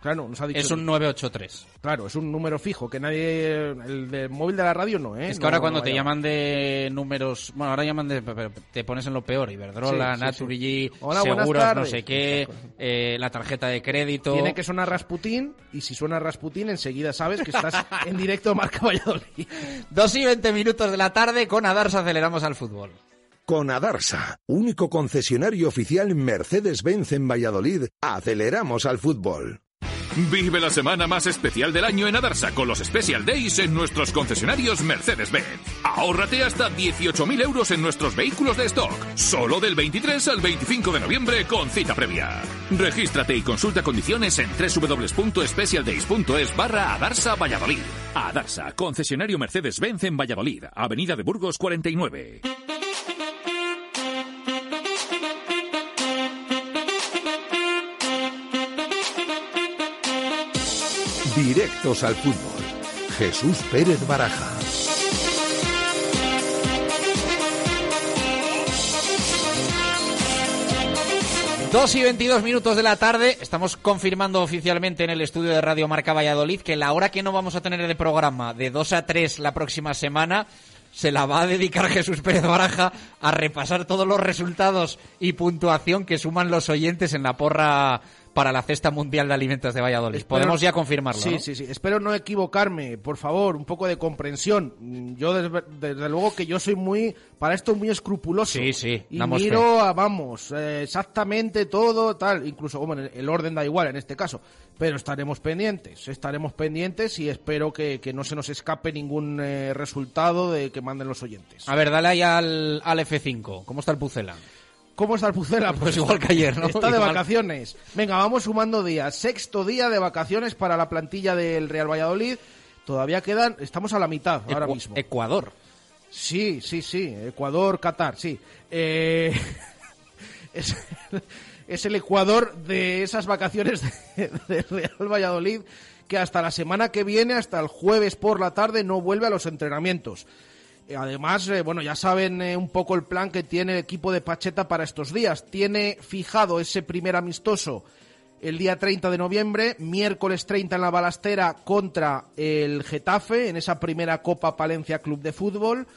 claro, nos ha dicho... Es un 983. Claro, es un número fijo, que nadie... El del móvil de la radio no, ¿eh? Es que No- ahora cuando te llaman de números, bueno, ahora llaman de, pero te pones en lo peor, Iberdrola, Sí, sí, Naturgy, sí. Hola, buenas seguros, no sé qué, eh, la tarjeta de crédito. Tiene que sonar Rasputín, y si suena Rasputín, enseguida sabes que estás en directo Marca Valladolid. Dos y veinte minutos de la tarde, con Adarsa aceleramos al fútbol. Con Adarsa, único concesionario oficial Mercedes-Benz en Valladolid, aceleramos al fútbol. Vive la semana más especial del año en Adarsa con los Special Days en nuestros concesionarios Mercedes-Benz. Ahórrate hasta 18.000 euros en nuestros vehículos de stock, solo del 23 al 25 de noviembre con cita previa. Regístrate y consulta condiciones en www.specialdays.es barra Adarsa Valladolid. Adarsa, concesionario Mercedes-Benz en Valladolid, Avenida de Burgos 49. Directos al fútbol. Jesús Pérez Baraja. Dos y 22 minutos de la tarde, estamos confirmando oficialmente en el estudio de Radio Marca Valladolid que la hora que no vamos a tener de programa de 2 a 3 la próxima semana se la va a dedicar Jesús Pérez Baraja a repasar todos los resultados y puntuación que suman los oyentes en la porra para la cesta mundial de alimentos de Valladolid. Espero- Podemos ya confirmarlo, Sí, ¿no? sí, sí. Espero no equivocarme. Por favor, un poco de comprensión. Yo, desde, desde luego, que yo soy muy, para esto, muy escrupuloso. Sí, sí, Y miro, a, vamos, eh, exactamente todo, tal. Incluso, bueno, el, el orden da igual en este caso. Pero estaremos pendientes. Estaremos pendientes y espero que, que no se nos escape ningún eh, resultado de que manden los oyentes. A ver, dale ahí al, al F5. ¿Cómo está el Pucela? ¿Cómo está el Pucela? Pues igual que ayer, ¿no? Está de Igual. vacaciones. Venga, vamos sumando días. Sexto día de vacaciones para la plantilla del Real Valladolid. Todavía quedan, estamos a la mitad ahora Ecu- mismo. Ecuador. Sí, sí, sí. Ecuador, Qatar, sí. Eh, es, es el Ecuador de esas vacaciones de- del Real Valladolid que hasta la semana que viene, hasta el jueves por la tarde, no vuelve a los entrenamientos. Además, eh, bueno, ya saben eh, un poco el plan que tiene el equipo de Pacheta para estos días. Tiene fijado ese primer amistoso el día 30 de noviembre, miércoles 30 en la balastera contra el Getafe, en esa primera Copa Palencia Club de Fútbol,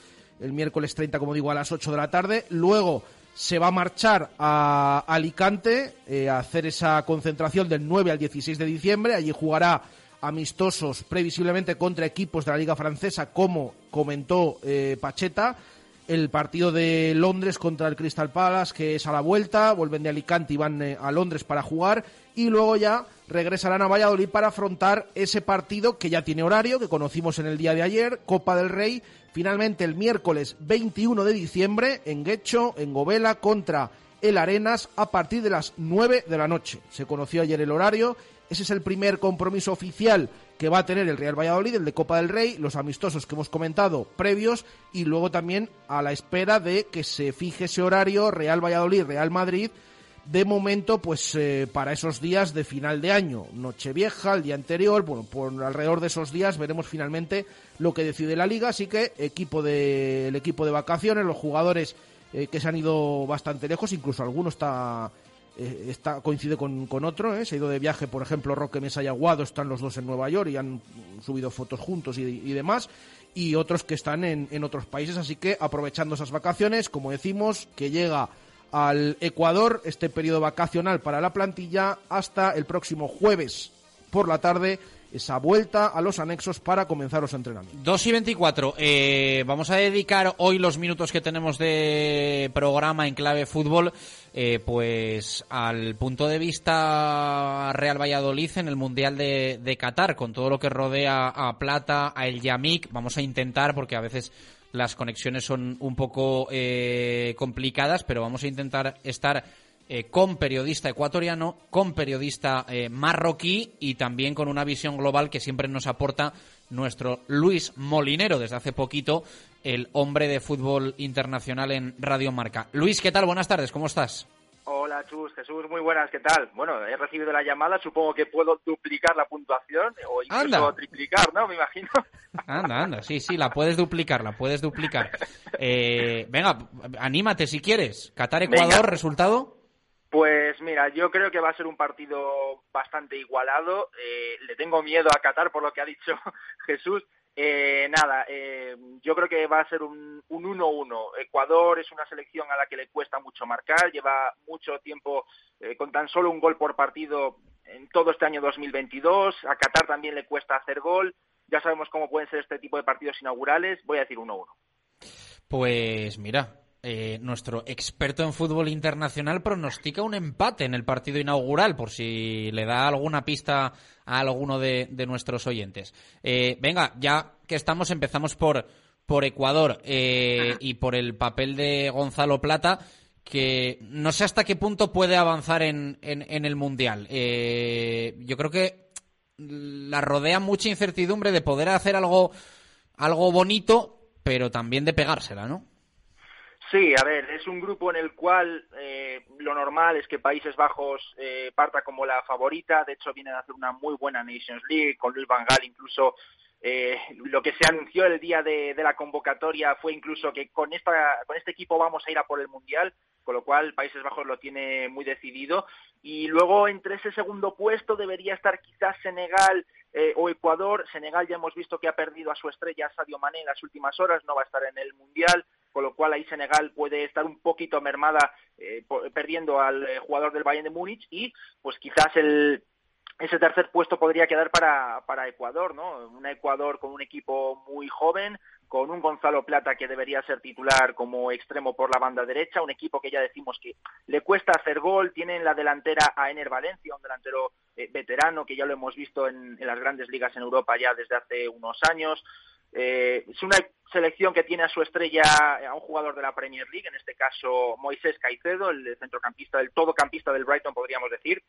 el miércoles 30, como digo, a las 8 de la tarde. Luego se va a marchar a Alicante eh, a hacer esa concentración del 9 al 16 de diciembre. Allí jugará amistosos previsiblemente contra equipos de la Liga Francesa, como comentó eh, Pacheta. El partido de Londres contra el Crystal Palace, que es a la vuelta, vuelven de Alicante y van eh, a Londres para jugar, y luego ya regresarán a Valladolid para afrontar ese partido que ya tiene horario, que conocimos en el día de ayer, Copa del Rey, finalmente el miércoles 21 de diciembre, en Guecho, en Govela, contra el Arenas, a partir de las 9 de la noche. Se conoció ayer el horario, ese es el primer compromiso oficial que va a tener el Real Valladolid, el de Copa del Rey, los amistosos que hemos comentado previos y luego también a la espera de que se fije ese horario Real Valladolid, Real Madrid, de momento pues eh, para esos días de final de año, Nochevieja, el día anterior, bueno, por alrededor de esos días veremos finalmente lo que decide la liga, así que equipo de, el equipo de vacaciones, los jugadores eh, que se han ido bastante lejos, incluso alguno está eh, está, coincide con, con otro, ¿eh? se ha ido de viaje, por ejemplo, Roque Mesa y Aguado, están los dos en Nueva York y han subido fotos juntos y, y demás, y otros que están en, en otros países, así que aprovechando esas vacaciones, como decimos, que llega al Ecuador este periodo vacacional para la plantilla hasta el próximo jueves por la tarde, esa vuelta a los anexos para comenzar los entrenamientos. 2 y 24. Eh, vamos a dedicar hoy los minutos que tenemos de programa en clave fútbol, eh, pues al punto de vista Real Valladolid en el Mundial de, Qatar, con todo lo que rodea a Plata, a El Yamik. Vamos a intentar, porque a veces las conexiones son un poco eh, complicadas, pero vamos a intentar estar eh, con periodista ecuatoriano, con periodista eh, marroquí y también con una visión global que siempre nos aporta nuestro Luis Molinero, desde hace poquito, el hombre de fútbol internacional en Radio Marca. Luis, ¿qué tal? Buenas tardes, ¿cómo estás? Hola, Chus, Jesús, muy buenas, ¿qué tal? Bueno, he recibido la llamada, supongo que puedo duplicar la puntuación o incluso Anda. triplicar, ¿no? Me imagino. Anda, anda, sí, sí, la puedes duplicar, la puedes duplicar. Eh, venga, anímate si quieres. Qatar-Ecuador, resultado. Pues mira, yo creo que va a ser un partido bastante igualado. Eh, le tengo miedo a Qatar por lo que ha dicho Jesús. Eh, nada, eh, yo creo que va a ser un un 1-1. Ecuador es una selección a la que le cuesta mucho marcar, lleva mucho tiempo eh, con tan solo un gol por partido en todo este año 2022. A Qatar también le cuesta hacer gol. Ya sabemos cómo pueden ser este tipo de partidos inaugurales. Voy a decir 1-1. Pues mira, eh, nuestro experto en fútbol internacional pronostica un empate en el partido inaugural, por si le da alguna pista a alguno de, nuestros oyentes. Eh, venga, ya que estamos, empezamos por, por Ecuador eh, y por el papel de Gonzalo Plata, que no sé hasta qué punto puede avanzar en, en, en el Mundial. Eh, yo creo que la rodea mucha incertidumbre de poder hacer algo, algo bonito, pero también de pegársela, ¿no? Sí, a ver, es un grupo en el cual eh, lo normal es que Países Bajos eh, parta como la favorita. De hecho, viene a hacer una muy buena Nations League con Luis Van. Incluso eh, lo que se anunció el día de, de la convocatoria fue incluso que con, esta, con este equipo vamos a ir a por el Mundial, con lo cual Países Bajos lo tiene muy decidido. Y luego entre ese segundo puesto debería estar quizás Senegal eh, o Ecuador. Senegal ya hemos visto que ha perdido a su estrella Sadio Mané en las últimas horas, no va a estar en el Mundial, con lo cual ahí Senegal puede estar un poquito mermada eh, perdiendo al eh, jugador del Bayern de Múnich y pues quizás el ese tercer puesto podría quedar para, para Ecuador, ¿no? Un Ecuador con un equipo muy joven, con un Gonzalo Plata que debería ser titular como extremo por la banda derecha, un equipo que ya decimos que le cuesta hacer gol, tiene en la delantera a Ener Valencia, un delantero eh, veterano que ya lo hemos visto en, las grandes ligas en Europa ya desde hace unos años. Eh, es una selección que tiene a su estrella a un jugador de la Premier League, en este caso Moisés Caicedo, el centrocampista, el todocampista del Brighton, podríamos decir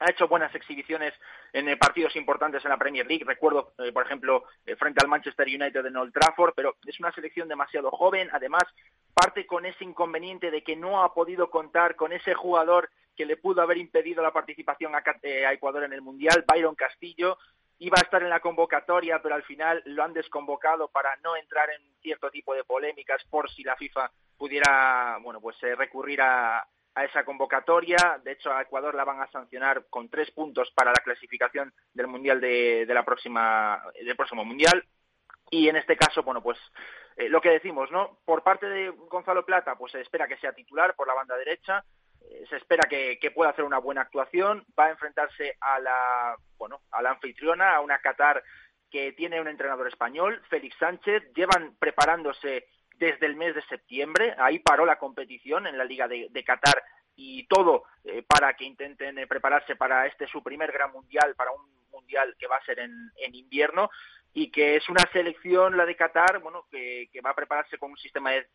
ha hecho buenas exhibiciones en eh, partidos importantes en la Premier League. Recuerdo, eh, por ejemplo, eh, frente al Manchester United en Old Trafford, pero es una selección demasiado joven. Además, parte con ese inconveniente de que no ha podido contar con ese jugador que le pudo haber impedido la participación a, a Ecuador en el Mundial, Byron Castillo. Iba a estar en la convocatoria, pero al final lo han desconvocado para no entrar en cierto tipo de polémicas por si la FIFA pudiera, bueno, pues recurrir a, a esa convocatoria. De hecho, a Ecuador la van a sancionar con tres puntos para la clasificación del mundial de, de la próxima, del próximo mundial. Y en este caso, bueno, pues eh, lo que decimos, ¿no? Por parte de Gonzalo Plata, pues se espera que sea titular por la banda derecha. Eh, se espera que, que pueda hacer una buena actuación. Va a enfrentarse a la, bueno, a la anfitriona, a una Qatar que tiene un entrenador español, Félix Sánchez. Llevan preparándose desde el mes de septiembre. Ahí paró la competición en la Liga de, Qatar y todo eh, para que intenten eh, prepararse para este su primer gran mundial, para un mundial que va a ser en, en invierno y que es una selección, la de Qatar, bueno, que, que va a prepararse con un sistema de,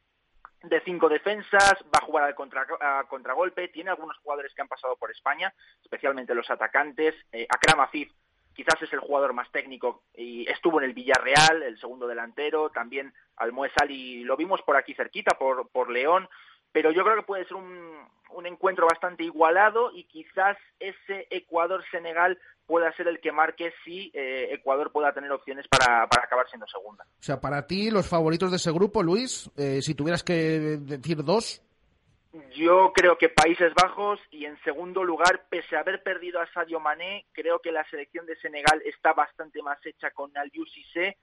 de cinco defensas, va a jugar al contra, a contragolpe, tiene algunos jugadores que han pasado por España, especialmente los atacantes. Eh, Akram Afif quizás es el jugador más técnico y estuvo en el Villarreal, el segundo delantero, también Almoez Ali lo vimos por aquí cerquita, por, por León, pero yo creo que puede ser un, un encuentro bastante igualado y quizás ese Ecuador-Senegal pueda ser el que marque si eh, Ecuador pueda tener opciones para, para acabar siendo segunda. O sea, para ti, los favoritos de ese grupo, Luis, eh, si tuvieras que decir dos. Yo creo que Países Bajos y en segundo lugar, pese a haber perdido a Sadio Mané, creo que la selección de Senegal está bastante más hecha con Aliou Cissé,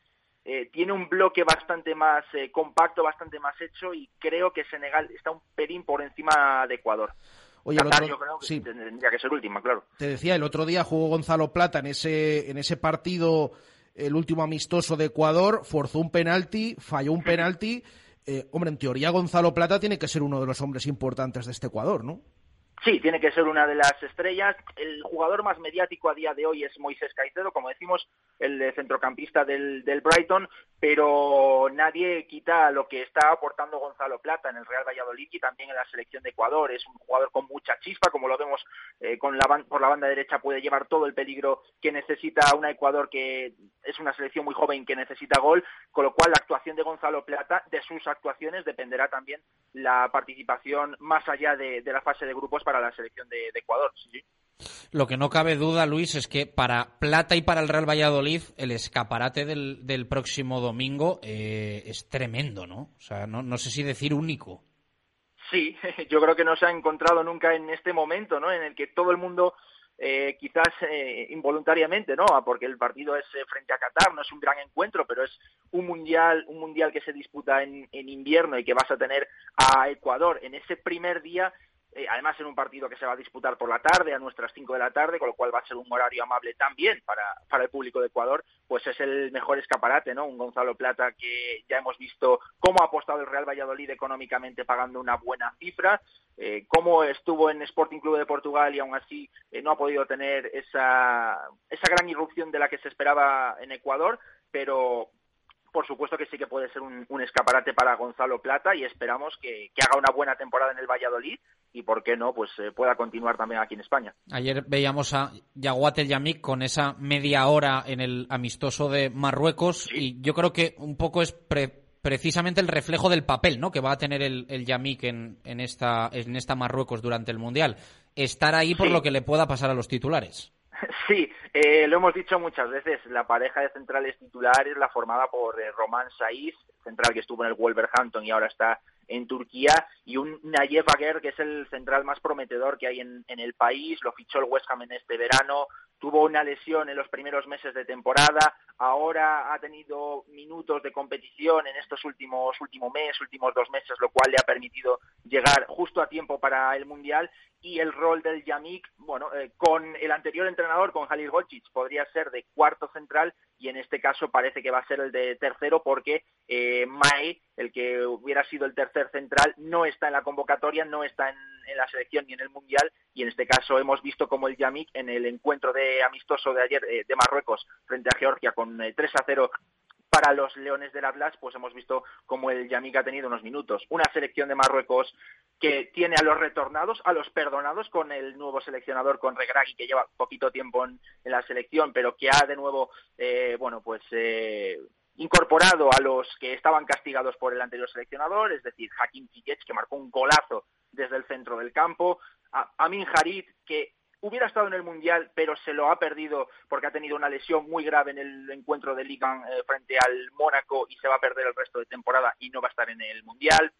eh, tiene un bloque bastante más eh, compacto, bastante más hecho y creo que Senegal está un pelín por encima de Ecuador. Oye, el Qatar otro- yo creo que sí. tendría que ser última, claro. Te decía, el otro día jugó Gonzalo Plata en ese, en ese partido, el último amistoso de Ecuador, forzó un penalti, falló un penalti. Eh, hombre, en teoría Gonzalo Plata tiene que ser uno de los hombres importantes de este Ecuador, ¿no? Sí, tiene que ser una de las estrellas. El jugador más mediático a día de hoy es Moisés Caicedo, como decimos, el centrocampista del, Brighton, pero nadie quita lo que está aportando Gonzalo Plata en el Real Valladolid y también en la selección de Ecuador. Es un jugador con mucha chispa, como lo vemos eh, con la, por la banda derecha, puede llevar todo el peligro que necesita una Ecuador que es una selección muy joven que necesita gol, con lo cual la actuación de Gonzalo Plata, de sus actuaciones, dependerá también la participación más allá de, la fase de grupos la selección de, Ecuador. Lo que no cabe duda, Luis, es que para Plata y para el Real Valladolid el escaparate del, del próximo domingo eh, es tremendo, ¿no? O sea, no, no sé si decir único. Sí, yo creo que no se ha encontrado nunca en este momento, ¿no? En el que todo el mundo eh, quizás eh, involuntariamente, ¿no? Porque el partido es frente a Qatar, no es un gran encuentro, pero es un mundial, un mundial que se disputa en, en invierno y que vas a tener a Ecuador en ese primer día eh, además en un partido que se va a disputar por la tarde, a nuestras 5 de la tarde, con lo cual va a ser un horario amable también para, para el público de Ecuador, pues es el mejor escaparate, ¿no? Un Gonzalo Plata que ya hemos visto cómo ha apostado el Real Valladolid económicamente pagando una buena cifra, eh, cómo estuvo en Sporting Club de Portugal y aún así eh, no ha podido tener esa, esa gran irrupción de la que se esperaba en Ecuador, pero por supuesto que sí que puede ser un, escaparate para Gonzalo Plata y esperamos que, haga una buena temporada en el Valladolid y, por qué no, pues eh, pueda continuar también aquí en España. Ayer veíamos a Yaguate Yamik con esa media hora en el amistoso de Marruecos y yo creo que un poco es precisamente el reflejo del papel ¿no? que va a tener el, el Yamik en, en, esta, en esta Marruecos durante el Mundial. Estar ahí por lo que le pueda pasar a los titulares. Sí, eh, lo hemos dicho muchas veces, la pareja de centrales titulares la formada por eh, Román Saiz, central que estuvo en el Wolverhampton y ahora está en Turquía, y un Nayef Aguer, que es el central más prometedor que hay en, en, el país, lo fichó el West Ham en este verano, tuvo una lesión en los primeros meses de temporada, ahora ha tenido minutos de competición en estos últimos último mes, últimos dos meses, lo cual le ha permitido llegar justo a tiempo para el Mundial y el rol del Yamik, bueno, eh, con el anterior entrenador, con Halil Gocic, podría ser de cuarto central y en este caso parece que va a ser el de tercero porque eh, Mae, el que hubiera sido el tercer central, no está en la convocatoria, no está en, la selección ni en el Mundial y en este caso hemos visto como el Yamik en el encuentro de amistoso de ayer eh, de Marruecos frente a Georgia con 3 eh, a 0 para los Leones del Atlas, pues hemos visto cómo el Yamik ha tenido unos minutos. Una selección de Marruecos que tiene a los retornados, a los perdonados con el nuevo seleccionador, con Regragui, que lleva poquito tiempo en, la selección, pero que ha de nuevo, eh, bueno, pues eh, incorporado a los que estaban castigados por el anterior seleccionador, es decir, Hakim Ziyech, que marcó un golazo desde el centro del campo, a Amin Harit, que hubiera estado en el Mundial, pero se lo ha perdido porque ha tenido una lesión muy grave en el encuentro de Liga eh, frente al Mónaco y se va a perder el resto de temporada y no va a estar en el Mundial.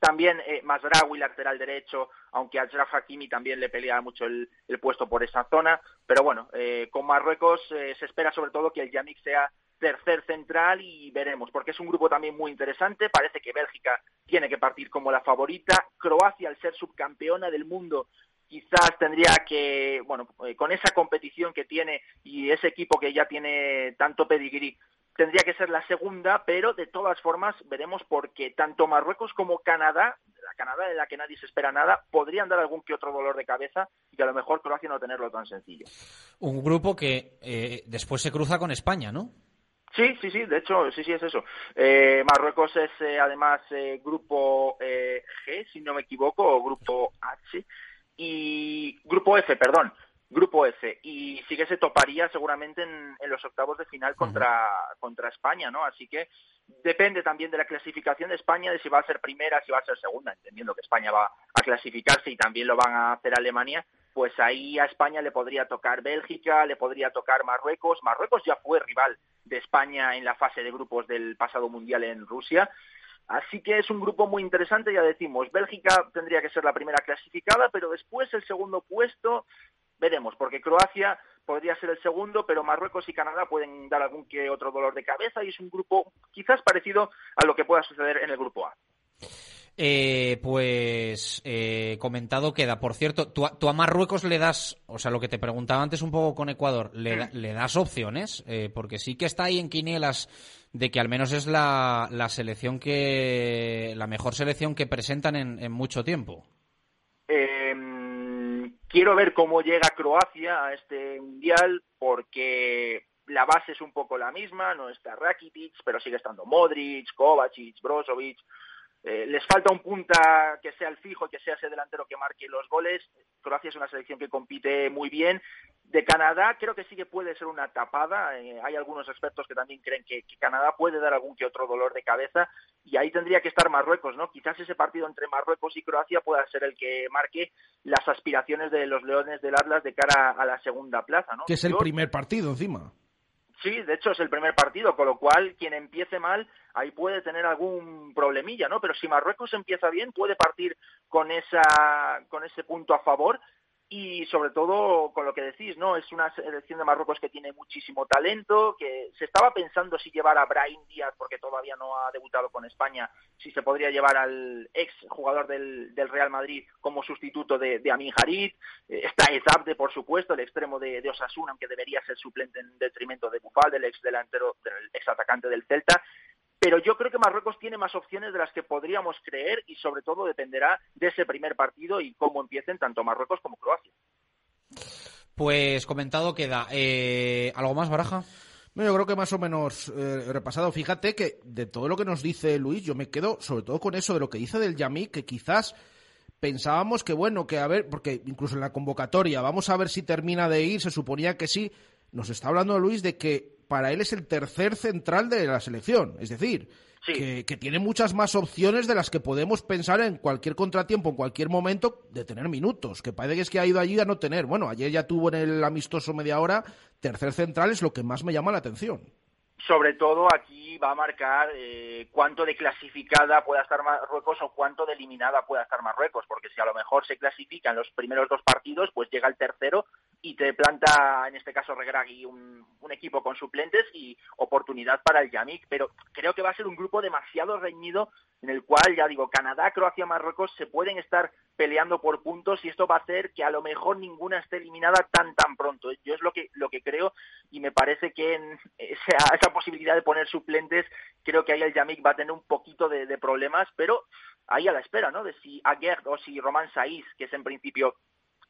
También eh, Masraoui, lateral derecho, aunque a Ashraf Hakimi también le pelea mucho el, puesto por esa zona. Pero bueno, eh, con Marruecos eh, se espera sobre todo que el Yannick sea tercer central y veremos, porque es un grupo también muy interesante. Parece que Bélgica tiene que partir como la favorita. Croacia, al ser subcampeona del mundo, quizás tendría que, bueno, eh, con esa competición que tiene y ese equipo que ya tiene tanto pedigrí, tendría que ser la segunda, pero de todas formas veremos porque tanto Marruecos como Canadá, la Canadá de la que nadie se espera nada, podrían dar algún que otro dolor de cabeza y que a lo mejor Croacia no tenerlo tan sencillo. Un grupo que eh, después se cruza con España, ¿no? Sí, sí, sí, de hecho, sí, sí, es eso. Eh, Marruecos es además grupo G, si no me equivoco, o grupo H, y Grupo F, perdón, Grupo F, y sí que se toparía seguramente en, los octavos de final contra, contra España, ¿no? Así que depende también de la clasificación de España, de si va a ser primera, si va a ser segunda, entendiendo que España va a clasificarse y también lo van a hacer Alemania, pues ahí a España le podría tocar Bélgica, le podría tocar Marruecos. Marruecos ya fue rival de España en la fase de grupos del pasado mundial en Rusia Así que es un grupo muy interesante, ya decimos, Bélgica tendría que ser la primera clasificada, pero después el segundo puesto veremos, porque Croacia podría ser el segundo, pero Marruecos y Canadá pueden dar algún que otro dolor de cabeza y es un grupo quizás parecido a lo que pueda suceder en el grupo A. Eh, pues eh, comentado queda. Por cierto, ¿tú a, Marruecos le das, o sea, lo que te preguntaba antes un poco con Ecuador, ¿le, mm. das opciones? Eh, porque sí que está ahí en quinielas de que al menos es la, la selección que, la mejor selección que presentan en, mucho tiempo. Em, Quiero ver cómo llega Croacia a este mundial porque la base es un poco la misma, no está Rakitic, pero sigue estando Modric, Kovacic, Brozovic. Eh, les falta un punta que sea el fijo, que sea ese delantero que marque los goles. Croacia es una selección que compite muy bien. De Canadá creo que sí que puede ser una tapada. Eh, hay algunos expertos que también creen que, que, Canadá puede dar algún que otro dolor de cabeza y ahí tendría que estar Marruecos, ¿no? Quizás ese partido entre Marruecos y Croacia pueda ser el que marque las aspiraciones de los Leones del Atlas de cara a la segunda plaza, ¿no? Que es el primer partido encima. Sí, de hecho es el primer partido, con lo cual quien empiece mal ahí puede tener algún problemilla, ¿no? Pero si Marruecos empieza bien, puede partir con esa con ese punto a favor y sobre todo con lo que decís, ¿no? Es una selección de Marruecos que tiene muchísimo talento, que se estaba pensando si llevar a Brahim Díaz, porque todavía no ha debutado con España, si se podría llevar al ex jugador del, del Real Madrid como sustituto de, de Amin Harit, eh, está Ezabde, por supuesto, el extremo de, de, Osasuna, aunque debería ser suplente en detrimento de Bufal, del ex delantero, del ex atacante del Celta, pero yo creo que Marruecos tiene más opciones de las que podríamos creer y sobre todo dependerá de ese primer partido y cómo empiecen tanto Marruecos como Croacia. Pues comentado queda. Eh, ¿Algo más, Baraja? No, yo creo que más o menos eh, repasado. Fíjate que de todo lo que nos dice Luis, yo me quedo sobre todo con eso de lo que dice del Yamí, que quizás pensábamos que bueno, que a ver, porque incluso en la convocatoria, vamos a ver si termina de ir, se suponía que sí. Nos está hablando Luis de que para él es el tercer central de la selección. Es decir, que, que, tiene muchas más opciones de las que podemos pensar en cualquier contratiempo, en cualquier momento, de tener minutos. Que parece que es que ha ido allí a no tener. Bueno, ayer ya tuvo en el amistoso media hora. Tercer central es lo que más me llama la atención sobre todo aquí va a marcar eh, cuánto de clasificada pueda estar Marruecos o cuánto de eliminada pueda estar Marruecos, porque si a lo mejor se clasifican los primeros dos partidos, pues llega el tercero y te planta, en este caso Regragui, un, un equipo con suplentes y oportunidad para el Yamik, pero creo que va a ser un grupo demasiado reñido en el cual, ya digo, Canadá, Croacia, Marruecos se pueden estar peleando por puntos y esto va a hacer que a lo mejor ninguna esté eliminada tan tan pronto. Yo es lo que lo que creo y me parece que en esa, esa posibilidad de poner suplentes, creo que ahí el Yamik va a tener un poquito de, problemas, pero ahí a la espera, ¿no? De si Aguerd o si Román Saiz, que es en principio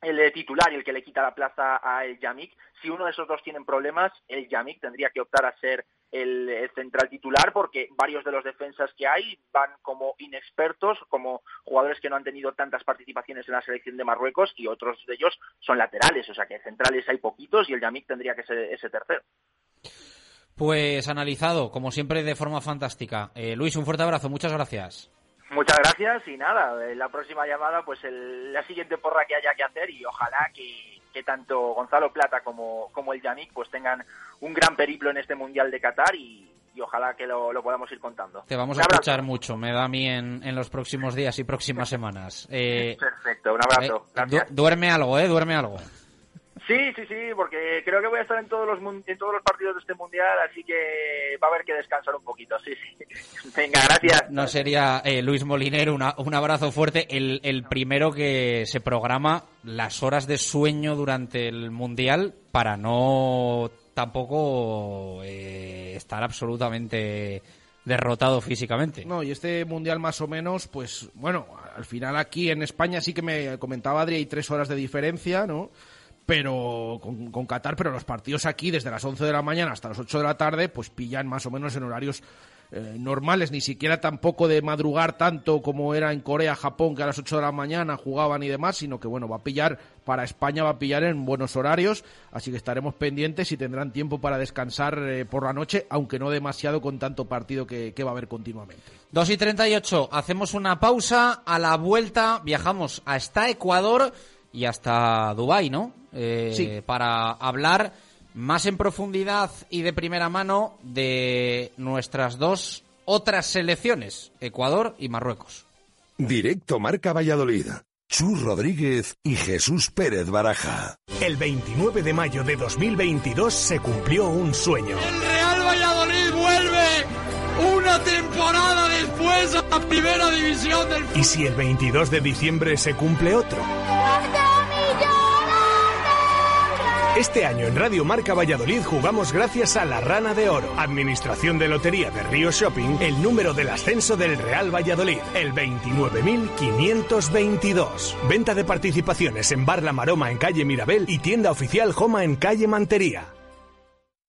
el titular y el que le quita la plaza a el Yamik. Si uno de esos dos tienen problemas, el Yamik tendría que optar a ser el, el, central titular porque varios de los defensas que hay van como inexpertos, como jugadores que no han tenido tantas participaciones en la selección de Marruecos y otros de ellos son laterales, o sea que centrales hay poquitos y el Yamik tendría que ser ese tercero. Pues analizado, como siempre, de forma fantástica. Eh, Luis, un fuerte abrazo, muchas gracias. Muchas gracias y nada, en la próxima llamada, pues el, la siguiente porra que haya que hacer y ojalá que, que tanto Gonzalo Plata como, como el Yannick pues tengan un gran periplo en este Mundial de Qatar y, y ojalá que lo, lo, podamos ir contando. Te vamos a escuchar mucho, me da a mí en, en, los próximos días y próximas semanas. Eh, Perfecto, un abrazo. Eh, du duerme algo, ¿eh? Duerme algo. Sí, sí, sí, porque creo que voy a estar en todos los en todos los partidos de este mundial, así que va a haber que descansar un poquito. Sí, sí. Venga, gracias. No sería eh, Luis Molinero, una, un abrazo fuerte, el, el primero que se programa las horas de sueño durante el mundial para no tampoco eh, estar absolutamente derrotado físicamente. No, y este mundial más o menos, pues bueno, al final aquí en España sí que me comentaba Adri, hay tres horas de diferencia, ¿no? Pero con, Qatar, pero los partidos aquí desde las 11 de la mañana hasta las 8 de la tarde, pues pillan más o menos en horarios eh, normales, ni siquiera tampoco de madrugar tanto como era en Corea, Japón, que a las 8 de la mañana jugaban y demás, sino que bueno, va a pillar, para España va a pillar en buenos horarios, así que estaremos pendientes y tendrán tiempo para descansar eh, por la noche, aunque no demasiado con tanto partido que, que va a haber continuamente. 2 y 38, hacemos una pausa, a la vuelta viajamos hasta Ecuador y hasta Dubái, ¿no? Eh, sí. Para hablar más en profundidad y de primera mano de nuestras dos otras selecciones, Ecuador y Marruecos. Directo Marca Valladolid. Chus Rodríguez y Jesús Pérez Baraja. El 29 de mayo de 2022 se cumplió un sueño. El Real Valladolid vuelve una temporada después a la primera división del ¿Y si el 22 de diciembre se cumple otro? Este año en Radio Marca Valladolid jugamos gracias a La Rana de Oro, Administración de Lotería de Río Shopping, el número del ascenso del Real Valladolid, el 29.522. Venta de participaciones en Bar La Maroma en calle Mirabel y tienda oficial Joma en calle Mantería.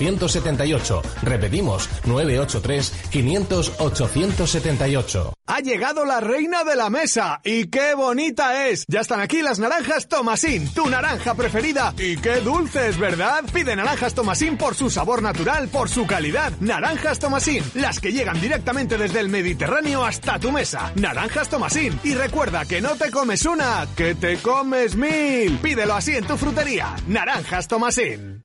878. Repetimos, 983 500 878. Ha llegado la reina de la mesa y qué bonita es. Ya están aquí las naranjas Tomasín, tu naranja preferida y qué dulces, ¿verdad? Pide naranjas Tomasín por su sabor natural, por su calidad. Naranjas Tomasín, las que llegan directamente desde el Mediterráneo hasta tu mesa. Naranjas Tomasín y recuerda que no te comes una, que te comes mil. Pídelo así en tu frutería. Naranjas Tomasín.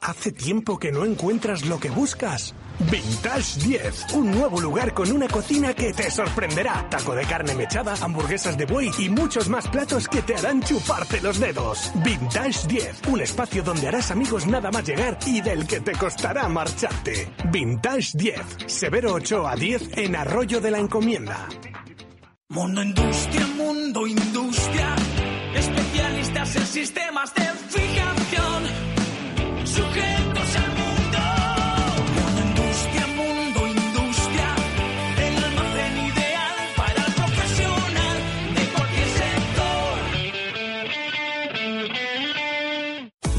Hace tiempo que no encuentras lo que buscas. Vintage 10, un nuevo lugar con una cocina que te sorprenderá. Taco de carne mechada, hamburguesas de buey y muchos más platos que te harán chuparte los dedos. Vintage 10, un espacio donde harás amigos nada más llegar y del que te costará marcharte. Vintage 10, Severo 8 a 10 en Arroyo de la Encomienda. Mundo Industria, Mundo Industria, especialistas en sistemas de fijación sujetos al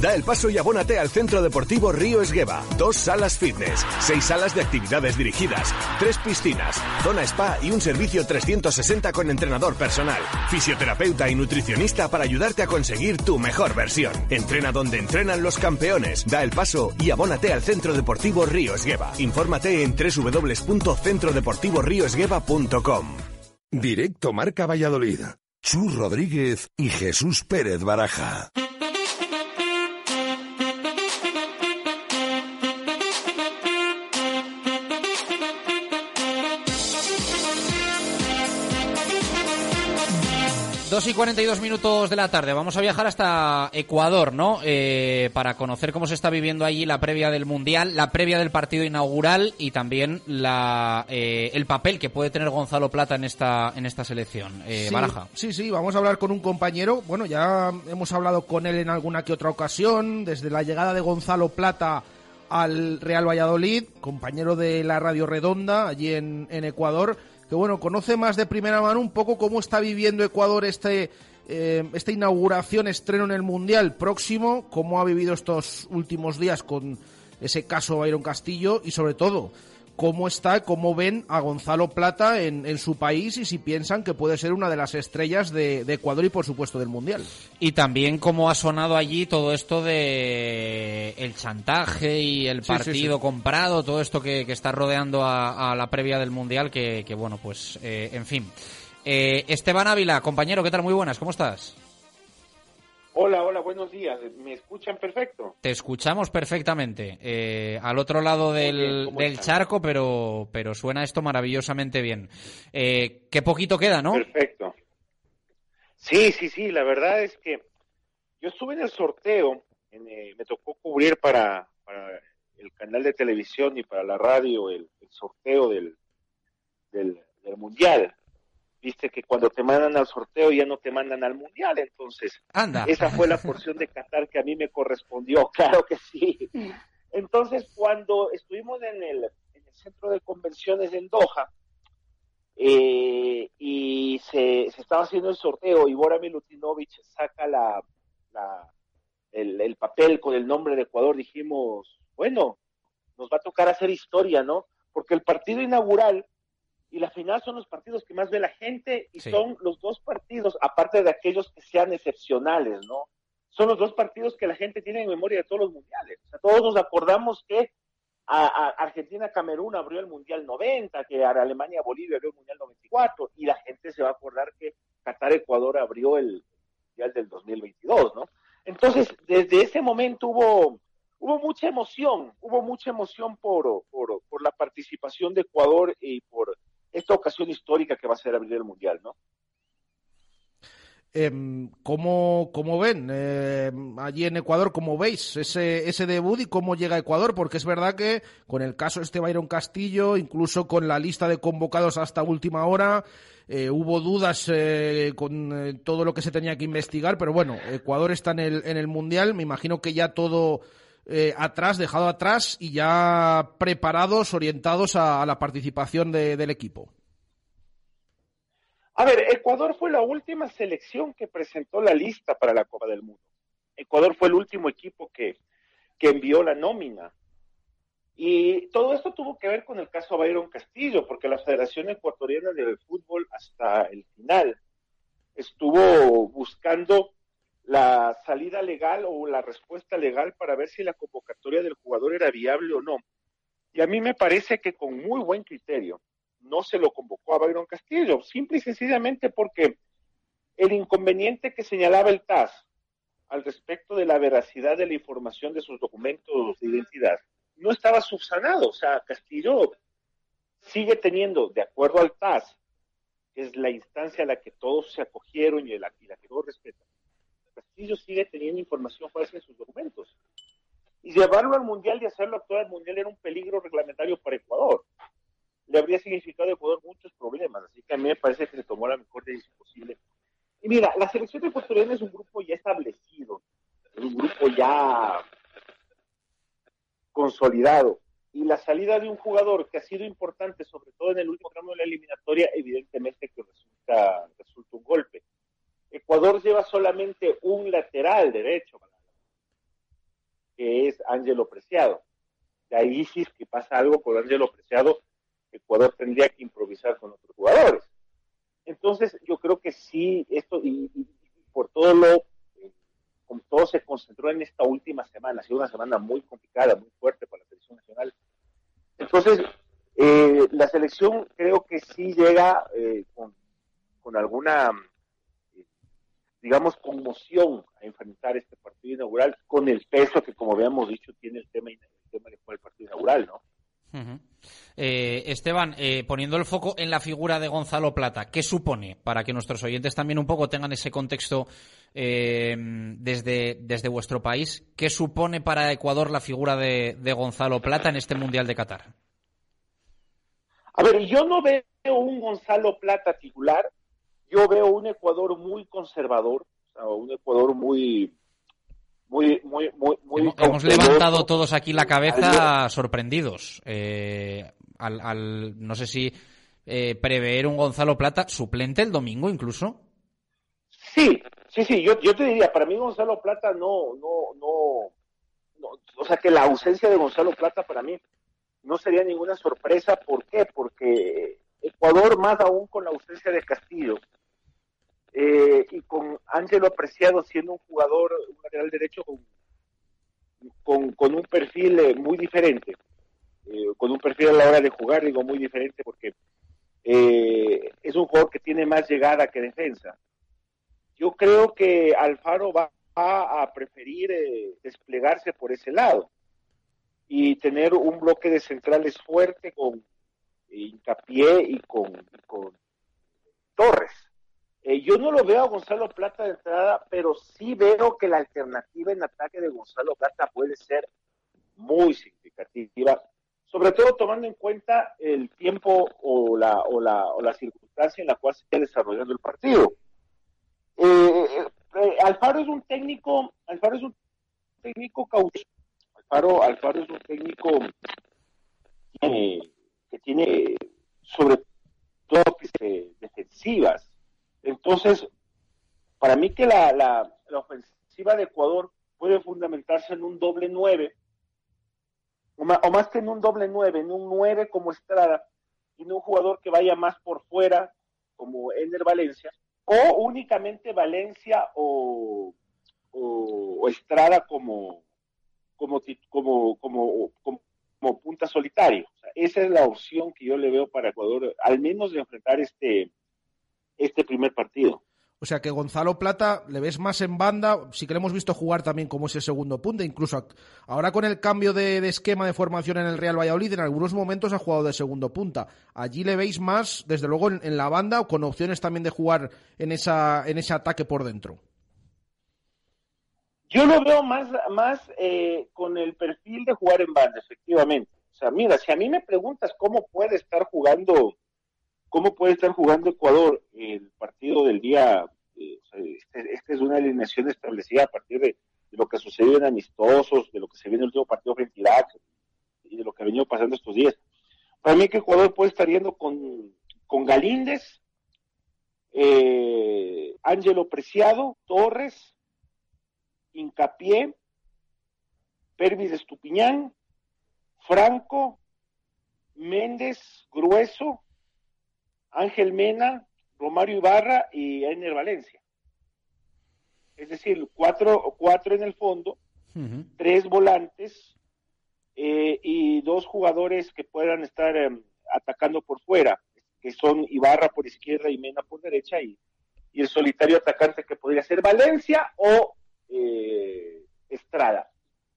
Da el paso y abónate al Centro Deportivo Río Esgueva. Dos salas fitness, seis salas de actividades dirigidas, tres piscinas, zona spa y un servicio 360 con entrenador personal, fisioterapeuta y nutricionista para ayudarte a conseguir tu mejor versión. Entrena donde entrenan los campeones. Da el paso y abónate al Centro Deportivo Río Esgueva. Infórmate en www.centrodeportivorriosgueva.com. Directo Marca Valladolid. Chus Rodríguez y Jesús Pérez Baraja. Dos y 42 minutos de la tarde. Vamos a viajar hasta Ecuador, ¿no? Eh, para conocer cómo se está viviendo allí la previa del Mundial, la previa del partido inaugural y también la, eh, el papel que puede tener Gonzalo Plata en esta, en esta selección. Eh, sí, Baraja. Sí, sí, vamos a hablar con un compañero. Bueno, ya hemos hablado con él en alguna que otra ocasión, desde la llegada de Gonzalo Plata al Real Valladolid, compañero de la Radio Redonda allí en, en Ecuador, que bueno, conoce más de primera mano un poco cómo está viviendo Ecuador este, eh, esta inauguración, estreno en el Mundial próximo, cómo ha vivido estos últimos días con ese caso Byron Castillo y sobre todo cómo está, cómo ven a Gonzalo Plata en, en su país y si piensan que puede ser una de las estrellas de, de Ecuador y por supuesto del Mundial. Y también cómo ha sonado allí todo esto de el chantaje y el Sí, sí, partido sí. comprado, todo esto que, que está rodeando a, a la previa del Mundial, que, que bueno, pues, eh, en fin. Eh, Esteban Ávila, compañero, ¿qué tal? Muy buenas, ¿cómo estás? Hola, hola, buenos días. ¿Me escuchan perfecto? Te escuchamos perfectamente. eh, al otro lado del, ¿cómo del charco, pero, pero suena esto maravillosamente bien. Eh, qué poquito queda, ¿no? Perfecto. Sí, sí, sí, la verdad es que yo estuve en el sorteo, en, eh, me tocó cubrir para, para el canal de televisión y para la radio el, el sorteo del, del, del Mundial. Viste que cuando te mandan al sorteo ya no te mandan al Mundial, entonces Anda. esa fue la porción de Qatar que a mí me correspondió, claro que sí. Entonces, cuando estuvimos en el, en el centro de convenciones en Doha, eh, y se, se estaba haciendo el sorteo y Bora Milutinovic saca la, la- el, el papel con el nombre de Ecuador, dijimos, bueno, nos va a tocar hacer historia, ¿no? Porque el partido inaugural y la final son los partidos que más ve la gente y son los dos partidos, aparte de aquellos que sean excepcionales, ¿no? Son los dos partidos que la gente tiene en memoria de todos los mundiales. O sea, todos nos acordamos que a, Argentina-Camerún abrió el Mundial 90, que Alemania-Bolivia abrió el Mundial 94, y la gente se va a acordar que Qatar-Ecuador abrió el Mundial del 2022, ¿no? Entonces, desde ese momento hubo, hubo mucha emoción, hubo mucha emoción por, por, por la participación de Ecuador y por esta ocasión histórica que va a ser abrir el Mundial, ¿no? Eh, ¿cómo, ¿cómo, ven eh, allí en Ecuador, cómo veis ese, ese debut y cómo llega Ecuador? Porque es verdad que con el caso este Byron Castillo, incluso con la lista de convocados hasta última hora, eh, hubo dudas eh, con eh, todo lo que se tenía que investigar, pero bueno, Ecuador está en el, en el Mundial, me imagino que ya todo atrás, dejado atrás y ya preparados, orientados a, a la participación de, del equipo. A ver, Ecuador fue la última selección que presentó la lista para la Copa del Mundo. Ecuador fue el último equipo que, que envió la nómina. Y todo esto tuvo que ver con el caso Byron Castillo, porque la Federación Ecuatoriana de Fútbol hasta el final estuvo buscando la salida legal o la respuesta legal para ver si la convocatoria del jugador era viable o no. Y a mí me parece que con muy buen criterio no se lo convocó a Byron Castillo, simple y sencillamente porque el inconveniente que señalaba el TAS al respecto de la veracidad de la información de sus documentos de identidad no estaba subsanado. O sea, Castillo sigue teniendo, de acuerdo al TAS, que es la instancia a la que todos se acogieron y la, la que todos respetan, Castillo sigue teniendo información falsa en sus documentos. Y llevarlo al Mundial y hacerlo actuar al Mundial era un peligro reglamentario para Ecuador le habría significado a Ecuador muchos problemas. Así que a mí me parece que se tomó la mejor decisión posible. Y mira, la selección ecuatoriana es un grupo ya establecido, es un grupo ya consolidado. Y la salida de un jugador que ha sido importante, sobre todo en el último tramo de la eliminatoria, evidentemente que resulta, resulta un golpe. Ecuador lleva solamente un lateral derecho, que es Ángelo Preciado. De ahí sí que pasa algo con Ángelo Preciado, Ecuador tendría que improvisar con otros jugadores. Entonces, yo creo que sí, esto, y, por todo lo, como todo se concentró en esta última semana, ha sido una semana muy complicada, muy fuerte para la selección nacional. Entonces, eh, la selección creo que sí llega eh, con, alguna, digamos, conmoción a enfrentar este partido inaugural, con el peso que, como habíamos dicho, tiene el tema, el tema del partido inaugural, ¿no? Eh, Esteban, eh, poniendo el foco en la figura de Gonzalo Plata, ¿qué supone para que nuestros oyentes también un poco tengan ese contexto eh, desde, desde vuestro país? ¿Qué supone para Ecuador la figura de, Gonzalo Plata en este Mundial de Qatar? A ver, yo no veo un Gonzalo Plata titular, yo veo un Ecuador muy conservador, un Ecuador muy, muy, muy, muy, hemos, levantado todos aquí la cabeza sorprendidos. Eh, al, no sé si eh, prever un Gonzalo Plata suplente el domingo incluso. Sí, sí, sí, yo, yo te diría, para mí Gonzalo Plata no, no, no, no, o sea que la ausencia de Gonzalo Plata para mí no sería ninguna sorpresa. ¿Por qué? Porque Ecuador, más aún con la ausencia de Castillo, eh, y con Ángelo Apreciado siendo un jugador, un lateral derecho con, con, un perfil eh, muy diferente, eh, con un perfil a la hora de jugar, digo muy diferente porque es un jugador que tiene más llegada que defensa. Yo creo que Alfaro va a preferir desplegarse por ese lado y tener un bloque de centrales fuerte con hincapié y con, con Torres eh, yo no lo veo a Gonzalo Plata de entrada, pero sí veo que la alternativa en ataque de Gonzalo Plata puede ser muy significativa, sobre todo tomando en cuenta el tiempo o la, o la, o la circunstancia en la cual se está desarrollando el partido. Eh, eh, Alfaro es un técnico, Alfaro es un técnico cauto, Alfaro, Alfaro es un técnico que tiene sobre todo defensivas, entonces, para mí que la, ofensiva de Ecuador puede fundamentarse en un doble nueve, o más, que en un doble nueve, en un nueve como Estrada, y no un jugador que vaya más por fuera, como Ender Valencia, o únicamente Valencia o, o, Estrada como, como, punta solitario. esa es la opción que yo le veo para Ecuador, al menos de enfrentar este, este primer partido. O sea que Gonzalo Plata le ves más en banda, sí que le hemos visto jugar también como ese segundo punta, incluso ahora con el cambio de, esquema de formación en el Real Valladolid, en algunos momentos ha jugado de segundo punta. Allí le veis más, desde luego, en, la banda o con opciones también de jugar en, esa, en ese ataque por dentro. Yo lo veo más, más eh, con el perfil de jugar en banda, efectivamente. O sea, mira, si a mí me preguntas cómo puede estar jugando ¿Cómo puede estar jugando Ecuador el partido del día? Eh, este, esta es una alineación establecida a partir de, lo que sucedió en amistosos, de lo que se viene en el último partido frente a Irak y de lo que ha venido pasando estos días. Para mí que Ecuador puede estar yendo con, con Galíndez, eh, Ángelo Preciado, Torres, Incapié, Pervis Estupiñán, Franco, Méndez, Grueso, Ángel Mena, Romario Ibarra y Ener Valencia. Es decir, cuatro, cuatro en el fondo, tres volantes eh, y dos jugadores que puedan estar em, atacando por fuera, que son Ibarra por izquierda y Mena por derecha, y, y el solitario atacante que podría ser Valencia o eh, Estrada.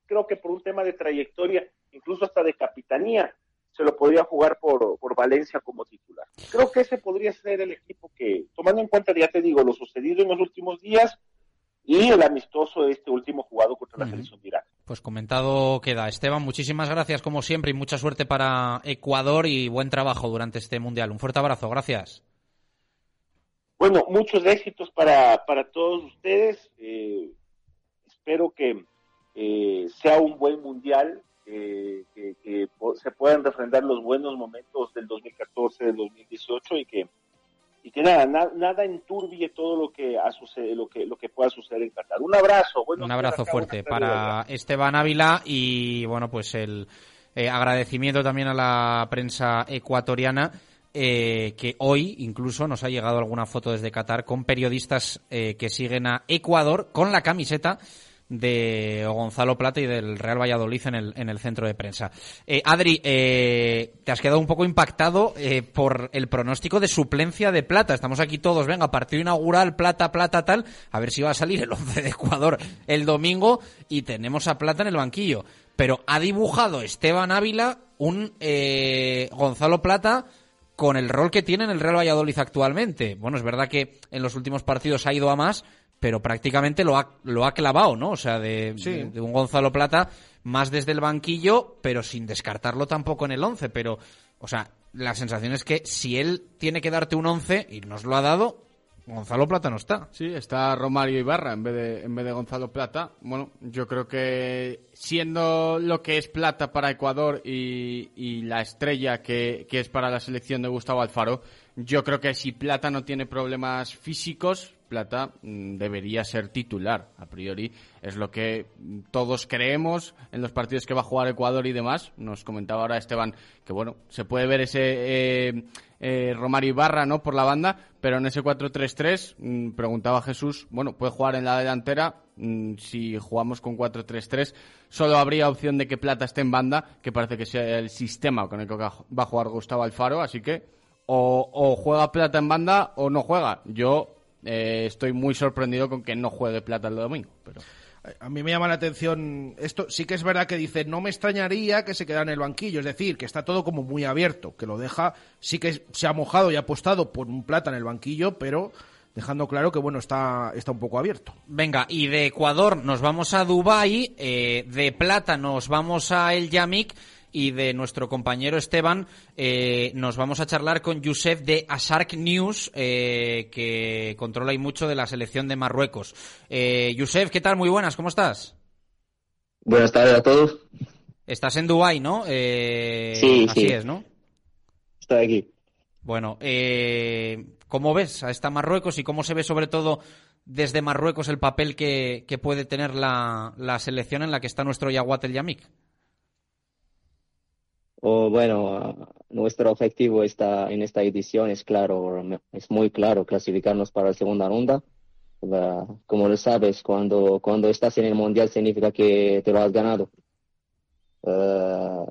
Creo que por un tema de trayectoria, incluso hasta de capitanía, se lo podría jugar por, por Valencia como titular. Creo que ese podría ser el equipo que, tomando en cuenta, ya te digo, lo sucedido en los últimos días y el amistoso de este último jugado contra la selección de Irak. Pues comentado queda. Esteban, muchísimas gracias como siempre y mucha suerte para Ecuador y buen trabajo durante este Mundial. Un fuerte abrazo, gracias. Bueno, muchos éxitos para, para todos ustedes. Eh, espero que eh, sea un buen Mundial que, se puedan refrendar los buenos momentos del 2014, del 2018 y que y que nada, nada enturbie todo lo que, ha sucede, lo que lo que pueda suceder en Qatar. Un abrazo. Un abrazo fuerte para Esteban Ávila y bueno, pues el eh, agradecimiento también a la prensa ecuatoriana. Eh, que hoy incluso nos ha llegado alguna foto desde Qatar con periodistas eh, que siguen a Ecuador con la camiseta de Gonzalo Plata y del Real Valladolid en el, en el centro de prensa. Eh, Adri, eh, te has quedado un poco impactado eh, por el pronóstico de suplencia de Plata. Estamos aquí todos, venga, partido inaugural, Plata, Plata, tal, a ver si va a salir el 11 de Ecuador el domingo y tenemos a Plata en el banquillo. Pero ha dibujado Esteban Ávila un Gonzalo Plata con el rol que tiene en el Real Valladolid actualmente. Bueno, es verdad que en los últimos partidos ha ido a más, pero prácticamente lo ha, lo ha clavado, ¿no? O sea, de, de, un Gonzalo Plata más desde el banquillo, pero sin descartarlo tampoco en el 11. Pero, o sea, la sensación es que si él tiene que darte un 11 y nos lo ha dado, Gonzalo Plata no está. Sí, está Romario Ibarra en vez de, en vez de Gonzalo Plata. Bueno, yo creo que siendo lo que es Plata para Ecuador y, y la estrella que, que es para la selección de Gustavo Alfaro, yo creo que si Plata no tiene problemas físicos, Plata mm, debería ser titular, a priori. Es lo que todos creemos en los partidos que va a jugar Ecuador y demás. Nos comentaba ahora Esteban que, bueno, se puede ver ese eh, eh, Romario Ibarra, ¿no?, por la banda, pero en ese 4-3-3, mm, preguntaba Jesús, bueno, puede jugar en la delantera. Mm, si jugamos con 4-3-3, solo habría opción de que Plata esté en banda, que parece que sea el sistema con el que va a jugar Gustavo Alfaro, así que o, o juega Plata en banda o no juega. Yo eh, estoy muy sorprendido con que no juegue plata el domingo. Pero... A mí me llama la atención esto. Sí que es verdad que dice, no me extrañaría que se quedara en el banquillo. Es decir, que está todo como muy abierto, que lo deja. Sí que se ha mojado y ha apostado por un plata en el banquillo, pero dejando claro que bueno está, está un poco abierto. Venga, y de Ecuador nos vamos a Dubái, eh, de plata nos vamos a El Yamik y de nuestro compañero Esteban eh, nos vamos a charlar con Yusef de Asark News, eh, que controla y mucho de la selección de Marruecos. Eh, Yusef, ¿qué tal? Muy buenas, ¿cómo estás? Buenas tardes a todos. Estás en Dubái, ¿no? sí, así es, ¿no? Estoy aquí. Bueno, ¿cómo ves a esta Marruecos y cómo se ve sobre todo desde Marruecos el papel que, puede tener la, la, selección en la que está nuestro Yaguat el Yamik? O bueno, nuestro objetivo está en esta edición es claro, es muy claro clasificarnos para la segunda ronda. como lo sabes, cuando, cuando estás en el mundial significa que te lo has ganado. Uh,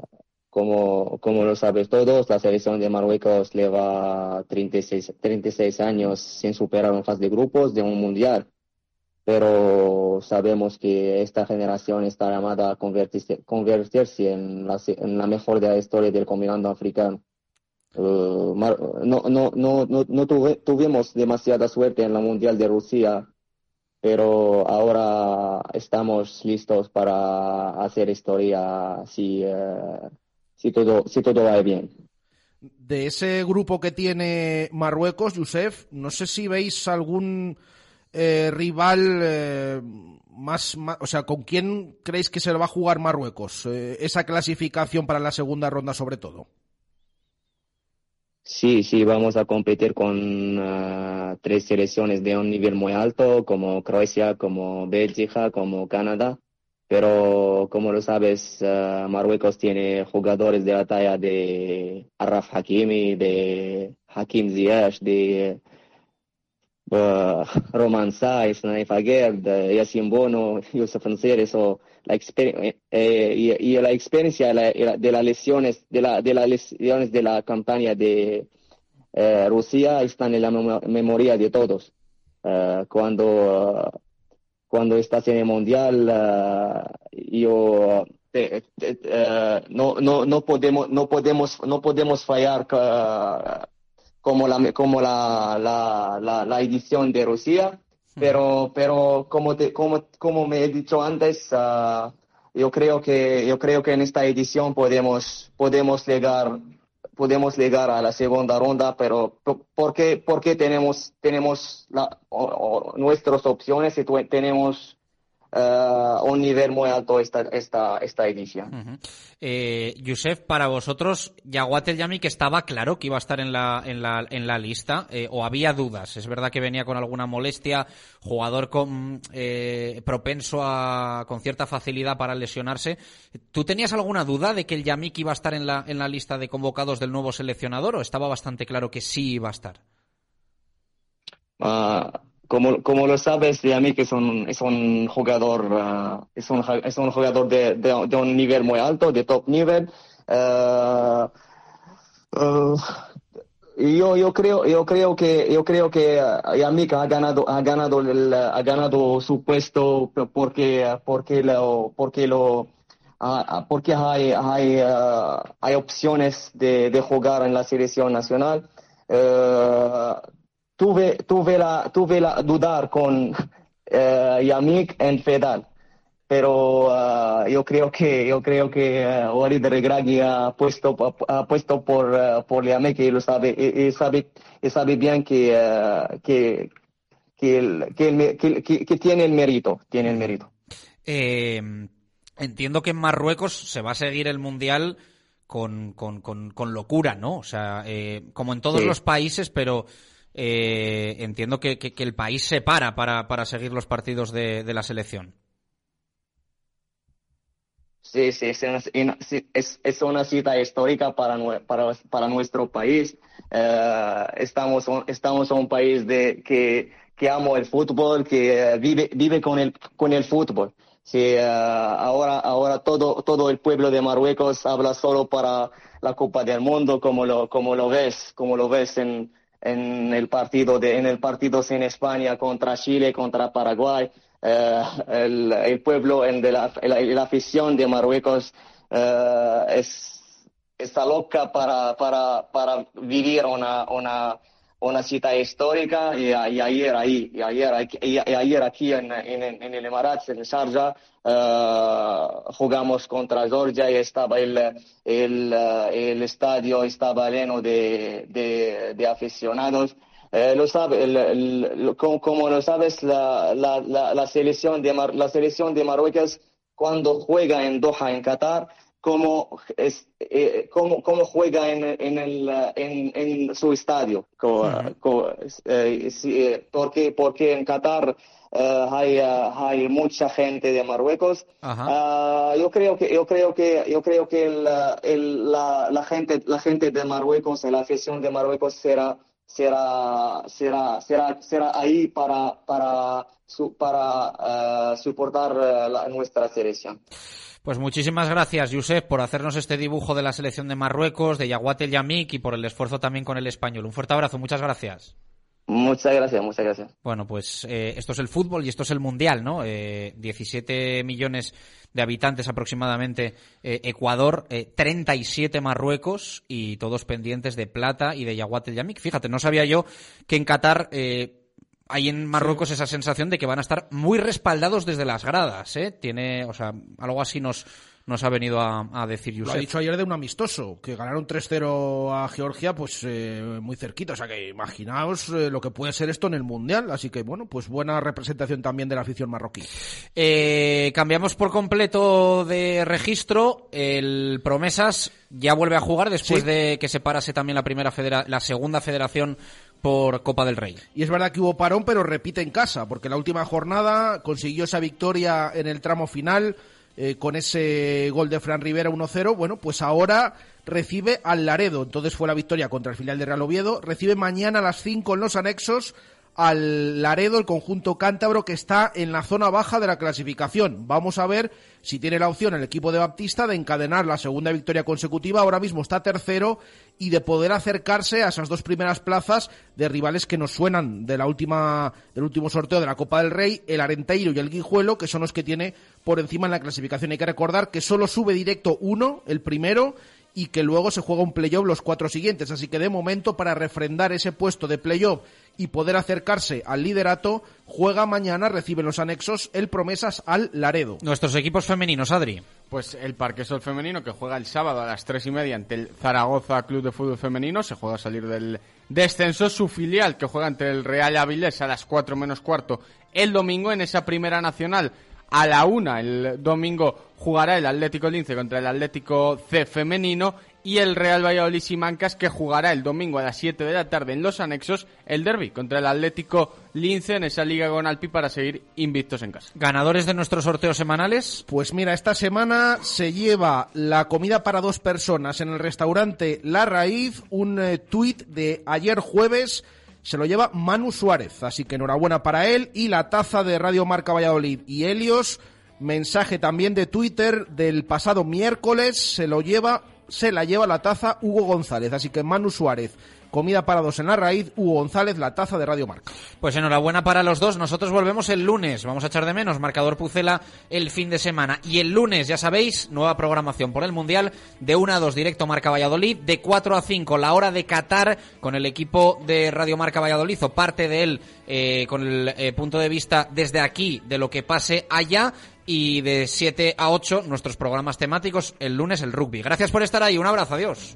como, como lo sabes todos, la selección de Marruecos lleva 36, 36 años sin superar un fase de grupos de un mundial. Pero sabemos que esta generación está llamada a convertirse, convertirse en, la, en la mejor de la historia del combinado africano. Uh, no, no, no, no, no tuvimos demasiada suerte en la Mundial de Rusia, pero ahora estamos listos para hacer historia si, uh, si todo, si todo va bien. De ese grupo que tiene Marruecos, Yusef, no sé si veis algún eh, rival eh, más, o sea, ¿con quién creéis que se lo va a jugar Marruecos? Eh, esa clasificación para la segunda ronda sobre todo. Sí, sí, vamos a competir con uh, tres selecciones de un nivel muy alto, como Croacia, como Bélgica, como Canadá pero como lo sabes, uh, Marruecos tiene jugadores de la talla de Arraf Hakimi, de Hakim Ziyech, de Roman Saiz, Naif Aguerd, Yassin Bono, Youssef Anseri, so, la eh, eh, y, y, la experiencia la, de las lesiones de, la, de las lesiones de la campaña de eh, Rusia están en la memoria de todos. Uh, cuando cuando estás en el mundial, uh, yo te, te, uh, no, no, no podemos, no podemos, no podemos fallar uh, como la, como la, la, la, la edición de Rusia, pero, pero como, te, como, como me he dicho antes, yo creo que, yo creo que en esta edición podemos, podemos llegar podemos llegar a la segunda ronda, pero ¿por qué, por qué tenemos, tenemos la, o, o nuestras opciones y tenemos uh, un nivel muy alto esta, esta, esta edición. Uh -huh. eh, Yusef, para vosotros, Yaguat El Yami, que estaba claro que iba a estar en la, en la, en la lista, eh, o había dudas. Es verdad que venía con alguna molestia, jugador con, eh, propenso a, con cierta facilidad para lesionarse. ¿Tú tenías alguna duda de que el Yamik iba a estar en la, en la lista de convocados del nuevo seleccionador o estaba bastante claro que sí iba a estar? Uh, como, como lo sabes, de mí que es un, es un jugador, uh, es, un, es un jugador de, de, de, un nivel muy alto, de top nivel. Uh, uh, yo, yo creo, yo creo que, yo creo que Yamik ha ganado, ha ganado, el, ha ganado su puesto porque, porque lo, porque lo, porque hay, hay, hay opciones de, de jugar en la selección nacional. Tuve, tuve, la, tuve la dudar con uh, Yamik en Fedal, pero uh, yo creo que yo creo que uh, Walid Regragui ha puesto ha puesto por uh, por Yamik y lo sabe y, y sabe y sabe bien que que que, el, que, el, que, que, tiene el mérito tiene el mérito. Eh, entiendo que en Marruecos se va a seguir el mundial con, con, con, con locura, ¿no? O sea, eh, como en todos sí. los países, pero eh, entiendo que, que, que, el país se para para, para seguir los partidos de, de la selección. Sí, sí, es una, es, es una cita histórica para, para, para nuestro país. Uh, estamos, estamos un país de, que, que ama el fútbol, que vive, vive con, el, con el fútbol. Sí, uh, ahora, ahora todo, todo el pueblo de Marruecos habla solo para la Copa del Mundo, como lo, como lo ves, como lo ves en, en el partido de, en el partido en España contra Chile, contra Paraguay. Uh, el, el, pueblo, el de la, la, afición de Marruecos uh, es, está loca para, para, para vivir una, una, una cita histórica y, y ayer ahí, y ayer, y, y ayer aquí en, en, en el Emirates, en Sharjah, uh, jugamos contra Georgia y estaba el, el, el estadio estaba lleno de, de, de aficionados. Eh, lo sabe, el, el, como, como, lo sabes, la, la, la, la, selección de Mar, la selección de Marruecos cuando juega en Doha, en Qatar, cómo, es, eh, cómo, cómo juega en, en, el, en, en su estadio. Co- co- eh, sí, eh, porque, porque en Qatar eh, hay, eh, hay mucha gente de Marruecos. Ah, yo creo que yo creo que yo creo que el, el- la, la gente la gente de Marruecos, la afición de Marruecos será será será será será ahí para para su- para soportar la- nuestra selección. Pues muchísimas gracias, Josep, por hacernos este dibujo de la selección de Marruecos, de Yaguate El Yamik y por el esfuerzo también con el español. Un fuerte abrazo, muchas gracias. Muchas gracias, muchas gracias. Bueno, pues eh, esto es el fútbol y esto es el mundial, ¿no? Eh, 17 millones de habitantes aproximadamente eh, Ecuador, eh, 37 Marruecos y todos pendientes de Plata y de Yaguate Yamik. Fíjate, no sabía yo que en Qatar eh, hay en Marruecos esa sensación de que van a estar muy respaldados desde las gradas, ¿eh? Tiene, o sea, algo así nos, nos ha venido a, a decir Lo Josep. ha dicho ayer de un amistoso, que ganaron 3-0 a Georgia, pues eh, muy cerquita. O sea que imaginaos eh, lo que puede ser esto en el Mundial. Así que bueno, pues buena representación también de la afición marroquí. Eh, cambiamos por completo de registro. El Promesas ya vuelve a jugar después Sí. de que se parase también la primera federa- la segunda federación por Copa del Rey. Y es verdad que hubo parón, pero repite en casa, porque la última jornada consiguió esa victoria en el tramo final eh, con ese gol de Fran Rivera 1-0. Bueno, pues ahora recibe al Laredo. Entonces fue la victoria contra el filial de Real Oviedo. Recibe mañana a las 5 en los anexos al Laredo, el conjunto cántabro que está en la zona baja de la clasificación. Vamos a ver si tiene la opción el equipo de Baptista de encadenar la segunda victoria consecutiva. Ahora mismo está tercero y de poder acercarse a esas dos primeras plazas de rivales que nos suenan de la última, del último sorteo de la Copa del Rey, el Arenteiro y el Guijuelo, que son los que tiene por encima en la clasificación. Hay que recordar que solo sube directo uno, el primero, y que luego se juega un playoff los cuatro siguientes. Así que de momento, para refrendar ese puesto de playoff y poder acercarse al liderato, juega mañana, recibe los anexos el Promesas al Laredo. Nuestros equipos femeninos, Adri. Pues el Parquesol femenino que juega el sábado a las tres y media ante el Zaragoza Club de Fútbol Femenino, se juega a salir del descenso. Su filial que juega ante el Real Avilés a las cuatro menos cuarto el domingo en esa primera nacional. A la una el domingo jugará el Atlético Lince contra el Atlético C femenino y el Real Valladolid Simancas que jugará el domingo a las 7 de la tarde en los anexos el derby contra el Atlético Lince en esa liga con Alpi para seguir invictos en casa. Ganadores de nuestros sorteos semanales. Pues mira, esta semana se lleva la comida para dos personas en el restaurante La Raíz, un eh, tuit de ayer jueves, se lo lleva Manu Suárez, así que enhorabuena para él, y la taza de Radio Marca Valladolid y Helios, mensaje también de Twitter del pasado miércoles, se lo lleva, se la lleva la taza Hugo González, así que Manu Suárez, comida para dos en La Raíz, Hugo González, la taza de Radio Marca. Pues enhorabuena para los dos. Nosotros volvemos el lunes. Vamos a echar de menos marcador Pucela el fin de semana. Y el lunes, ya sabéis, nueva programación por el Mundial de 1 a 2 directo Marca Valladolid, de 4 a 5 la hora de Qatar con el equipo de Radio Marca Valladolid o parte de él eh, con el eh, punto de vista desde aquí de lo que pase allá. Y de 7 a 8 nuestros programas temáticos el lunes el rugby. Gracias por estar ahí. Un abrazo. Adiós.